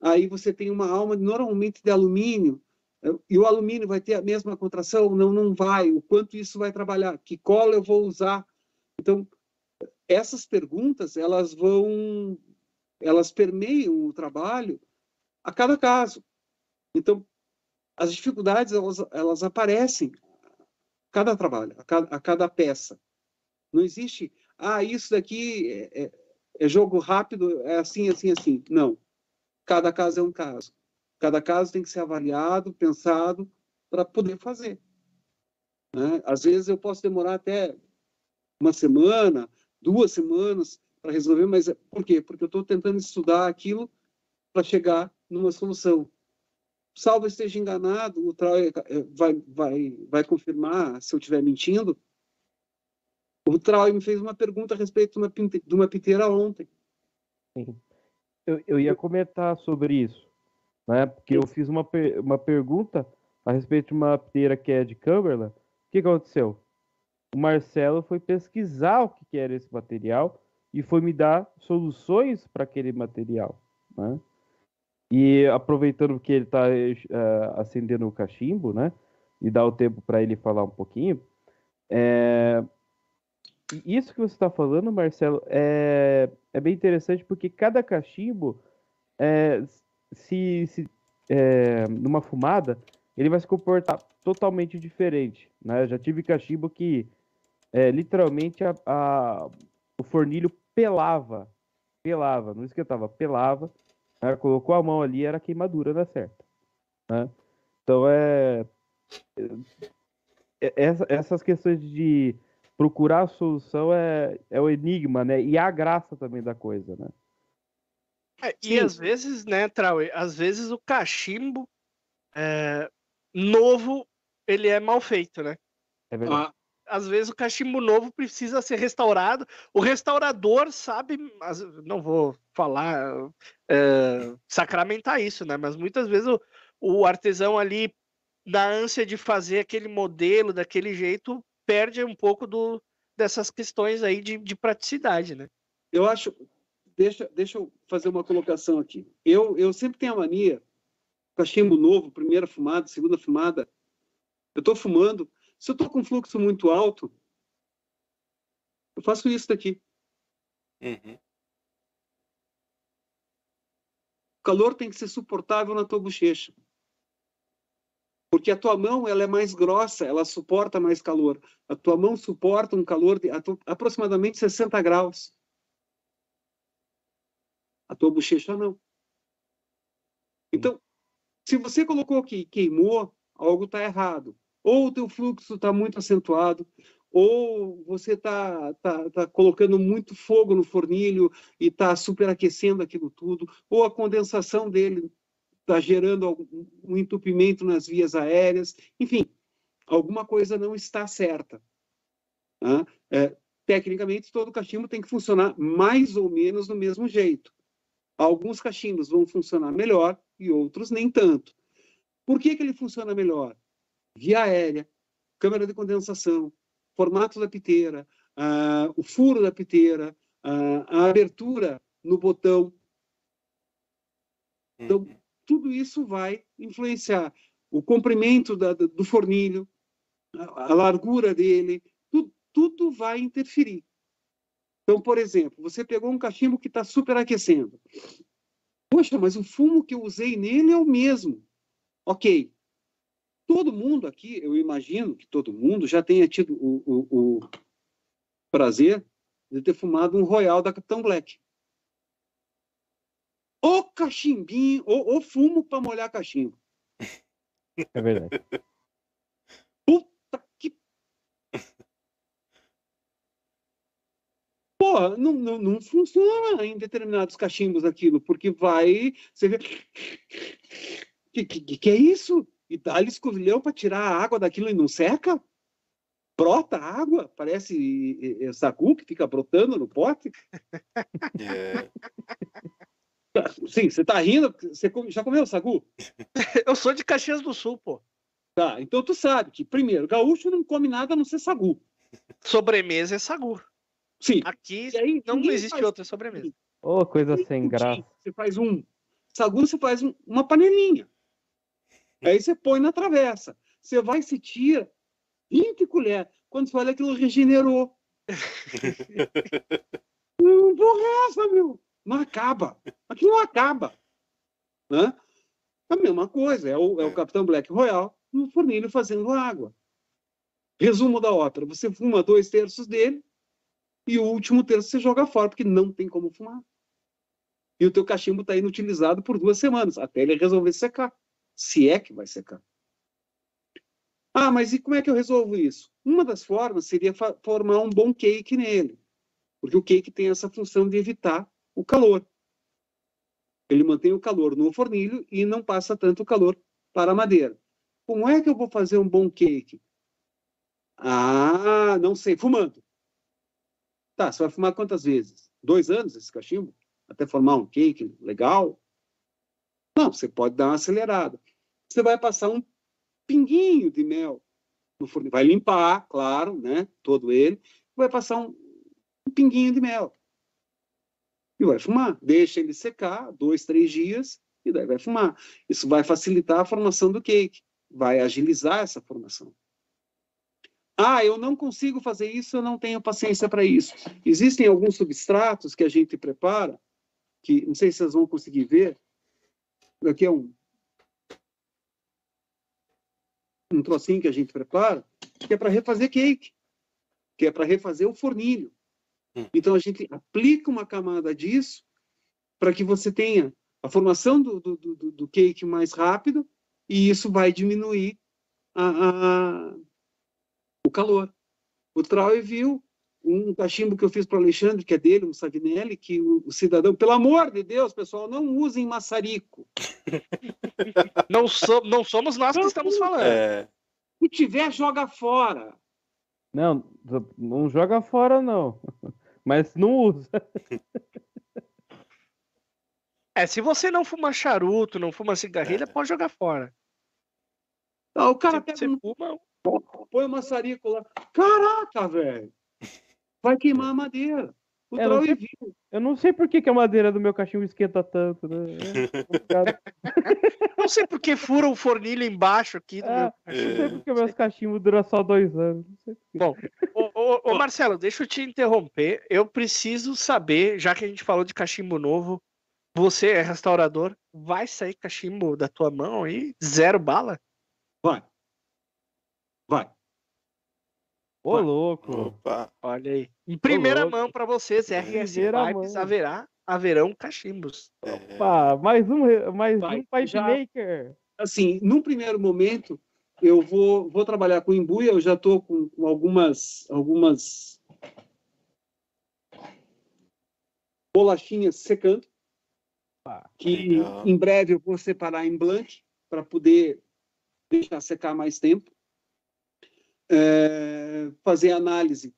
Aí você tem uma alma normalmente de alumínio, E o alumínio vai ter a mesma contração? Não, não vai. O quanto isso vai trabalhar? Que cola eu vou usar? Então, essas perguntas, elas vão, elas permeiam o trabalho a cada caso. Então, as dificuldades, elas, elas aparecem a cada trabalho, a cada, a cada peça. Não existe, ah, isso daqui é, é, é jogo rápido, é assim, assim, assim. Não. Cada caso é um caso. Cada caso tem que ser avaliado, pensado, para poder fazer. Né? Às vezes eu posso demorar até uma semana, duas semanas para resolver, mas é, por quê? Porque eu estou tentando estudar aquilo para chegar numa solução. Salvo esteja enganado, o Troy eh, vai, vai, vai confirmar se eu estiver mentindo. O Troy me fez uma pergunta a respeito de uma, de uma piteira ontem. Sim. Eu, eu ia comentar sobre isso, né? Porque eu fiz uma, uma pergunta a respeito de uma piteira que é de Cumberland. O que aconteceu? o Marcelo foi pesquisar o que era esse material e foi me dar soluções para aquele material. Né? E aproveitando que ele está uh, eh, acendendo o cachimbo, né? E dá o tempo para ele falar um pouquinho. É... Isso que você está falando, Marcelo, é... é bem interessante porque cada cachimbo, é... se, se é... numa fumada, ele vai se comportar totalmente diferente. Né? Eu já tive cachimbo que é, literalmente a, a, o fornilho pelava, pelava, não esquentava, pelava, né? colocou a mão ali, era queimadura na certa. Né? Então é, é essas questões de procurar a solução é, é o enigma, né? E a graça também da coisa, né? É, e às vezes, né, Trauê, às vezes o cachimbo é, novo ele é mal feito, né? É verdade. Ah, às vezes o cachimbo novo precisa ser restaurado. O restaurador sabe, não vou falar, é, sacramentar isso, né? Mas muitas vezes o, o artesão ali, na ânsia de fazer aquele modelo daquele jeito, perde um pouco do, dessas questões aí de, de praticidade, né? Eu acho. Deixa, deixa eu fazer uma colocação aqui. Eu, eu sempre tenho a mania, cachimbo novo, primeira fumada, segunda fumada. Eu estou fumando, se eu estou com fluxo muito alto, eu faço isso daqui. Uhum. O calor tem que ser suportável na tua bochecha. Porque a tua mão ela é mais grossa, ela suporta mais calor. A tua mão suporta um calor de aproximadamente 60 graus. A tua bochecha não. Então, se você colocou que queimou, algo está errado ou o teu fluxo está muito acentuado, ou você está tá, tá colocando muito fogo no fornilho e está superaquecendo aquilo tudo, ou a condensação dele está gerando um entupimento nas vias aéreas, enfim, alguma coisa não está certa. Né? É, tecnicamente, todo cachimbo tem que funcionar mais ou menos do mesmo jeito. Alguns cachimbos vão funcionar melhor e outros nem tanto. Por que, que ele funciona melhor? via aérea, câmara de condensação, formato da piteira, uh, o furo da piteira, uh, a abertura no botão. Então, uhum. tudo isso vai influenciar o comprimento da, do fornilho, a, a largura dele, tudo, tudo vai interferir. Então, por exemplo, você pegou um cachimbo que está superaquecendo. Poxa, mas o fumo que eu usei nele é o mesmo. Ok, todo mundo aqui, eu imagino que todo mundo já tenha tido o, o, o prazer de ter fumado um Royal da Capitão Black. O cachimbinho, o, o fumo para molhar cachimbo. É verdade. Puta que. Porra, não, não, não funciona em determinados cachimbos aquilo, porque vai. Você vê. Que, que, que é isso? e dá-lhe escovilhão para tirar a água daquilo e não seca? Brota água, parece é, sagu que fica brotando no pote. É. (laughs) Sim, você tá rindo? Você já comeu sagu? (laughs) Eu sou de Caxias do Sul, pô. Tá, então tu sabe que, primeiro, gaúcho não come nada a não ser sagu. Sobremesa é sagu. Sim. Aqui aí, não existe faz... outra sobremesa. Ô, oh, coisa sem graça. Você faz um sagu, você faz um, uma panelinha. Aí você põe na travessa. Você vai e se tira 20 colheres. Quando você olha aquilo regenerou. (laughs) Hum, porra é essa, meu? Não acaba. Aquilo não acaba. Né? A mesma coisa, é o, é o Capitão Black Royal no fornilho fazendo água. Resumo da ópera: você fuma dois terços dele e o último terço você joga fora, porque não tem como fumar. E o teu cachimbo está inutilizado por duas semanas, até ele resolver secar. Se é que vai secar. Ah, mas e como é que eu resolvo isso? Uma das formas seria formar um bom cake nele. Porque o cake tem essa função de evitar o calor. Ele mantém o calor no fornilho e não passa tanto calor para a madeira. Como é que eu vou fazer um bom cake? Ah, não sei, fumando. Tá, você vai fumar quantas vezes? Dois anos esse cachimbo? Até formar um cake legal? Não, você pode dar uma acelerada. Você vai passar um pinguinho de mel no fornilho. Vai limpar, claro, né? Todo ele. Vai passar um, um pinguinho de mel. E vai fumar. Deixa ele secar dois, três dias e daí vai fumar. Isso vai facilitar a formação do cake. Vai agilizar essa formação. Ah, eu não consigo fazer isso, eu não tenho paciência para isso. Existem alguns substratos que a gente prepara, que não sei se vocês vão conseguir ver. Aqui é um, um trocinho que a gente prepara, que é para refazer cake, que é para refazer o fornilho. Hum. Então a gente aplica uma camada disso para que você tenha a formação do, do, do, do, cake mais rápido e isso vai diminuir a, a, o calor. O Trauer viu um cachimbo que eu fiz para o Alexandre, que é dele, um Savinelli, que o, o, cidadão, pelo amor de Deus, pessoal, não usem maçarico. (laughs) não, so, não somos nós que estamos falando. É... Se tiver, joga fora. Não, não joga fora, não. Mas não usa. É, se você não fuma charuto, não fuma cigarrilha, é. pode jogar fora. Não, o cara pega, você fuma... põe o maçarico lá. Caraca, velho! Vai queimar a madeira. O eu, não sei, eu não sei por que, que a madeira do meu cachimbo esquenta tanto, né? (laughs) não sei por que fura o fornilho embaixo aqui do é, meu Não sei porque meus cachimbos duram só dois anos. Bom, ô, ô, ô, Marcelo, deixa eu te interromper. Eu preciso saber, já que a gente falou de cachimbo novo, você é restaurador, vai sair cachimbo da tua mão aí? Zero bala? Vai. Vai. Ô, louco. Opa. Olha aí. Em primeira Ô, mão para vocês, RS Vibes haverá, haverão cachimbos. Opa, mais um, mais Vai, um Pipe já, Maker. Assim, num primeiro momento, eu vou, vou trabalhar com embuia, eu já estou com, com, algumas, algumas bolachinhas secando, ah, que legal. em breve eu vou separar em blank para poder deixar secar mais tempo é, fazer análise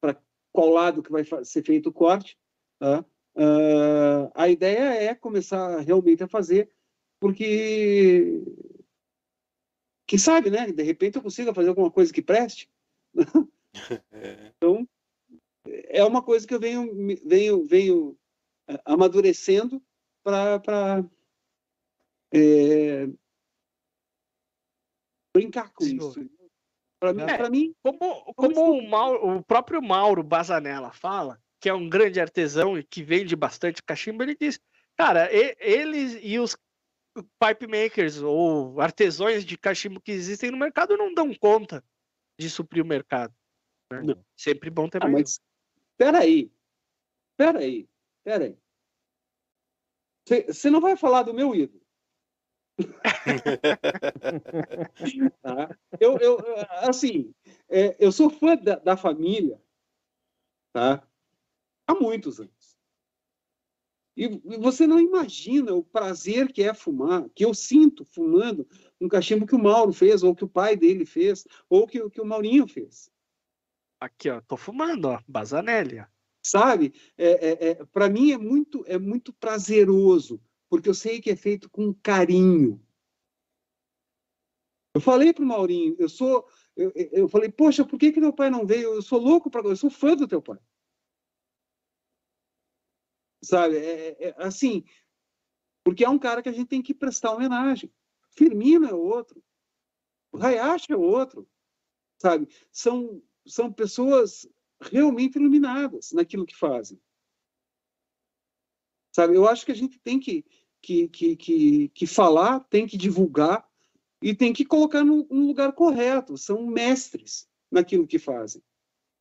para qual lado que vai ser feito o corte. Tá? Uh, a ideia é começar realmente a fazer, porque quem sabe, né? De repente eu consiga fazer alguma coisa que preste. (laughs) então é uma coisa que eu venho venho venho é, amadurecendo para é, brincar com Sim, isso. Para mim, é, mim, como, como o, Mauro, o próprio Mauro Bazanella fala, que é um grande artesão e que vende bastante cachimbo, ele diz, cara, eles e os pipe makers ou artesões de cachimbo que existem no mercado não dão conta de suprir o mercado. Né? Sempre bom ter ah, mais. Peraí, peraí, peraí. Você não vai falar do meu ídolo? Tá? eu, eu, assim, é, eu sou fã da, da, família tá? há muitos anos. E, e você não imagina o prazer que é fumar, que eu sinto fumando um cachimbo que o Mauro fez, ou que o pai dele fez, ou que, que o Maurinho fez. Aqui, ó, tô fumando, ó, Bazanelli. Sabe? É, é, é Para mim é muito, é muito prazeroso porque eu sei que é feito com carinho. Eu falei para o Maurinho, eu sou, eu, eu falei, poxa, por que, que meu pai não veio? Eu sou louco para, eu sou fã do teu pai. Sabe, é, é, é, assim, porque é um cara que a gente tem que prestar homenagem. Firmino é outro. O é outro. Sabe? São, são pessoas realmente iluminadas naquilo que fazem. Sabe? Eu acho que a gente tem que, que, que, que, que falar, tem que divulgar e tem que colocar no, no lugar correto. São mestres naquilo que fazem.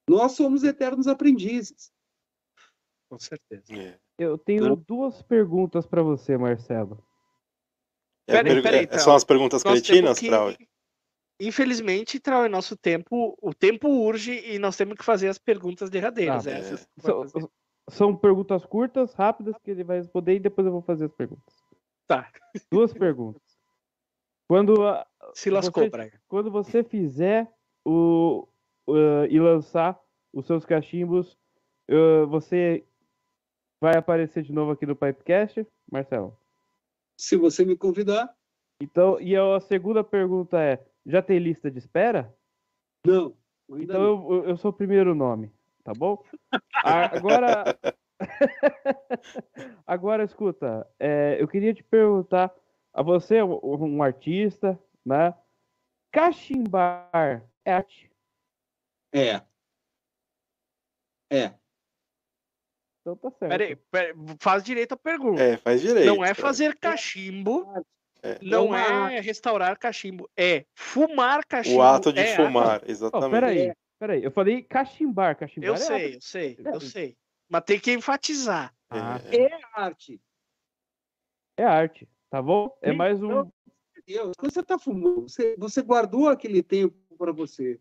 Nós somos eternos aprendizes. Com certeza. É. Eu tenho Não. duas perguntas pra você, Marcelo. É, Peraí, peraí, é, Trau. são as perguntas cretinas, que- Trau? Infelizmente, Trau, é nosso tempo, o tempo urge e nós temos que fazer as perguntas derradeiras. Tá. é São, perguntas curtas, rápidas, que ele vai responder e depois eu vou fazer as perguntas. Tá, Duas perguntas. Quando, a- se lascou, Você- Braga. quando você fizer o, o, e lançar os seus cachimbos, eh, você vai aparecer de novo aqui no Pipecast, Marcelo? Se você me convidar, Então, e a segunda pergunta é: já tem lista de espera? não. Ainda Então não. eu, eu sou o primeiro nome, tá bom? Agora, (laughs) agora escuta, é, eu queria te perguntar a você, um, um artista, né? Cachimbar é arte? É. É. Então tá certo. Peraí, peraí, faz direito a pergunta. É, faz direito. não é fazer cachimbo, É. não uma é arte. restaurar cachimbo, é fumar cachimbo. O ato de é fumar, Oh, exatamente. peraí, peraí. Eu falei cachimbar, cachimbar Eu é sei, arte. eu sei, eu É. sei. Mas tem que enfatizar. Ah, É. É arte. é arte, tá bom? É Sim, mais um. eu- Deus, quando você está fumando, você, você guardou aquele tempo para você.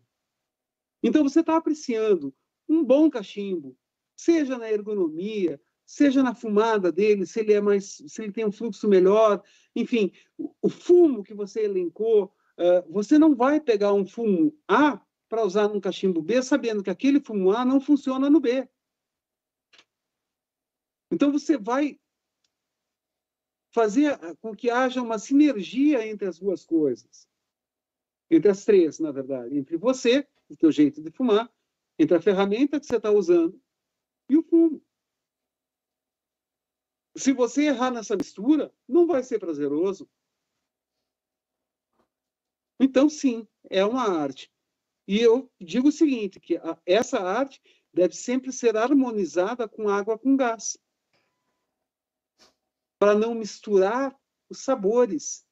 Então você está apreciando um bom cachimbo, seja na ergonomia, seja na fumada dele, se ele é mais, se ele tem um fluxo melhor, enfim, o, o fumo que você elencou, ah, você não vai pegar um fumo A para usar num cachimbo B, sabendo que aquele fumo A não funciona no B. Então você vai fazer com que haja uma sinergia entre as duas coisas. Entre as três, na verdade. Entre você, o teu jeito de fumar, entre a ferramenta que você está usando e o fumo. Se você errar nessa mistura, não vai ser prazeroso. Então, sim, é uma arte. E eu digo o seguinte, que a- essa arte deve sempre ser harmonizada com água com gás para não misturar os sabores.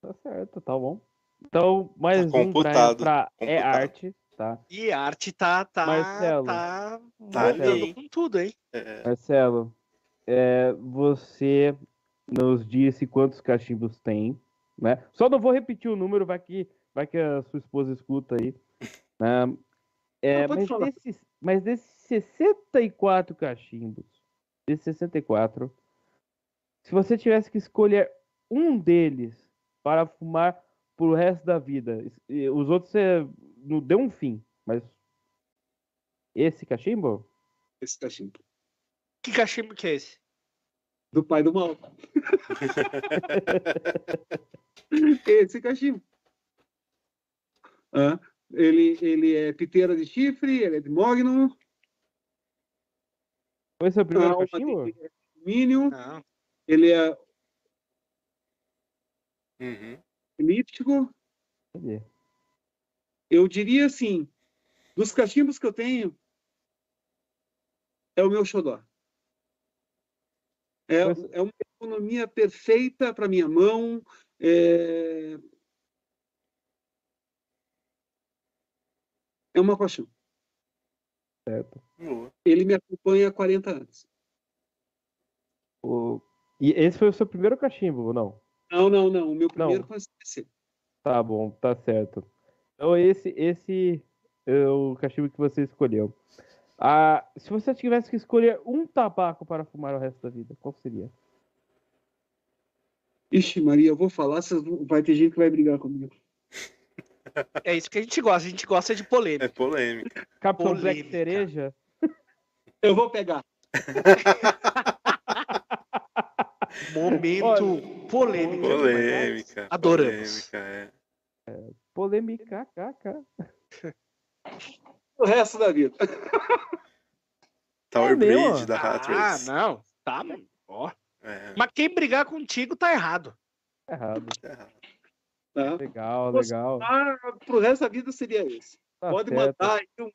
Tá certo, tá bom. Então, mais um pra, computado, pra é arte, tá? E a arte tá, tá, Marcelo. tá, Tá ali. com tudo, hein? É. Marcelo, é, você nos disse quantos cachimbos tem, né? Só não vou repetir o número, vai que, vai que a sua esposa escuta aí. né? É, mas, desses, mas desses 64 cachimbos, desses 64, se você tivesse que escolher um deles para fumar pro resto da vida, e os outros você não deu um fim, mas esse cachimbo? Esse cachimbo. Que cachimbo que é esse? Do pai do mal. (laughs) esse cachimbo. Ah, ele, ele é piteira de chifre, ele é de mogno, Foi seu primeiro alma cachimbo? de alumínio, Não. ele é Uhum. elíptico. Cadê? Eu diria assim, dos cachimbos que eu tenho, é o meu xodó. É, é uma economia perfeita para minha mão. É... é uma paixão. Certo. Ele me acompanha há 40 anos. O... E esse foi o seu primeiro cachimbo, ou não? Não, não, não. O meu primeiro Não. foi CPC. Tá bom, tá certo. Então esse, esse é o cachimbo que você escolheu. Ah, se você tivesse que escolher um tabaco para fumar o resto da vida, qual seria? Ixi, Maria, eu vou falar, vai ter gente que vai brigar comigo. É isso que a gente gosta, a gente gosta de polêmica. É polêmica. Capitão Black Polêmica. Cereja? Eu vou pegar. (laughs) Momento Olha, polêmica. Polêmica. Adoramos. Polêmica, é. Polêmica, caca. O resto da vida. (laughs) Tower É meu, Bridge da Ah, Hatters. não. Tá, mano. Ó. É. É, Mas quem brigar contigo tá errado. Errado. tá errado. Tá? Legal, Você- legal. Ah, pro resto da vida seria esse. Tá Pode certo. mandar aí um,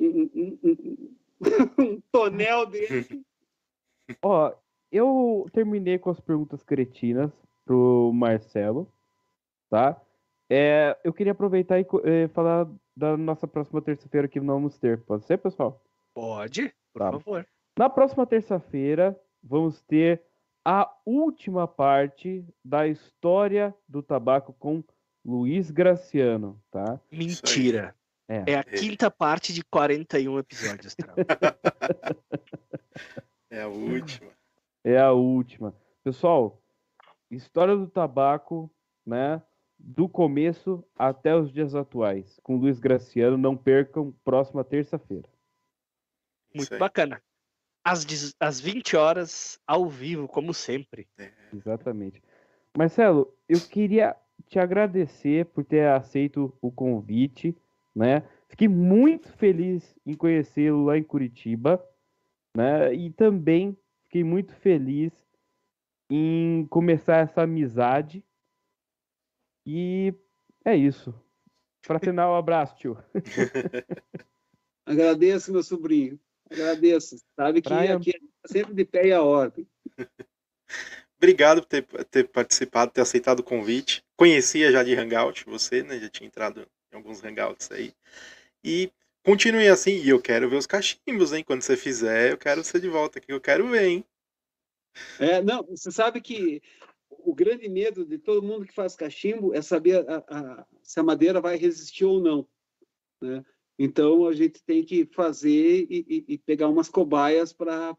um, um, um- um tonel dele. (laughs) Ó, eu terminei com as perguntas cretinas pro Marcelo, tá? É, eu queria aproveitar e eh, falar da nossa próxima terça-feira que vamos ter. Pode ser, pessoal? Pode, por Tá. favor. Na próxima terça-feira, vamos ter a última parte da história do tabaco com Luiz Graciano, tá? Mentira. É. É a quinta parte de 41 episódios, Trau. (laughs) É a última. É a última. Pessoal, história do tabaco, né? Do começo até os dias atuais, com Luiz Graciano. Não percam, próxima terça-feira. Muito bacana. Às, dez- às 20 horas, ao vivo, como sempre. Exatamente. Marcelo, eu queria te agradecer por ter aceito o convite, né? Fiquei muito feliz em conhecê-lo lá em Curitiba, né? E também fiquei muito feliz em começar essa amizade. E é isso. Para (laughs) final, um abraço, tio. (laughs) Agradeço, meu sobrinho. Agradeço. Sabe que Brian. aqui é sempre de pé e a ordem. (laughs) Obrigado por ter, ter participado, ter aceitado o convite. Conhecia já de Hangout você, né? Já tinha entrado em alguns Hangouts aí. E continue assim. E eu quero ver os cachimbos, hein? Quando você fizer, eu quero você de volta aqui. Eu quero ver, hein? É, não, você sabe que o grande medo de todo mundo que faz cachimbo é saber a- a- se a madeira vai resistir ou não. Né? Então a gente tem que fazer e, e- e pegar umas cobaias para.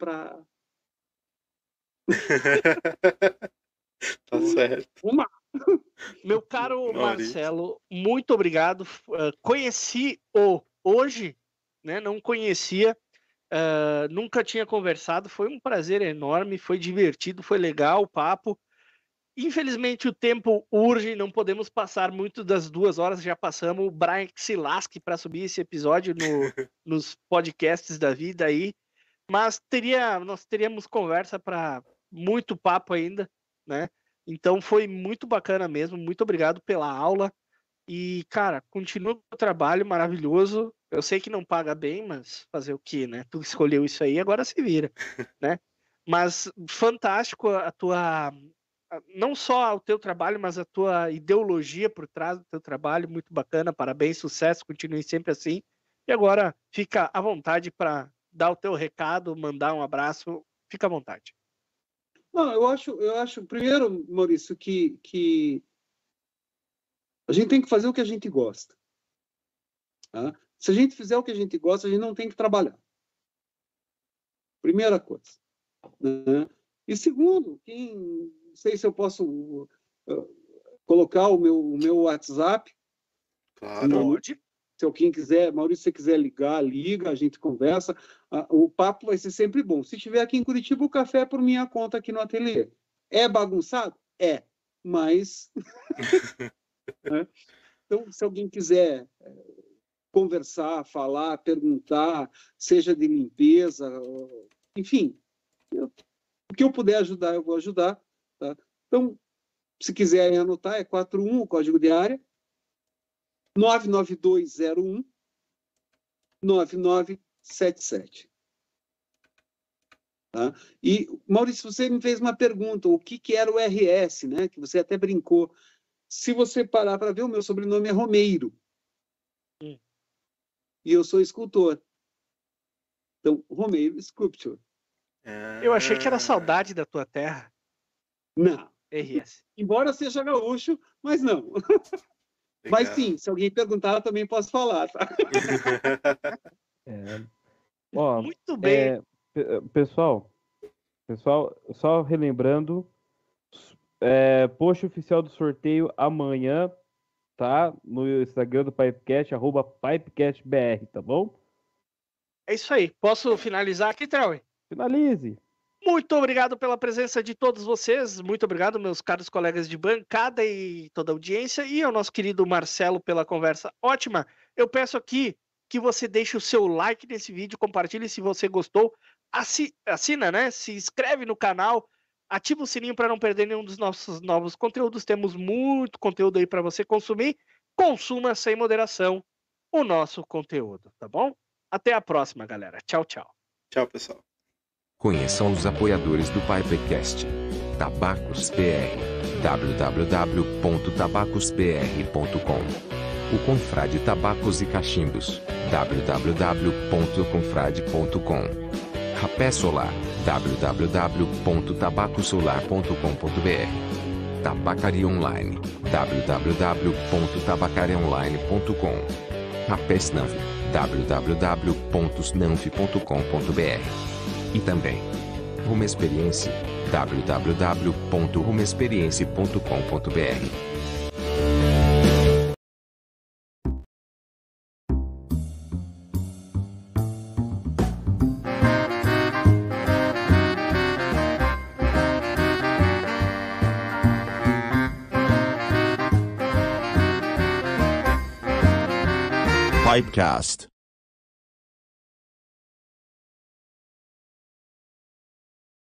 (laughs) tá certo. Meu caro Maurício. Marcelo, muito obrigado. Uh, Conheci-o hoje, né? Não conhecia, uh, nunca tinha conversado. Foi um prazer enorme, foi divertido, foi legal o papo. Infelizmente o tempo urge, não podemos passar muito das duas horas, já passamos. O Brian que se lasque para subir esse episódio no- (laughs) nos podcasts da vida aí. Mas teria, nós teríamos conversa para muito papo ainda, né? Então foi muito bacana mesmo. Muito obrigado pela aula. E, cara, continua o trabalho maravilhoso. Eu sei que não paga bem, mas fazer o quê, né? Tu escolheu isso aí, agora se vira, (laughs) né? Mas fantástico a tua não só o teu trabalho, mas a tua ideologia por trás do teu trabalho, muito bacana. Parabéns, sucesso, continue sempre assim. E agora fica à vontade para dar o teu recado, mandar um abraço. Fica à vontade. Não, eu acho, eu acho, primeiro, Maurício, que, que a gente tem que fazer o que a gente gosta. tá? Se a gente fizer o que a gente gosta, a gente não tem que trabalhar. Primeira coisa. né? E segundo, quem, sei se eu posso uh, colocar o meu, o meu WhatsApp, Claro. Pode. se alguém quiser, Maurício, se você quiser ligar, liga, a gente conversa. Ah, O papo vai ser sempre bom. Se estiver aqui em Curitiba, o café é por minha conta aqui no ateliê. É bagunçado? É, mas. (laughs) Né? Então, se alguém quiser eh, conversar, falar, perguntar, seja de limpeza, enfim, eu- o que eu puder ajudar, eu vou ajudar. Tá? Então, se quiserem anotar, é 41 o código de área, 99201 9977. Tá? E, Maurício, você me fez uma pergunta, o que, que era o RS, né? que você até brincou. Se você parar para ver, o meu sobrenome é Romeiro. Hum. E eu sou escultor. Então, Romeiro Sculpture. Eu achei que era Ah, saudade da tua terra, Não. RS. Embora seja gaúcho, mas não. (laughs) Mas sim, se alguém perguntar, eu também posso falar. Tá? (laughs) É, Ó, Muito bem. É, pe- pessoal, pessoal, só relembrando, é, post oficial do sorteio amanhã, tá? No Instagram do Pipecast, arroba PipecastBR, tá bom? É isso aí. Posso finalizar aqui, Trauer? Finalize! Muito obrigado pela presença de todos vocês. Muito obrigado, meus caros colegas de bancada e toda a audiência. E ao nosso querido Marcelo pela conversa ótima. Eu peço aqui que você deixe o seu like nesse vídeo, compartilhe se você gostou. Assi- Assina, né? Se inscreve no canal, Ativa o sininho para não perder nenhum dos nossos novos conteúdos. Temos muito conteúdo aí para você consumir. Consuma sem moderação o nosso conteúdo, tá bom? Até a próxima, galera. Tchau, tchau. Tchau, pessoal. Conheçam os apoiadores do Pipecast. Tabacos PR. www.tabacospr.com O Confrade Tabacos e Cachimbos. www.confrade.com Rapé Solar. www.tabacosolar.com.br Tabacaria Online. www.tabacariaonline.com Rapé Snanf. www.snanf.com.br E também Rumo Experiência. www.rumoexperiência.com.br Pipecast.